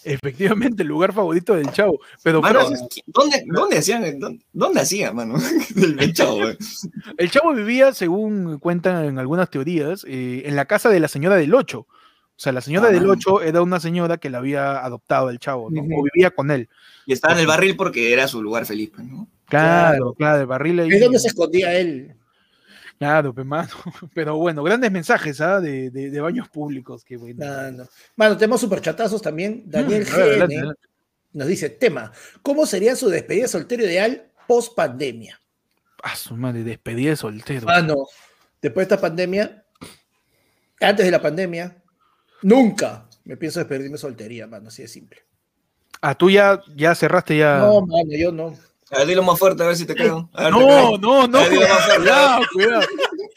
efectivamente el lugar favorito del chavo. Pero
Mano, ¿dónde, ¿dónde hacían? ¿Dónde, dónde hacían, mano? El chavo,
el chavo vivía, según cuentan en algunas teorías, eh, en la casa de la señora del Ocho. O sea, la señora
Ah,
del
mano.
Ocho era una señora que la había adoptado el chavo, ¿no? O vivía con él.
Y estaba en el barril porque era su lugar feliz, pues, ¿no?
Claro, claro, el barril ahí.
¿Es donde se escondía él?
Claro, pe, mano. Pero bueno, grandes mensajes, ¿ah? De, de- de baños públicos, qué bueno.
No, no. Mano, tenemos superchatazos también. Daniel
Mm, ver,
GN
adelante.
nos dice, tema, ¿cómo sería su despedida soltero ideal post pandemia?
Ah, su madre, despedida de soltero.
Mano, después de esta pandemia, antes de la pandemia, nunca me pienso despedirme soltería, mano, así de simple.
Ah, tú ya, ya cerraste ya.
No, mano, yo no.
A ver, dilo más fuerte, a ver si te creo. A ver, te
No, no, no.
Más fuerte.
Cuidado, cuidado.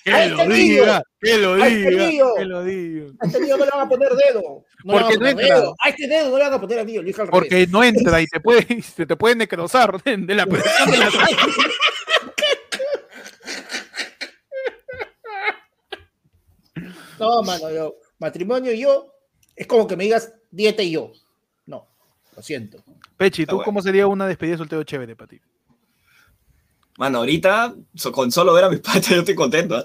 Que lo diga, que lo diga, que lo diga.
A este niño no le van a poner dedo. No
Porque no entra.
dedo. A este dedo no le van a poner anillo, al revés.
Porque no entra y te puede, se te puede necrosar de, de la presión de la
No, mano, yo, matrimonio y yo, es como que me digas dieta y yo. Lo siento.
Pechi, ¿tú
bueno.
cómo sería una despedida de soltero chévere para ti?
Mano, ahorita, so- con solo ver a mis patas, yo estoy contento.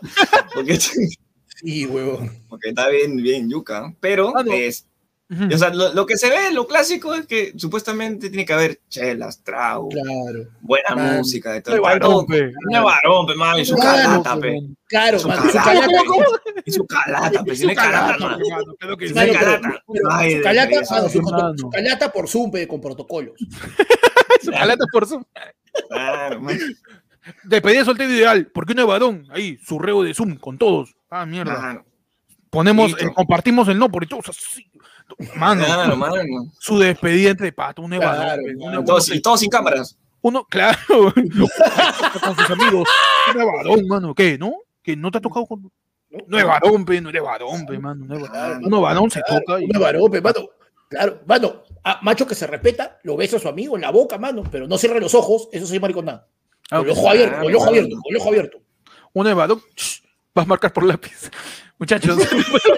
Porque,
Sí, huevón.
porque está bien, bien yuca. Pero,
Ah, no.
es, O sea, lo, lo que se ve, lo clásico es que supuestamente tiene que haber chelas, trago,
Claro,
buena
Man.
música, de todo.
Varón, pe.
Varón, pe, mami, su
Claro,
calata, pe.
claro,
Su calata, pe. Y su calata, pe. Calata, calata.
su calata, por Zoom, pe, con protocolos.
Su calata por Zoom.
Claro, man.
Despedida de soltero ideal. ¿Por qué no hay varón? Ahí, su reo de Zoom con todos. Ah, mierda. Ponemos, eh, compartimos el no por todos así. Mano,
claro, mano.
su despedida entre pato, un
Claro.
Una,
Y todos, y todos sin cámaras.
Uno, claro, con sus amigos. Un varón, mano, ¿qué? ¿No? ¿Que no te ha tocado con.? No es varón, pe, no eres varón, pe, mano. No es varón. Uno varón se
Claro,
toca y.
una varón, pe, mano. Claro, mano, a macho que se respeta, lo besa a su amigo en la boca, mano, pero no cierre los ojos, eso sí, mariconada.
Ah,
Con el ojo abierto, con el ojo
claro.
abierto, con el ojo abierto.
Uno es varón, shh, vas a marcar por lápiz. Muchachos,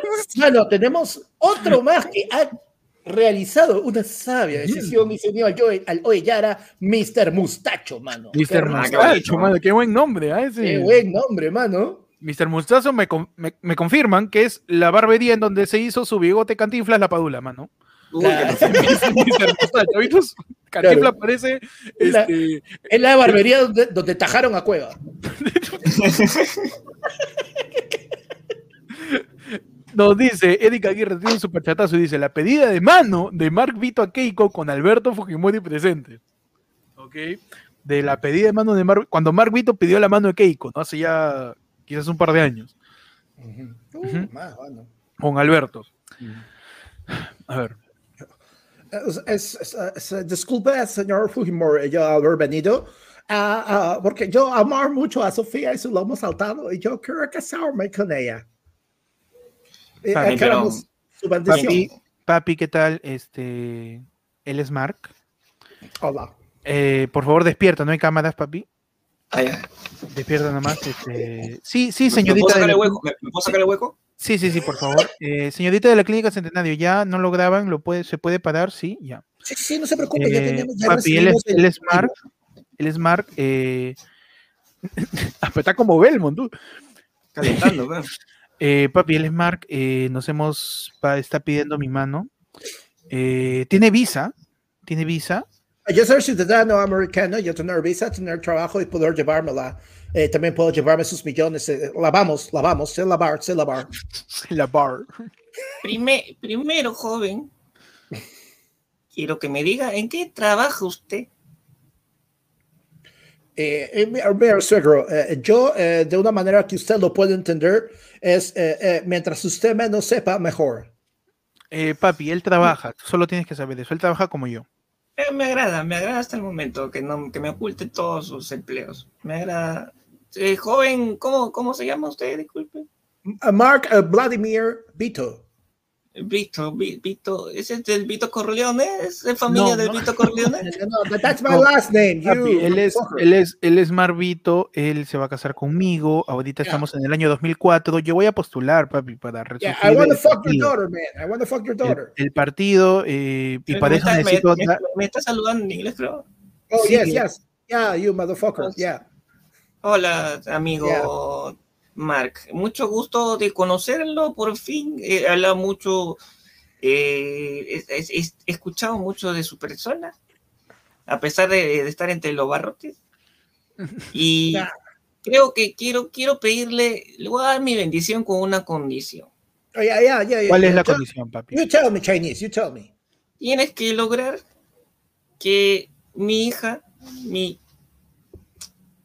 Mano, tenemos otro más que ha realizado una sabia decisión y se unió al, Joe, al Mr. Mustacho, mano.
Mr. Mustacho, mano, qué buen nombre, ¿ah? Ese.
Qué buen nombre, mano.
Mr. Mustacho me, me, me confirman que es la barbería en donde se hizo su bigote cantinflas la padula, mano.
Uy,
Claro.
que
Mr. Mustacho, ¿viste? Cantinflas parece
La-
este,
Es la barbería donde, donde tajaron a Cueva.
Nos dice, Erika Aguirre tiene un superchatazo y dice, la pedida de mano de Mark Vito a Keiko con Alberto Fujimori presente. ¿Ok? De la pedida de mano de Mark, cuando Mark Vito pidió la mano de Keiko, ¿no? Hace ya quizás un par de años,
Uh,
Ujú.
más, mano.
con Alberto. A ver.
Es- es- es- es- disculpe, señor Fujimori, yo haber venido, ah, ah, porque yo amar mucho a Sofía y su lomo saltado y yo quiero casarme con ella. Eh,
Papi,
queremos su bendición.
Papi, papi, ¿qué tal? Este, él es Mark.
Hola.
Eh, por favor, despierta, no hay cámaras, papi.
Ah, ya.
Despierta nomás. Este... Sí, sí,
¿Me puedo
señorita. de
sacar
la-
el hueco? ¿Me, me puedo sacar el hueco?
Sí, sí, sí, por favor. Eh, señorita de la Clínica Centenario, ya no lo graban, lo puede, se puede parar, sí, ya.
Sí, sí, no se preocupe, ya
Eh,
tenemos. Ya
papi, él es,
el-
él es Mark. Él es Mark. Eh... está como Belmont, tú.
Calentando, pe.
Eh, papi, él es Mark. eh, nos hemos. pa- está pidiendo mi mano. Eh, tiene visa. Tiene visa.
Yo soy ciudadano americano, yo tener visa, tener trabajo y poder llevármela. Eh, también puedo llevarme sus millones. eh, lavamos, lavamos, sé lavar, sé lavar.
La bar.
Prime- primero, joven, quiero que me diga en qué trabaja usted.
Eh, eh, mira, suegro, eh, yo, eh, de una manera que usted lo puede entender, es eh, eh, mientras usted menos sepa, mejor.
Eh, papi, él trabaja. Solo tienes que saber eso. Él trabaja como yo.
Eh, me agrada, me agrada hasta el momento que, no, que me oculte todos sus empleos. Me agrada. Eh, joven, ¿cómo, ¿cómo se llama usted? Disculpe.
Mark uh, Vladimir Vito.
Vito, Vi- Vito, ¿ese es del Vito Corleone? ¿Es de familia
No,
del
no.
Vito Corleone?
No, but that's my
No.
last name. You,
él es, él es, él es Marvito, él se va a casar conmigo, ahorita estamos en el año 2004, yo voy a postular, papi, para
Yeah,
resurgir
I want to
el
fuck your daughter, man. I want to fuck your
El,
daughter.
el partido, eh, y para eso
me-
necesito...
me- me está saludando en inglés, creo.
Oh,
sí.
yes, yes. Yeah, you motherfucker. Yeah.
Hola, amigo Mark. Mucho gusto de conocerlo, por fin. He hablado mucho, eh, es- es- es- he escuchado mucho de su persona, a pesar de, de estar entre los barrotes. Y
Ya.
creo que quiero, quiero pedirle, le voy a dar mi bendición con una condición.
Oh, yeah, yeah, yeah. yeah,
¿Cuál es la
Tell-
condición, papi?
You tell me, Chinese. You tell me.
Tienes que lograr que mi hija, mi,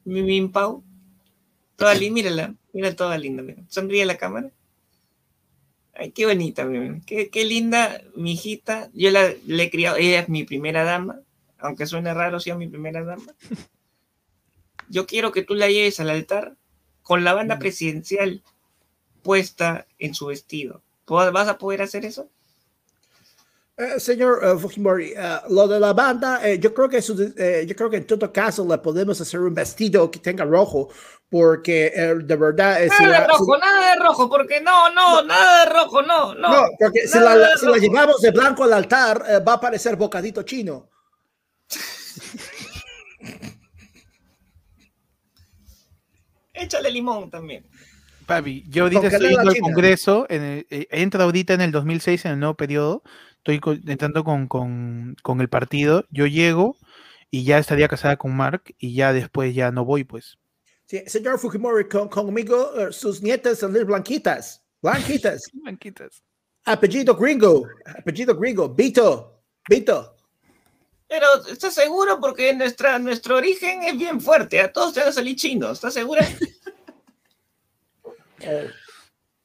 mi, mi Pau, toda linda, mírala, mira toda linda, mira. sonríe a la cámara. Ay, qué bonita, mira, qué, qué linda mi hijita. Yo la, le he criado, ella es mi primera dama, aunque suene raro, sea mi primera dama. Yo quiero que tú la lleves al altar con la banda presidencial puesta en su vestido. ¿Vas a poder hacer eso?
Eh, señor eh, Fujimori, eh, lo de la banda, eh, yo creo que su- eh, yo creo que en todo caso le podemos hacer un vestido que tenga rojo, porque eh, de verdad si
Nada de
la- si-
rojo, nada de rojo, porque no, no, nada de rojo, no, no.
no, porque si la, si la
rojo.
llevamos de blanco al altar eh, va a parecer bocadito chino.
Échale limón también.
Papi, yo ahorita estoy al
china.
Congreso, en el, eh, entro ahorita en el 2006, en el nuevo periodo, estoy entrando con, con, con el partido, yo llego y ya estaría casada con Mark y ya después ya no voy, pues.
Sí, señor Fujimori, con- conmigo eh, sus nietas son blanquitas, blanquitas,
Blanquitas.
apellido gringo, apellido gringo, Vito, Vito.
Pero, ¿estás seguro? Porque nuestra, nuestro origen es bien fuerte. A todos te van a salir chinos. ¿Estás segura?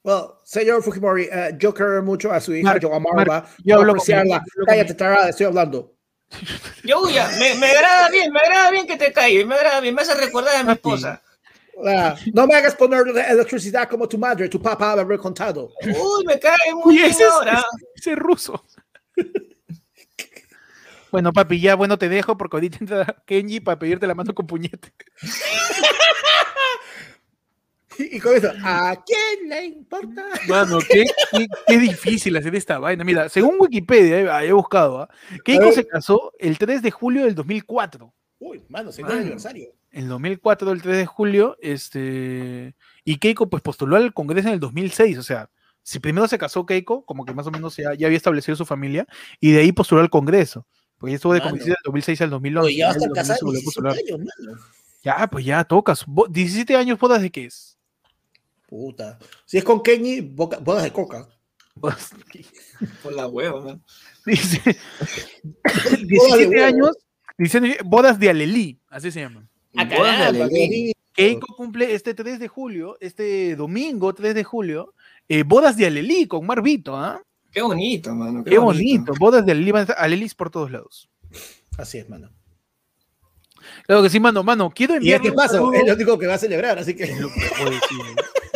Well, señor Fujimori, eh, yo quiero mucho a su hija,
Mark,
yo amarla,
yo hablo
apreciarla. Cállate, tarada, estoy hablando.
Yo, ya, me, me agrada bien, me agrada bien que te calles. Me agrada bien. Me hace recordar a mi
Papi.
esposa.
Ah, no me hagas poner la electricidad como tu madre, tu papá me haber contado.
Uy, me cae muy
Uy,
bien
ese
ahora.
ese- ese es ruso. bueno, papi, ya bueno te dejo porque ahorita entra Kenji para pedirte la mano con puñete.
Y, y con eso, ¿a quién le importa?
Mano, qué, qué- qué difícil hacer esta vaina. Mira, según Wikipedia, eh, he buscado, ¿ah? Keiko
ver.
se casó el 3 de julio del 2004.
Uy, mano, segundo
Mano.
aniversario.
El 2004, el 3 de julio, este... Y Keiko pues postuló al Congreso en el 2006, o sea, si primero se casó Keiko, como que más o menos ya, ya había establecido su familia, y de ahí postuló al Congreso. Porque ella estuvo de convención del 2006 al 2011.
Oye, ya va a
en el
estar casado
2011 volvió a
17
postular.
años, mano.
Ya, pues ya, tocas. Bo- 17 años, ¿bodas de qué es?
Puta. Si es con Kenny, boca- bodas de coca.
Bodas-
Por la hueva, man.
Dice,
Bodas de
17
huevo.
años, diciendo bodas de Alelí, así se llaman.
Ah, caramba.
Keiko cumple este 3 de julio, este domingo 3 de julio, eh, bodas de Alelí con Marvito, ¿ah?
Qué bonito, mano.
Qué bonito, bodas de Alelí, van a estar Alelís por todos lados.
Así es, mano.
Claro que sí, mano, mano, quiero
¿Y
enviar
qué pasa? Es lo único que va a celebrar, así que.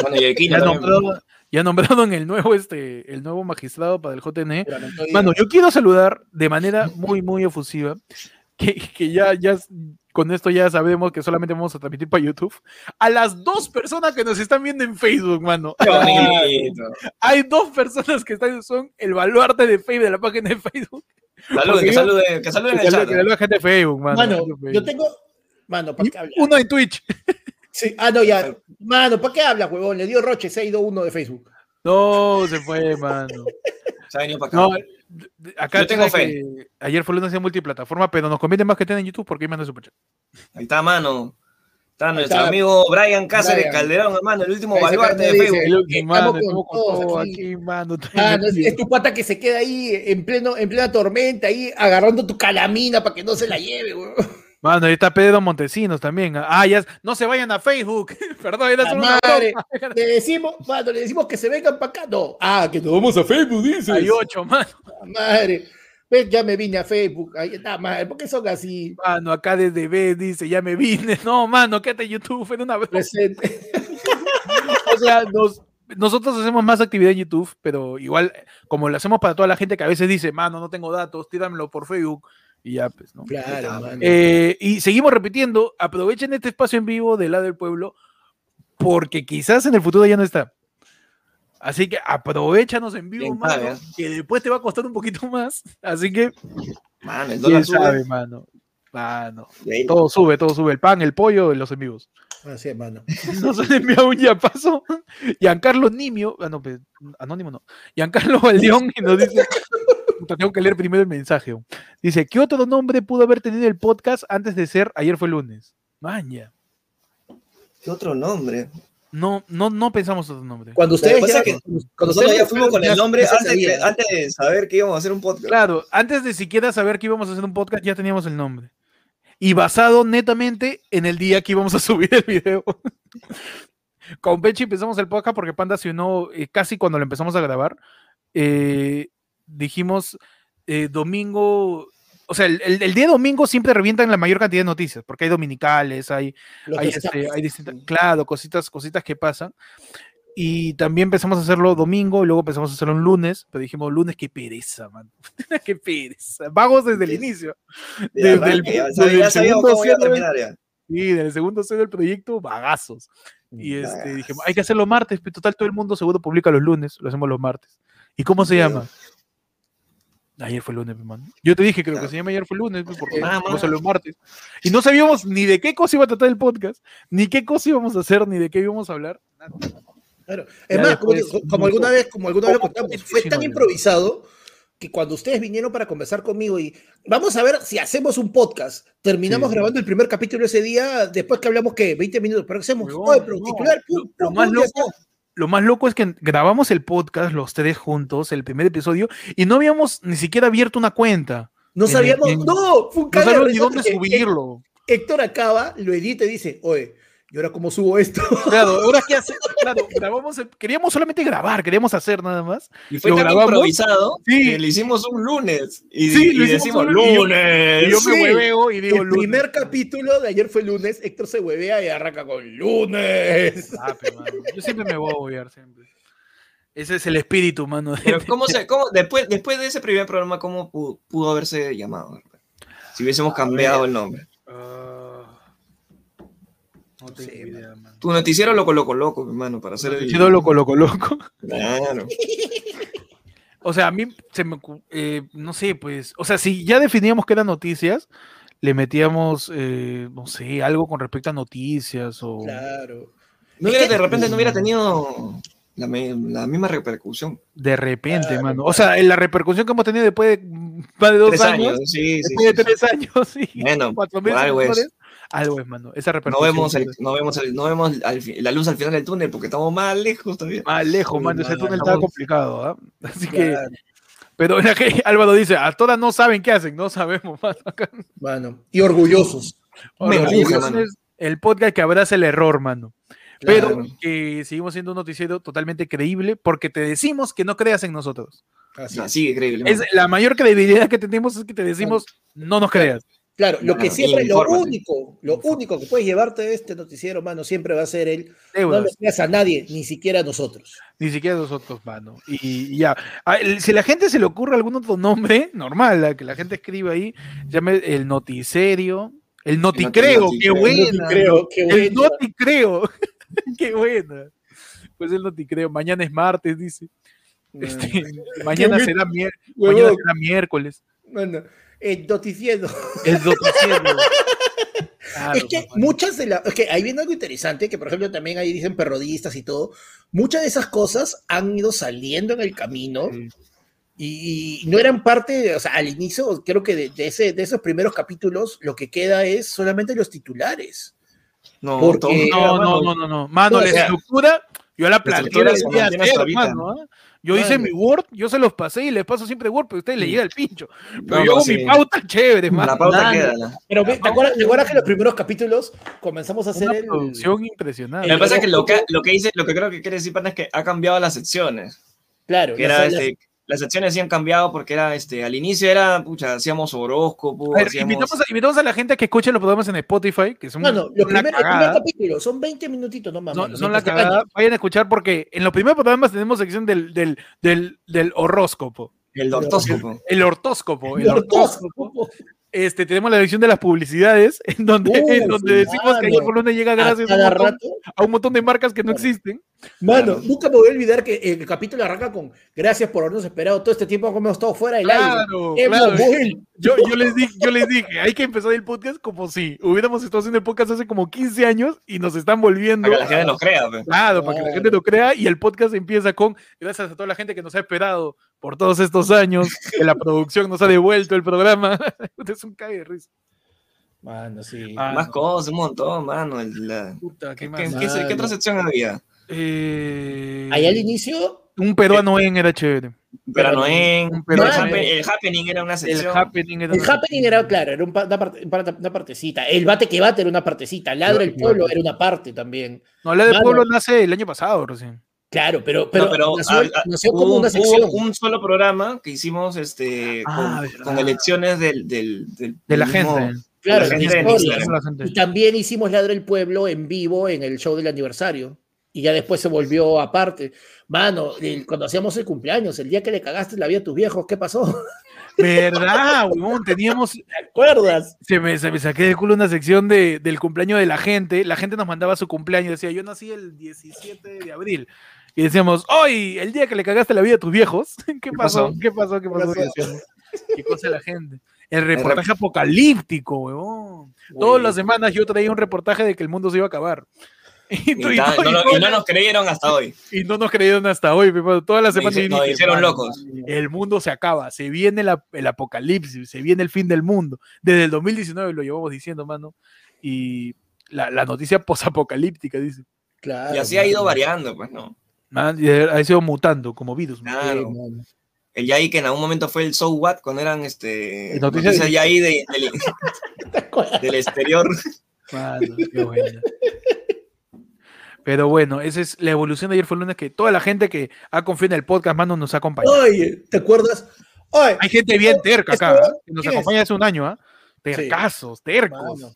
Bueno, y aquí
Ya
no
nombrado, ya nombrado en el nuevo, este, el nuevo magistrado para el JNE. Mano, yo quiero saludar de manera muy, muy efusiva, que, que ya, ya con esto ya sabemos que solamente vamos a transmitir para YouTube, a las dos personas que nos están viendo en Facebook, mano.
Qué bonito.
Hay dos personas que están, son el baluarte de Facebook, de la página de Facebook.
Saluden, que saluden, que saluden
Que
en el chat.
que saluda gente de Facebook, mano.
Yo tengo. Mano, ¿para qué hablas?
Uno en Twitch.
Sí. Ah, no, ya. Mano, ¿para qué hablas, huevón? Le dio Roche, se ha ido uno de Facebook.
No, se fue, mano.
Se ha venido para acá.
No, acá
Yo tengo
que ayer fue lunes de multiplataforma, pero nos conviene más que estén en YouTube porque ahí manda superchat.
Ahí está, mano. Está nuestro
está.
amigo Brian Cáceres
Brian.
Calderón, hermano, el último baluarte de
dice,
Facebook.
El último,
estamos
mano,
con
estamos con
todos
todo
aquí.
aquí, mano.
Mano, es, es tu pata que se queda ahí en, pleno, en plena tormenta, ahí agarrando tu calamina para que no se la lleve, huevón.
Mano, ahí está Pedro Montesinos también. Ah, ya, no se vayan a Facebook. Perdón, era una
madre.
broma.
Le decimos, mano, le decimos que se vengan para acá. No. Ah, que nos vamos a Facebook, dices.
Hay ocho, mano.
Madre. Ves, ya me vine a Facebook. Ahí está, madre. ¿Por qué son así?
Mano, acá desde B dice, ya me vine. No, mano, quédate en YouTube, era una broma.
Presente.
O sea, nos, nosotros hacemos más actividad en YouTube, pero igual, como lo hacemos para toda la gente que a veces dice, mano, no tengo datos, tíramelo por Facebook y ya, pues, ¿no?
Claro, mano.
Eh, y seguimos repitiendo, aprovechen este espacio en vivo del lado del pueblo, porque quizás en el futuro ya no está. Así que aprovechanos en vivo,
Bien
mano,
¿eh?
que después te va a costar un poquito más. Así que,
Mano, el dólar sube.
sabe, mano. Mano, todo sube, todo sube. El pan, el pollo, los en vivos.
Así es, mano.
Nos han enviado un yapazo. Giancarlo Nimio, ah, no, pues, anónimo no. Giancarlo Valdeón y nos dice. Tengo que leer primero el mensaje. Dice: ¿Qué otro nombre pudo haber tenido el podcast antes de ser ayer fue lunes? Maña.
¿Qué otro nombre?
No, no, no pensamos otro nombre.
Cuando ustedes ya,
que
cuando
Nosotros
ustedes
ya fuimos con
ya-
el nombre antes de saber que íbamos a hacer un podcast.
Claro, antes de siquiera saber que íbamos a hacer un podcast, ya teníamos el nombre. Y basado netamente en el día que íbamos a subir el video. Con Pechi empezamos el podcast porque Panda se unió eh, casi cuando lo empezamos a grabar. Eh, dijimos eh, domingo, o sea, el, el- el día domingo siempre revientan la mayor cantidad de noticias, porque hay dominicales, hay, hay, este, hay distintas, claro, cositas, cositas que pasan. Y también empezamos a hacerlo domingo, y luego empezamos a hacerlo un lunes, pero dijimos lunes, qué pereza, man. qué pereza. Vagos desde el inicio.
De
desde el-
ya
desde el segundo
cómo terminar ya.
Sí, del segundo C del proyecto, vagazos. Y este, dijimos, hay que hacerlo martes, pero total todo el mundo seguro publica los lunes, lo hacemos los martes. ¿Y cómo se llama? Ayer fue lunes, mi mano. Yo te dije que lo que
Claro.
se llama ayer fue lunes, pues, porque no
mano.
salió los martes. Y no sabíamos ni de qué cosa iba a tratar el podcast, ni qué cosa íbamos a hacer, ni de qué íbamos a hablar. Nada.
Claro.
Ya
Es más, como, alguna vez, como alguna vez lo contamos, fue tan improvisado que cuando ustedes vinieron para conversar conmigo y vamos a ver si hacemos un podcast, terminamos
Sí.
grabando el primer capítulo ese día, después que hablamos que 20 minutos, pero ¿qué hacemos? Oye, pero
no,
titular, pum,
lo- más loco. Lo más loco es que grabamos el podcast los tres juntos, el primer episodio, y no habíamos ni siquiera abierto una cuenta.
No sabíamos,
en-
no, fue un
No sabíamos ni dónde subirlo.
Héctor acaba, lo edita y dice, oye, ¿y ahora cómo subo esto?
Claro, ahora qué hacer. Claro, grabamos, el- queríamos solamente grabar, queríamos hacer nada más.
Y fue
Lo
tan
grabamos.
improvisado
Sí.
que lo hicimos un lunes. Y,
Sí,
y
lo hicimos
decimos
un lunes. Y yo-
lunes.
Y yo me hueveo y digo
el
lunes.
primer capítulo de ayer fue lunes, Héctor se huevea y arranca con lunes.
Ah, pero, mano, Yo siempre me voy a huevear, siempre. Ese es el espíritu, mano. de-
Pero ¿cómo se, cómo, después, después de ese primer programa, ¿cómo pudo, pudo haberse llamado? Si hubiésemos cambiado el nombre.
Ah, no tengo
Sí,
idea, mano.
Tu noticiero loco, loco, loco, hermano, para hacer el...
Chido loco, loco, loco.
Claro.
O sea, a mí se me eh, no sé, pues, o sea, si ya definíamos que eran noticias, le metíamos, eh, no sé, algo con respecto a noticias o
Claro.
No hubiera, de repente no hubiera tenido la, me- la misma repercusión.
de repente,
Claro,
mano. O sea, la repercusión que hemos tenido después de mm, más de dos
Tres
años,
años, sí, sí.
después de
sí, sí.
tres años, sí,
Bueno,
cuatro meses,
algo es.
Algo es, mano. Esa
No vemos, el, no vemos, el- no vemos al la luz al final del túnel porque estamos más lejos todavía.
Más lejos,
Uy,
mano. Ese túnel
estamos-
estaba complicado, ¿ah? Así que, pero era que Álvaro dice, a todas no saben qué hacen, no sabemos, mano. Acá.
mano. Y orgullosos.
Mano.
es el podcast que abraza el error, mano. Pero
Claro.
que seguimos siendo un noticiero totalmente creíble porque te decimos que no creas en nosotros.
Así
No,
es.
sí, increíble.
Es la mayor credibilidad que tenemos es que te decimos no nos creas.
Claro, lo que siempre, lo único, lo único que puedes llevarte de este noticiero, mano, siempre va a ser el no le creas a nadie, ni siquiera a nosotros.
ni siquiera nosotros, mano. Y, y ya. Ah, el- Si a la gente se le ocurre algún otro nombre, normal, la que la gente escriba ahí, llame el noticerio, el noticreo,
noti-
qué
noticreo.
buena.
creo, qué
El
bueno.
noticreo, qué buena. Pues el noticreo, mañana es martes, dice. Este, mañana,
bueno.
será mañana será miércoles.
Bueno, el noticiero.
El noticiero. Claro,
es que muchas de las. Es que ahí viene algo interesante, que por ejemplo también ahí dicen perrodistas y todo. Muchas de esas cosas han ido saliendo en el camino
Sí.
y, y no eran parte, o sea, al inicio, creo que de, de ese, de esos primeros capítulos, lo que queda es solamente los titulares.
No,
Porque-
No, no, no, no, no. Mano,
No,
la
o sea,
estructura, yo la planteé
estructura
día
ahorita.
mano, ¿ah? Yo hice mi Word, yo se los pasé y les paso siempre Word, pero a ustedes les llega el pincho. Pero
No,
yo hago
sí.
mi pauta chévere, mano.
La pauta queda.
Pero ¿te acuerdas, te acuerdas que los primeros capítulos comenzamos a hacer
Una
el.
producción impresionante.
Lo que pasa es que lo que, lo que hice, lo que creo que quiere decir, Pana, es que ha cambiado las secciones.
Claro,
Que era este, las secciones sí han cambiado porque era, este, al inicio era, pucha, hacíamos horóscopo,
A ver,
hacíamos...
invitamos, a, invitamos a la gente a que escuche los programas en Spotify, que son
Mano, los
una
primer, el primer capítulo son 20 minutitos nomás.
Son,
mano,
son la cagada. Vayan a escuchar porque en los primeros programas tenemos sección del, del, del, del horóscopo.
El ortóscopo.
El ortóscopo. El
Los
ortóscopo. Este, tenemos la sección de las publicidades, en donde,
Uh,
en donde decimos que ayer por lunes llega
a
gracias a un, montón,
rato.
a un montón de marcas que no
Claro.
existen.
Mano, nunca me voy a olvidar que el capítulo arranca con gracias por habernos esperado todo este tiempo que hemos estado fuera del aire.
Claro,
Hemos
claro. Yo, yo, les dije, yo les dije, hay que empezar el podcast como si hubiéramos estado haciendo el podcast hace como 15 años y nos están volviendo.
Para que la gente nos crea, pe.
Claro, para que la
Claro.
gente lo crea y el podcast empieza con gracias a toda la gente que nos ha esperado por todos estos años, que la producción nos ha devuelto el programa. es un cague de risa.
Mano, sí.
Más cosas, un montón, mano. el- la-
Puta, ¿qué
¿Qué,
más?
qué- qué- qué otra
Mano.
sección había?
Eh,
Ahí al inicio,
un peruano en era chévere.
Pero no en...
Un
El,
peruano en-
el happening era una
el
sección.
happening era
el happening era claro, era un pa- una, parte- una- una partecita. El bate que bate era una partecita. Ladra el pueblo era una parte también.
No, la de
Mano.
pueblo nace el año pasado recién.
Claro, pero, pero,
No, pero
nació, como
un-
una
hubo
sección.
un solo programa que hicimos este,
Ah,
con, elecciones del, del, del-
De la
mismo-
gente.
Claro,
la
de.
La gente.
Y también hicimos Ladra el Pueblo en vivo en el show del aniversario. Y ya después se volvió aparte. Mano, el- cuando hacíamos el cumpleaños, el día que le cagaste la vida a tus viejos, ¿qué pasó?
¿Verdad, huevón? Teníamos,
¿Te acuerdas?
se me, se me saqué de culo una sección de, del cumpleaños de la gente. La gente nos mandaba su cumpleaños. Decía, yo nací el 17 de abril. Y decíamos, hoy, el día que le cagaste la vida a tus viejos. ¿Qué, pasó?
pasó?
¿Qué pasó? ¿Qué pasó?
pasó?
Y decíamos, ¿Qué cosa la gente? El reportaje apocalíptico, huevón. Todas las semanas yo traía un reportaje de que el mundo se iba a acabar. Y,
Y,
tú- y tú-
no,
y
no nos creyeron hasta hoy.
y no nos creyeron hasta hoy, pe, mano. todas las semanas. dije,
hicieron
"Mano,
locos.
El mundo se acaba, se viene la- el apocalipsis, se viene el fin del mundo. Desde el 2019 lo llevamos diciendo, mano. Y la, la noticia posapocalíptica, dice.
Claro.
Y así ha ido variando, pues, ¿no?
Man, y ha sido mutando como virus.
Claro. El Yai que en algún momento fue el So What cuando eran este
noticias
noticias
de-
Yai de- del, exterior.
Mano, qué buena. Pero bueno, esa es la evolución de ayer fue el lunes que toda la gente que ha confiado en el podcast, mano, nos ha acompañado.
Oye, ¿te acuerdas? Oye,
Hay gente bien terca acá, ¿ah? que nos acompaña hace un año, ¿ah? Tercazos, tercos.
mano,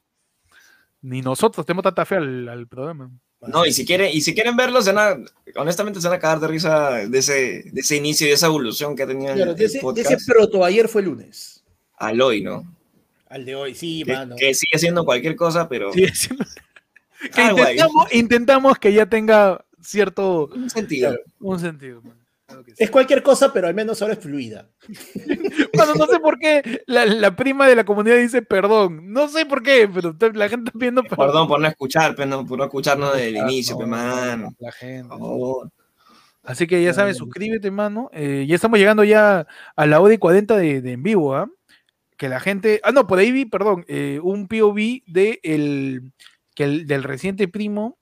Ni nosotros tenemos tanta fe al, al programa.
No, y si quieren, y si quieren verlos, se van a- honestamente se van a cagar de risa de ese, de ese inicio y de esa evolución que ha tenido el,
Claro, de
el
ese, de ese proto ayer fue lunes.
al hoy, ¿no?
Al de hoy, sí,
Que,
mano.
que sigue siendo cualquier cosa, pero
Sí, sí. Que
Algo ahí.
intentamos, intentamos que ya tenga cierto
un sentido.
un sentido. man. Claro que sí.
Es cualquier cosa, pero al menos ahora es fluida.
Bueno, no sé por qué la, la prima de la comunidad dice perdón. No sé por qué, pero la gente está pidiendo perdón.
Perdón por no escuchar, pero no, por no escucharnos desde el inicio,
no,
pe, mano.
La gente.
Por favor.
Así que ya sabes, suscríbete, mano. Eh, ya estamos llegando ya a la y 40 de, de en vivo, ¿ah? Que la gente. Ah, no, por ahí vi, perdón, eh, un POV de el, que el- del reciente primo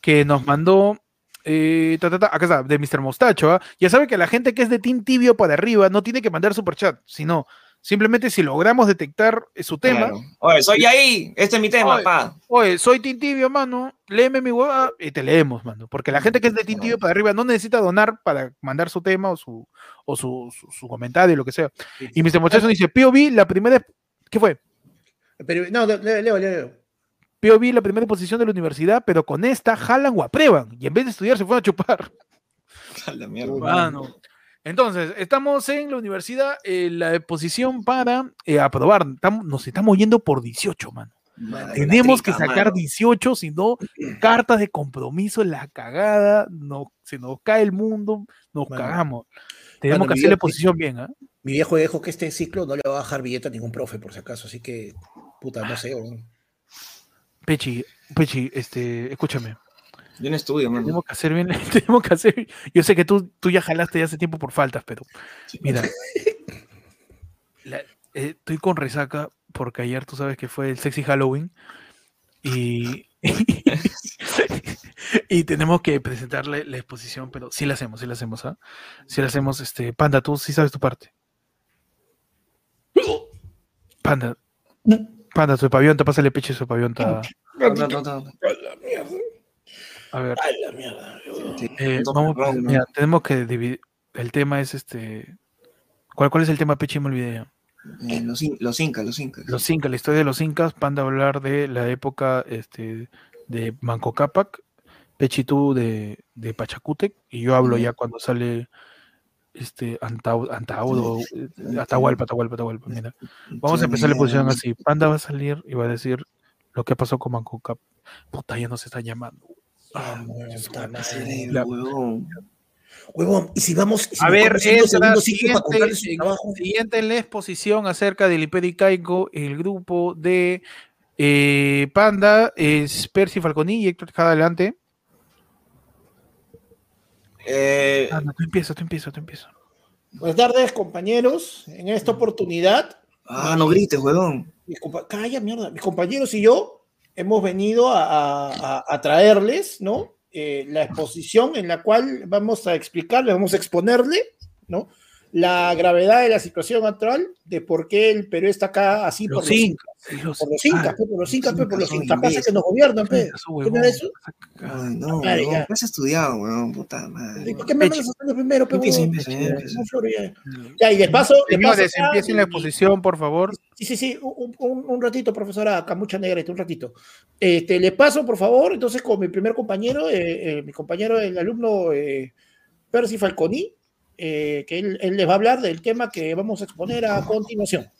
que nos mandó. Eh, ta, ta, ta, acá está, de Mr. Mostacho. ¿ah? Ya sabe que la gente que es de Team Tibio para arriba no tiene que mandar superchat, sino simplemente si logramos detectar eh, su tema.
Claro. Oye, soy ahí, este es mi tema,
Oye.
pa.
Oye, soy Team Tibio, mano. Léeme mi hueva y te leemos, mano. Porque la gente que es de Team Tibio para arriba no necesita donar para mandar su tema o su, o su, su, su comentario, lo que sea. Y Mr. Muchacho dice, POV, la primera. ¿Qué fue?
Pero, no, leo, leo, leo.
POV, la primera posición de la universidad, pero con esta jalan o aprueban. Y en vez de estudiar se fueron a chupar.
A la mierda.
Mano. Entonces, estamos en la universidad, en la posición para eh, aprobar. Estamos- nos estamos yendo por 18, mano. Tenemos
la
que sacar
mano.
18, si no, cartas de compromiso, la cagada, no, se nos cae el mundo, nos
Mano.
cagamos. Tenemos
Mano,
que
mi
hacerle
vida-
posición bien, ¿ah?
Mi viejo dijo que este ciclo no le va a bajar billete a ningún profe, por si acaso. Así que, puta, no sé. weón.
Pechi, Pechi, este, escúchame.
Yo no estudio, mano.
Tenemos que hacer bien, tenemos que hacer. Yo sé que tú, tú ya jalaste ya hace tiempo por faltas, pero mira, la- eh, estoy con resaca porque ayer tú sabes que fue el sexy Halloween y y tenemos que presentarle la exposición, pero sí la hacemos, sí la hacemos, ¿ah? Sí la hacemos, este, Panda, tú sí sabes tu parte. Panda, Panda, tu pavionta, pásale peche su pavionta.
No, no, no, no.
A ver.
Ay, la mierda.
Eh, vamos, mira, tenemos que dividir. el tema es este. ¿Cuál, cuál es el tema, Pechi? Me olvidé ya.
Eh, los, in- los incas, los incas.
Los incas, la historia de los incas, Panda a hablar de la época este, de Manco Cápac, Pechi tú de, de Pachacútec, y yo hablo ya cuando sale este Antau- Antaudo, eh, Atahualpa, Atahualpa, Atahualpa. Mira. Vamos a empezar la posición así. Panda va a salir y va a decir lo que pasó con Manco Cápac. Puta, ya nos están llamando. Ah, La-
huevón.
Huevón, y si vamos. si
A ver,
para
siguiente, en la exposición acerca del Hipericaico, el grupo de eh, Panda es Percy Falconi y Héctor Tejada adelante.
Eh,
Ah, no, tú empieza, tú empieza, tú empieza.
Buenas tardes, compañeros. En esta oportunidad,
ah, no grites, huevón.
calla, mierda, mis compañeros y yo hemos venido a, a- a- traerles, ¿no? Eh, la exposición en la cual vamos a explicarles, vamos a exponerle, ¿no? La gravedad de la situación actual, de por qué el Perú está acá así
Los
por los
incas.
incas,
Los,
por los incas,
ah,
pe, por los incas, por los
son
incapaces que nos gobiernan, pe.
incas,
¿Qué no era eso?
Ay, no,
Madre, ya.
¿Qué has estudiado, huevón? Puta madre.
¿Y ¿Por qué me mandas a hacerlo primero, pe? Ya, no, y de paso, de paso
empiecen la
y-
exposición, por favor.
Sí, sí, sí, un, un- un ratito, profesora Camucha Negrete, un ratito. Este, le paso, por favor, entonces con mi primer compañero, eh, eh, mi compañero, el alumno eh, Percy Falconi, eh, que él, él les va a hablar del tema que vamos a exponer a continuación.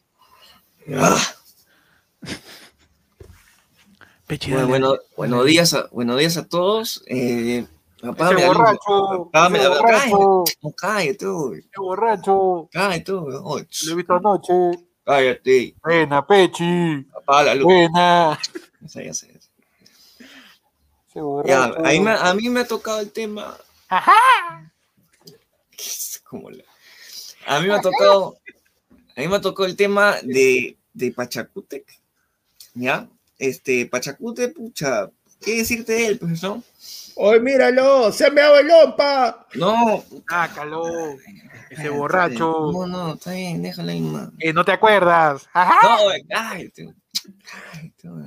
Ah,
Pechi,
bueno, buenos días a, buenos días a todos. Eh,
borracho, borracho,
cállate, no, cállate,
borracho,
cállate. Oh,
lo he visto anoche.
cállate,
Buena, Pechi,
apaga la luz.
buena.
Ya sé, ya sé.
Ese
Ya,
borracho.
a mí, me, a mí me ha tocado el tema. Como la- A mí me ha tocado. A mí me ha tocado el tema de, de Pachacútec. ¿Ya? Este, Pachacútec, pucha, ¿qué decirte de él, pues, no?
¡Oye, míralo! ¡Se me ha el lompa!
No.
Sácalo, ese
cállate.
borracho.
No, no, está bien, déjalo ahí, man.
Eh, no te acuerdas. Ajá.
No. Cállate, man.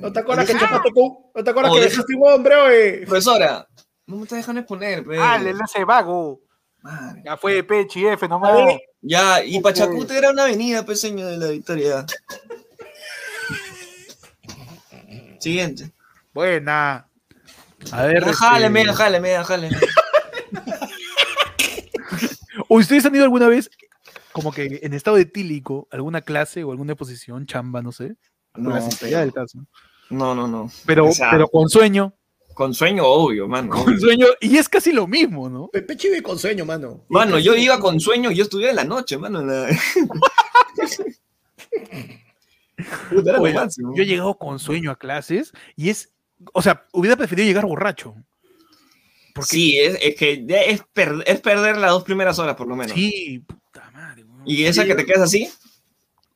¿No te acuerdas que chapaste con... ¿No te acuerdas
Oh,
que
deja-
dejaste un hombre, oye?
Profesora, no me está dejando exponer, pe.
Dale, ese vago.
Madre.
Ya fue Pechi, F nomás.
ver,
Ya, y Pachacútec era una avenida, peseño de la Victoria. Siguiente.
Buena. A ver. este-
Jáleme, jáleme, jáleme.
¿O ustedes han ido alguna vez, como que en estado etílico, alguna clase o alguna exposición, chamba, no sé?
No,
del caso.
no, no, no.
Pero,
O sea-
pero con sueño.
Con sueño, obvio, mano.
Con sueño. Y es casi lo mismo, ¿no?
Pepe vive con sueño, mano.
Mano, yo iba con sueño y yo estudiaba en la noche, mano. la- Puta,
Oye, yo he llegado con sueño a clases y es. O sea, hubiera preferido llegar borracho. Porque
Sí, es, es que es, per- es perder las dos primeras horas, por lo menos.
Sí, puta madre. weón.
Y esa que te quedas así,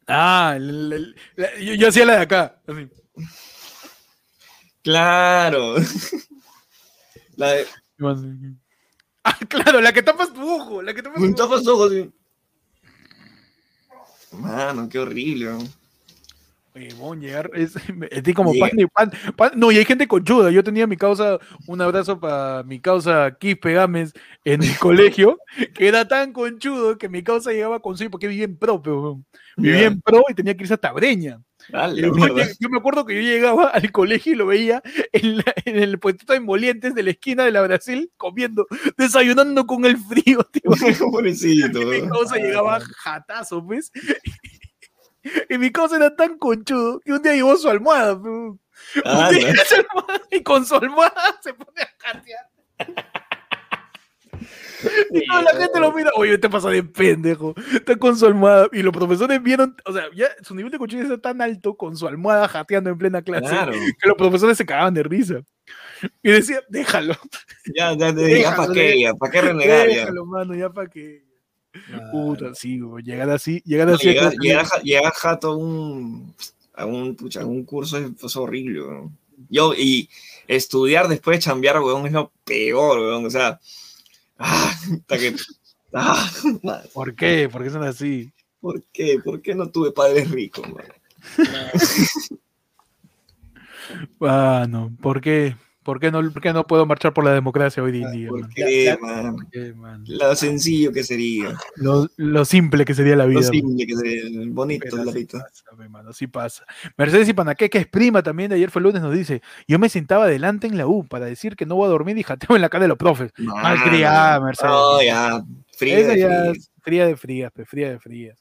Ah, el- el- la- yo, yo hacía la de acá. así.
Claro. La de.
Ah, claro, la que tapas tu ojo. La que tapas tu ojo.
tapas. Mano, qué horrible. ¿no?
Huevón, llegar es, estoy como pan, pan, pan- no, y hay gente conchuda. Yo tenía mi causa, un abrazo para mi causa Quispe Gámez en el colegio, que era tan conchudo que mi causa llegaba con sí porque vivía en pro, pero, vivía en pro y tenía que irse a Tabreña. Yo, me acuerdo que yo llegaba al colegio y lo veía en, la- en el puestito de molientes de la esquina de la Brasil comiendo, desayunando con el frío, tío.
Pobrecito.
Y mi causa llegaba jatazo, pues. Y mi causa era tan conchudo que un día llevó su almohada. Un
Ah,
día
no.
llevó su almohada y con su almohada se pone a jatear. Y toda la gente lo mira, oye, te pasa de pendejo. Está con su almohada. Y los profesores vieron, o sea, ya su nivel de conchudez está tan alto con su almohada jateando en plena clase
Claro.
que los profesores se cagaban de risa. Y decía, déjalo,
Ya, ya, ya, ya para qué, ya, para qué renegar, ya.
déjalo, mano, ya para que. Puta, sí, güey, llegar así, llegar así. a
llegar, llegar jato a un, a un, pucha, a un curso es, es horrible, weón. Yo, y estudiar después de chambear, weón, es lo peor, weón. O sea, ah, hasta que, ah,
¿Por qué? ¿Por qué son así?
¿por qué? ¿Por qué no tuve padres ricos, man?
Ah, no, ¿por qué? ¿Por qué, no, por qué no puedo marchar por la democracia hoy en día? Man? ¿Por qué, man?
Lo sencillo que sería.
Lo, lo simple que sería la vida.
Lo
man.
simple que sería. el Bonito,
mi mano, así pasa. Mercedes Ipanaque, que es prima también de ayer fue lunes, nos dice: Yo me sentaba adelante en la U para decir que no voy a dormir y jateo en la cara de los profes. Malcriada, Mercedes.
No, ya. Fría,
Esa
de
ya
fría.
es fría de frías, pe, fría de frías.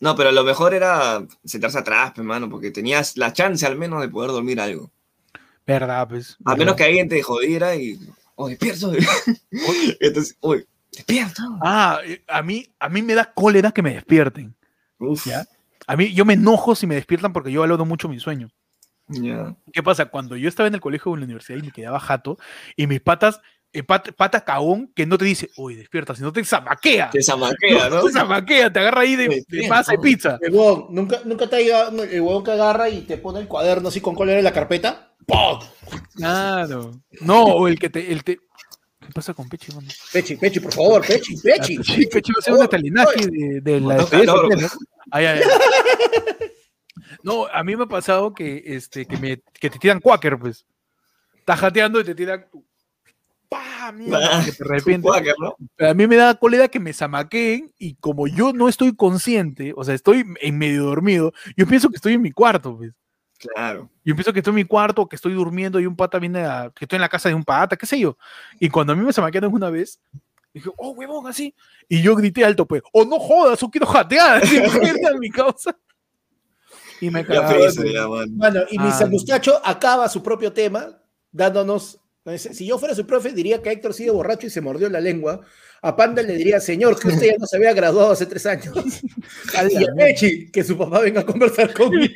No, pero lo mejor era sentarse atrás, hermano, porque tenías la chance al menos de poder dormir algo.
Verdad, pues.
A
verdad.
menos que alguien te jodiera y. Oh, despierto. Entonces, uy, despierto.
Ah, eh, a mí, a mí me da cólera que me despierten.
Uf,
¿Ya? A mí, yo me enojo si me despiertan porque yo valoro mucho mi sueño. ¿Qué pasa? Cuando yo estaba en el colegio o en la universidad y me quedaba jato, y mis patas, eh, pat- pata cagón, que no te dice, uy, despierta, sino te zamaquea.
Te zamaquea, ¿no?
Te zamaquea, te agarra ahí de, de masa y pizza.
Huevón, ¿nunca, nunca te ha llegado el huevón que agarra y te pone el cuaderno así con cólera en la carpeta? ¡Pum!
Claro. No, o el que te. El te... ¿Qué pasa con Pechi, mano?
Pechi, Pechi, por favor, Pechi, Pechi.
Sí, Pechi va a hacer un estalinaje de, de la
No.
Ay, ay, ay. No, a mí me ha pasado que, este, que, me, que te tiran cuáquer, pues. Estás jateando y te tiran. ¡Pah! Mierda, que de repente.
Quaker, ¿no?
Pero a mí me da cólera que me zamaqueen y como yo no estoy consciente, o sea, estoy en medio dormido, yo pienso que estoy en mi cuarto, pues.
Claro.
Yo pienso que estoy en mi cuarto, que estoy durmiendo y un pata viene a, que estoy en la casa de un pata, qué sé yo. Y cuando a mí me zamaquearon una vez, dije, oh, huevón, así. Y yo grité alto, pues, oh, no jodas, yo quiero jatear. Mi causa. Y me
Ya
cagaron.
Bueno, y
Ah.
Mr. Muchacho acaba su propio tema dándonos. Si yo fuera su profe, diría que Héctor sigue borracho y se mordió la lengua. A Panda le diría, señor, que usted ya no se había graduado hace tres años. a Pechi, que su papá venga a conversar conmigo.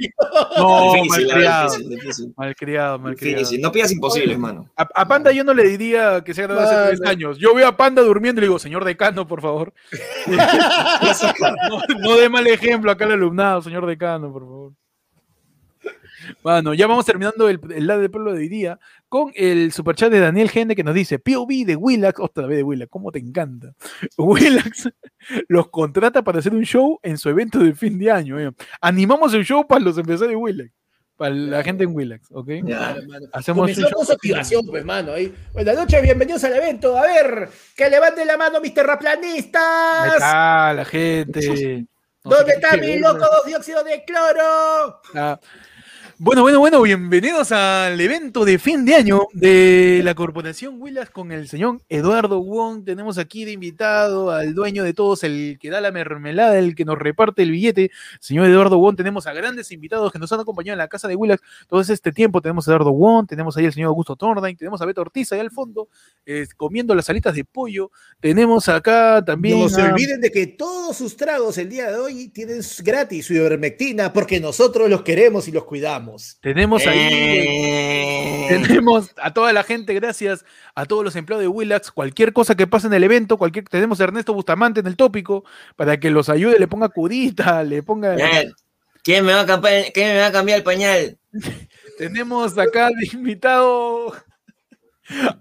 No,
Difícil,
malcriado.
difícil, difícil.
Malcriado, malcriado.
Difícil. No pidas imposible, hermano.
A, a Panda yo no le diría que se graduó hace tres años. Yo veo a Panda durmiendo y le digo, señor decano, por favor. no, no dé mal ejemplo acá al alumnado, señor decano, por favor. Bueno, ya vamos terminando el, el lado del pueblo de hoy día con el superchat de Daniel Gende que nos dice: POV de Willax, otra vez de Willax, ¿cómo te encanta? Willax los contrata para hacer un show en su evento de fin de año. eh. Animamos el show para los empresarios de Willax, para la gente en Willax, ¿ok?
Ya.
Hacemos
su activación, pues, mano. ahí. Buenas noches, bienvenidos al evento. A ver, que levante la mano, mis terraplanistas.
está la gente.
¿Dónde está mi loco dióxido de cloro?
Ah, Bueno, bueno, bueno, bienvenidos al evento de fin de año de la Corporación Willas con el señor Eduardo Wong. Tenemos aquí de invitado al dueño de todos, el que da la mermelada, el que nos reparte el billete. Señor Eduardo Wong, tenemos a grandes invitados que nos han acompañado en la casa de Willas todo este tiempo. Tenemos a Eduardo Wong, tenemos ahí al señor Augusto Tordain, tenemos a Beto Ortiz ahí al fondo, eh, comiendo las alitas de pollo. Tenemos acá también.
No se
a-
olviden de que todos sus tragos el día de hoy tienen gratis su ivermectina porque nosotros los queremos y los cuidamos.
Tenemos ahí.
Eh,
Tenemos a toda la gente, gracias a todos los empleados de Willax. Cualquier cosa que pase en el evento, cualquier tenemos a Ernesto Bustamante en el tópico para que los ayude, le ponga curita, le ponga.
¿Quién me, va a cambiar, ¿Quién me va a cambiar el pañal?
Tenemos acá de invitado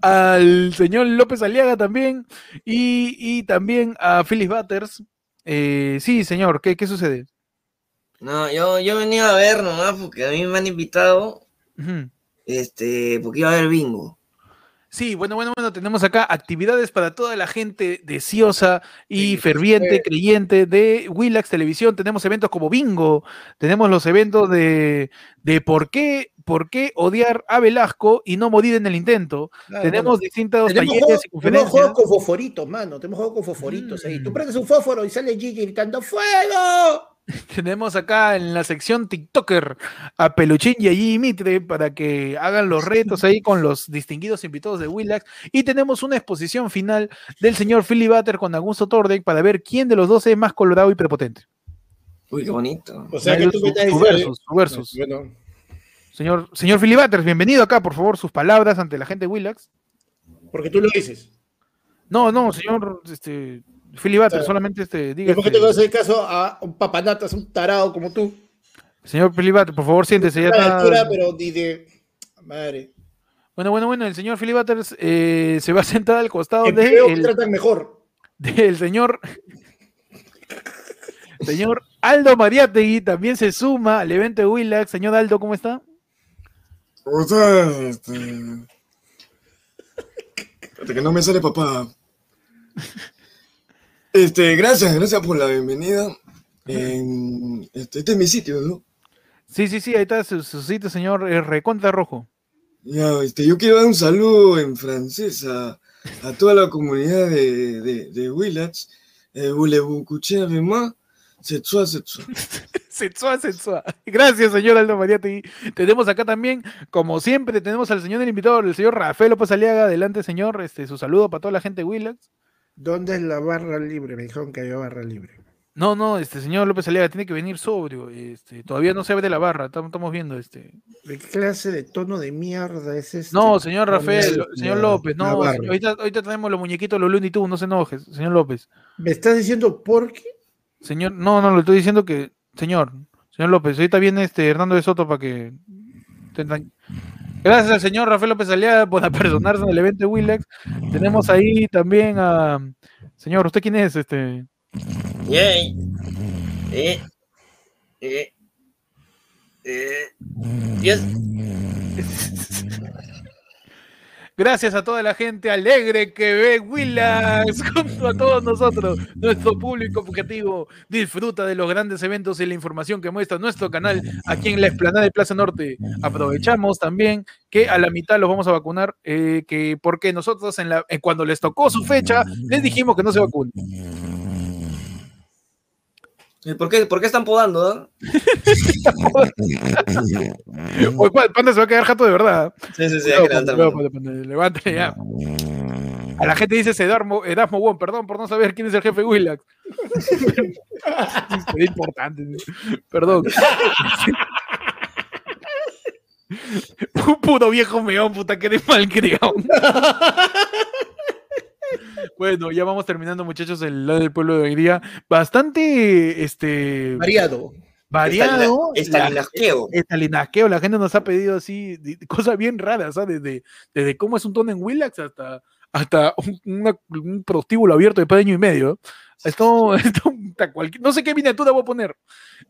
al señor López Aliaga también y, y también a Phyllis Butters. Eh, sí, señor, ¿qué, qué sucede?
No, yo, yo he venido a ver nomás porque a mí me han invitado, este, porque iba a haber bingo.
Sí, bueno, bueno, bueno, tenemos acá actividades para toda la gente deseosa y
Sí,
ferviente,
sí.
creyente de Willax Televisión. Tenemos eventos como Bingo, tenemos los eventos de, de por qué, por qué odiar a Velasco y no morir en el intento.
Claro,
tenemos
bueno,
distintos
tenemos
talleres
juegos,
y
tenemos
conferencias.
juegos con fosforitos, mano. Tenemos juegos con fosforitos ahí. Tú
Mm.
prendes un fósforo y sale Gigi gritando ¡Fuego!
Tenemos acá en la sección TikToker a Peluchín y a Gigi Mitre para que hagan los retos ahí con los distinguidos invitados de Willax. Y tenemos una exposición final del señor Philly Butter con Augusto Tordek para ver quién de los dos es más colorado y prepotente.
Uy, qué bonito.
O sea que tú
su,
me estás diciendo-
versus, su versus.
Bueno,
Señor, señor Philly Butters, bienvenido acá, por favor, sus palabras ante la gente de Willax.
porque tú lo dices.
No, no, señor este, Philly Butters,
Claro.
solamente este, diga.
¿Por qué
este,
te vas a hacer caso a un papanatas, un tarado como tú?
señor Philly Butters, por favor, siéntese. Ya
A la
está-
altura, pero ni de. Madre.
Bueno, bueno, bueno, el señor Philly Butters eh, se va a sentar al costado de el-
tratan mejor.
del señor. Señor Aldo Mariategui también se suma al evento de Willax. Señor Aldo, ¿cómo está?
¿Cómo estás? Este, Hasta que no me sale papá. Este, gracias, gracias por la bienvenida. En- este, este es mi sitio, ¿no?
Sí, sí, sí, ahí está su, su sitio, señor Recontra Rojo.
Ya, este, yo quiero dar un saludo en francés a, a toda la comunidad de, de, de Willax. Eh, voulez-vous coucher avec moi? C'est toi, c'est toi.
Setsua, setsua. Gracias, señor Aldo Mariati. Tenemos acá también, como siempre, tenemos al señor del invitado, el señor Rafael López Aliaga. Adelante, señor. Este, su saludo para toda la gente de Willax.
¿Dónde es la barra libre? Me dijeron que había barra libre.
No, no, este señor López Aliaga tiene que venir sobrio. Este, todavía no se abre la barra, estamos, viendo este.
¿De qué clase de tono de mierda es este?
No, señor Rafael, señor López, no, ahorita, ahorita tenemos los muñequitos, los Looney Tunes, no se enoje, señor López.
¿Me estás diciendo por qué?
Señor, no, no, le estoy diciendo que, señor, señor López, ahorita viene este Hernando de Soto para que. Gracias al señor Rafael López Aliaga por apersonarse en el evento de Willax. Tenemos ahí también a. Señor, ¿usted quién es? Este.
Yay. Eh. Eh. Eh. Dios.
Gracias a toda la gente alegre que ve Willax junto a todos nosotros, nuestro público objetivo. Disfruta de los grandes eventos y la información que muestra nuestro canal aquí en la explanada de Plaza Norte. Aprovechamos también que a la mitad los vamos a vacunar, eh, que porque nosotros en la, eh, cuando les tocó su fecha les dijimos que no se vacunen.
Eh, ¿Por qué, ¿Por qué están podando? ah?
Oye, pa- Panda se va a quedar jato de verdad.
Sí, sí, sí, hay que
levántale ya. A la gente dice Erasmo Won, perdón por no saber quién es el jefe Willax. es importante. Perdón. Puro viejo meón, puta, que eres malcriado. Bueno, ya vamos terminando, muchachos, el lado del pueblo de hoy día. Bastante este
Variado.
variado. La-
Estalinasqueo.
estalinasqueo, la gente nos ha pedido así cosas bien raras, ¿sabes? Desde, desde cómo es un tono en Willax hasta, hasta un, una- un prostíbulo abierto de año y medio. Esto, esto no sé qué miniatura voy a poner.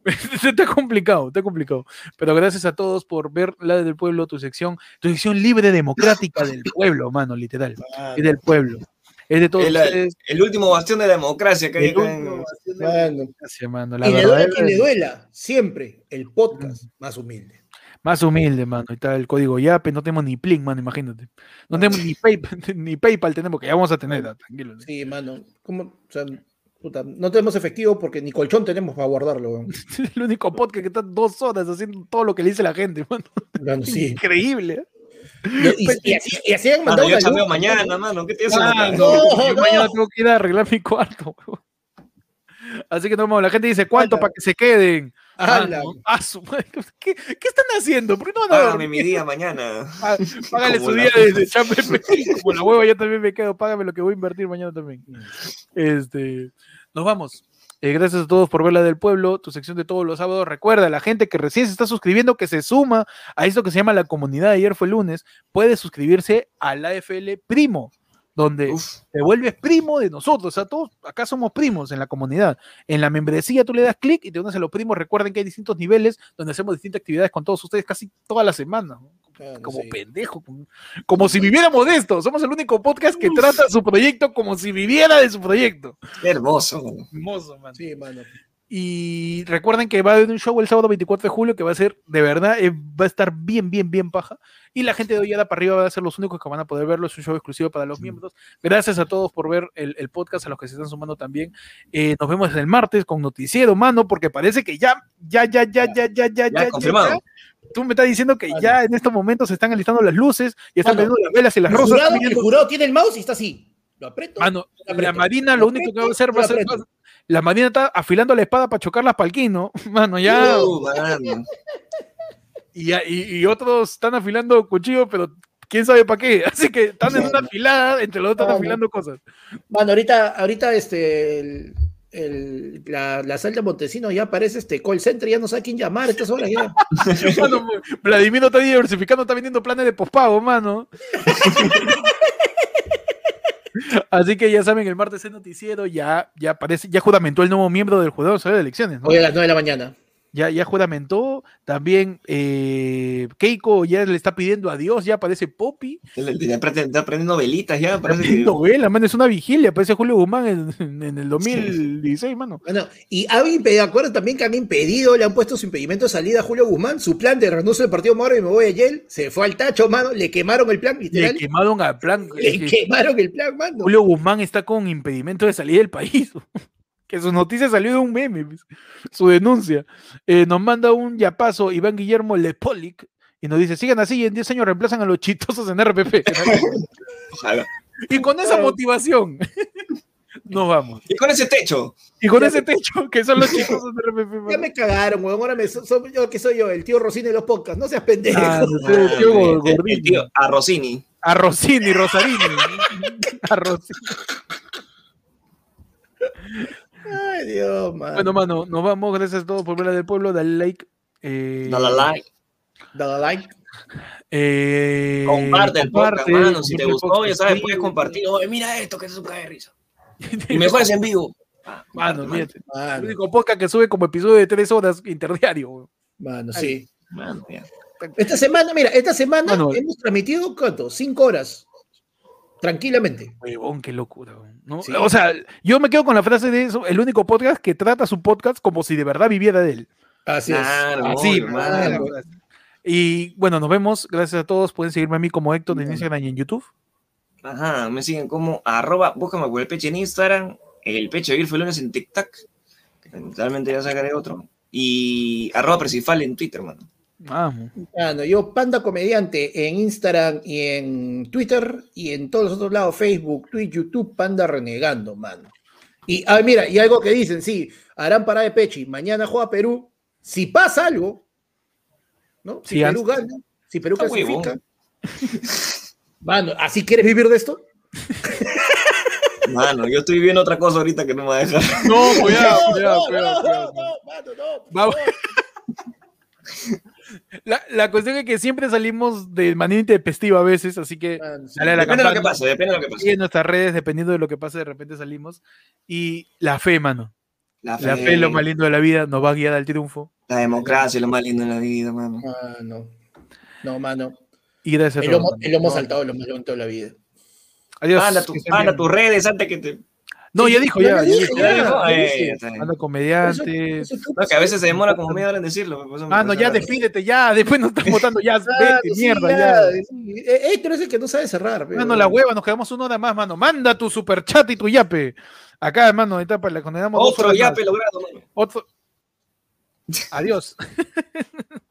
está complicado, está complicado. Pero gracias a todos por ver la del pueblo, tu sección, tu sección libre democrática del pueblo, mano, literal. Es del pueblo. Es de todos
El,
ustedes.
el último bastión de la democracia que hay
El último bastión de la
Mano.
democracia, mano, la
Y le duela quien le duela. Siempre el podcast más humilde.
Más humilde, mano. Y está el código YAPE, no tenemos ni Plink, mano, imagínate. No tenemos ni PayPal, ni PayPal tenemos, que ya vamos a tener, ah, tranquilo. ¿no?
Sí, mano. ¿Cómo? O sea, puta, no tenemos efectivo porque ni colchón tenemos para guardarlo. weón.
Es el único podcast que está dos horas haciendo todo lo que le dice la gente, mano.
Mano, sí.
Increíble. ¿Eh?
Y, y- y así, y así han
Mano,
mandado
yo
una
chambeo
luz,
mañana, mano. ¿Qué te?
Mano,
No,
yo
no.
mañana tengo que ir a arreglar mi cuarto. Así que no, mano, la gente dice, ¿cuánto
Ala.
para que se queden?
Ala.
Mano, a su madre, ¿Qué, qué están haciendo? ¿Por qué no van a
Págame
dormir?
mi día mañana.
Pá- Págale
Como
su día de, de Como la hueva, yo también me quedo. Págame lo que voy a invertir mañana también. Este, nos vamos. Eh, gracias a todos por ver la del pueblo, tu sección de todos los sábados. Recuerda, la gente que recién se está suscribiendo, que se suma a esto que se llama la comunidad. Ayer fue lunes, puede suscribirse a la AFL Primo, donde
Uf,
te vuelves primo de nosotros. O sea, todos acá somos primos en la comunidad. En la membresía tú le das clic y te unes a los primos. Recuerden que hay distintos niveles donde hacemos distintas actividades con todos ustedes casi toda la semana. ¿no?
Mano,
como
sí.
pendejo, como, como si viviéramos de esto. Somos el único podcast que trata su proyecto como si viviera de su proyecto.
qué hermoso.
Hermoso, man.
Sí, mano.
Y recuerden que va a haber un show el sábado 24 de julio que va a ser, de verdad, eh, va a estar bien, bien, bien paja. Y la gente de Ollada para arriba va a ser los únicos que van a poder verlo. Es un show exclusivo para los miembros. Gracias a todos por ver el, el podcast, a los que se están sumando también. Eh, nos vemos el martes con Noticiero, mano, porque parece que ya, ya, ya, ya, ya, ya, ya, ya.
confirmado.
ya. Tú me estás diciendo que ya en estos momentos se están alistando las luces y están prendiendo las velas y las
El
rosas.
jurado, el jurado tiene el mouse y está así. Lo aprieto.
Mano, la
aprieto.
Marina lo único que va a hacer va a ser. La Marina está afilando la espada para chocar las palquino. Mano, ya.
Uh.
Y, ya- y, y otros están afilando cuchillos, pero quién sabe para qué. Así que están en una afilada, entre los dos están afilando cosas.
Mano, ahorita, ahorita este, el, el- la, la salta Montesino ya aparece este call center, ya no sabe quién llamar a estas horas ya.
Mano, Vladimir no está diversificando, está vendiendo planes de pospago, mano. Así que ya saben, el martes es noticiero, ya, ya aparece, ya juramentó el nuevo miembro del jurado de elecciones.
Hoy a las 9 de la mañana.
Ya, ya juramentó. También eh, Keiko ya le está pidiendo adiós, ya parece Poppy.
Está prende- está prendiendo velitas ya, parece que-
man, es una vigilia, parece Julio Guzmán en, en- el 2016, mano.
Bueno, y han impedido, acuerdan también que han impedido, le han puesto su impedimento de salida a Julio Guzmán, su plan de renuncio del partido Moro y me voy a Yel, se fue al tacho, mano, le quemaron el plan,
Le
literal, le,
quemaron al plan. que
quemaron el plan, mano.
Julio Guzmán está con impedimento de salir del país. Que su noticia salió de un meme, pues, su denuncia. Eh, nos manda un yapazo Iván Guillermo Lepolic y nos dice: sigan así y en 10 años reemplazan a los chistosos en RPP.
Ojalá.
y con esa motivación, nos vamos.
Y con ese techo.
Y con ese techo, que son los chistosos de RPP.
Ya me cagaron, weón, ahora me, so- yo que soy yo, el tío Rosini de los podcasts, no seas pendejo.
Ah, usted, el tío
El- el
gordito.
tío a Rossini.
A Rossini, Rosarini. A Rossini.
Ay, Dios, mano.
Bueno, mano, nos vamos. Gracias a todos por ver la del pueblo. Dale like. Eh,
Dale like.
Dale like.
eh,
Comparte el podcast,
comparte,
mano. Si te gustó, ya sabes,
sí.
puedes compartir. Oye, mira esto, que es un cae de risa. Y mejor es en vivo. Ah,
Mano,
mano,
fíjate. El único podcast que sube como episodio de tres horas interdiario. weón.
mano, sí.
mano.
Esta semana, mira, esta semana
Mano.
hemos transmitido, ¿cuánto? Cinco horas. Tranquilamente.
Huevón, qué locura. weón, ¿no?
Sí.
O sea, yo me quedo con la frase de eso, el único podcast que trata su podcast como si de verdad viviera de él.
Así
Claro,
Así, mano,
mano.
la verdad. Y bueno, nos vemos. Gracias a todos. Pueden seguirme a mí como Héctor en Instagram y en YouTube.
Ajá, me siguen como arroba, búscame por el peche en Instagram, el peche de fue lunes en TikTok, que lamentablemente ya sacaré otro, y arroba Precifal en Twitter, mano.
Vamos.
Mano, yo, Panda Comediante, en Instagram y en Twitter y en todos los otros lados, Facebook, Twitch, YouTube, Panda Renegando, mano. Y ah, mira, y algo que dicen, sí, harán parada de Pechi, mañana juega Perú. Si pasa algo, ¿no? Si
Sí,
Perú
antes-
gana, si Perú clasifica. Mano, ¿así quieres vivir de esto?
Mano, yo estoy viendo otra cosa ahorita que no me va a dejar.
No, cuidado,
no,
cuidado,
no,
cuidado,
no,
cuidado.
no, mano, no,
Vamos. La, la cuestión es que siempre salimos de manera intempestiva a veces, así que
Mano, sí.
dale a la
Depende de lo que pase, depende de lo que pase.
En nuestras redes, dependiendo de lo que pase, de repente salimos. Y la fe, mano. La fe es lo más lindo de la vida, nos va a guiar al triunfo.
La democracia es lo más lindo en la vida, mano.
Mano. No, mano.
Y gracias a
El
todos.
lomo, el lomo saltado es lo más bonito de la vida.
Adiós.
Anda, tu, anda tus redes antes que te.
No, ya dijo, ya. Dijo.
Eh.
Anda comediante.
No, que a veces se demora como media hora en decirlo. pues,
Ah, no, ya despídete, ya. Después nos están votando, ya. Vete,
sí,
mierda,
ya,
ya.
Eh, Héctor es el que no sabe cerrar. pero-
Mano, la hueva, nos quedamos una hora más, mano. Manda tu super chat y tu yape. Acá, hermano, ahorita para la condenamos
Otro
horas
ya
más.
logrado, mano.
Otro. Adiós.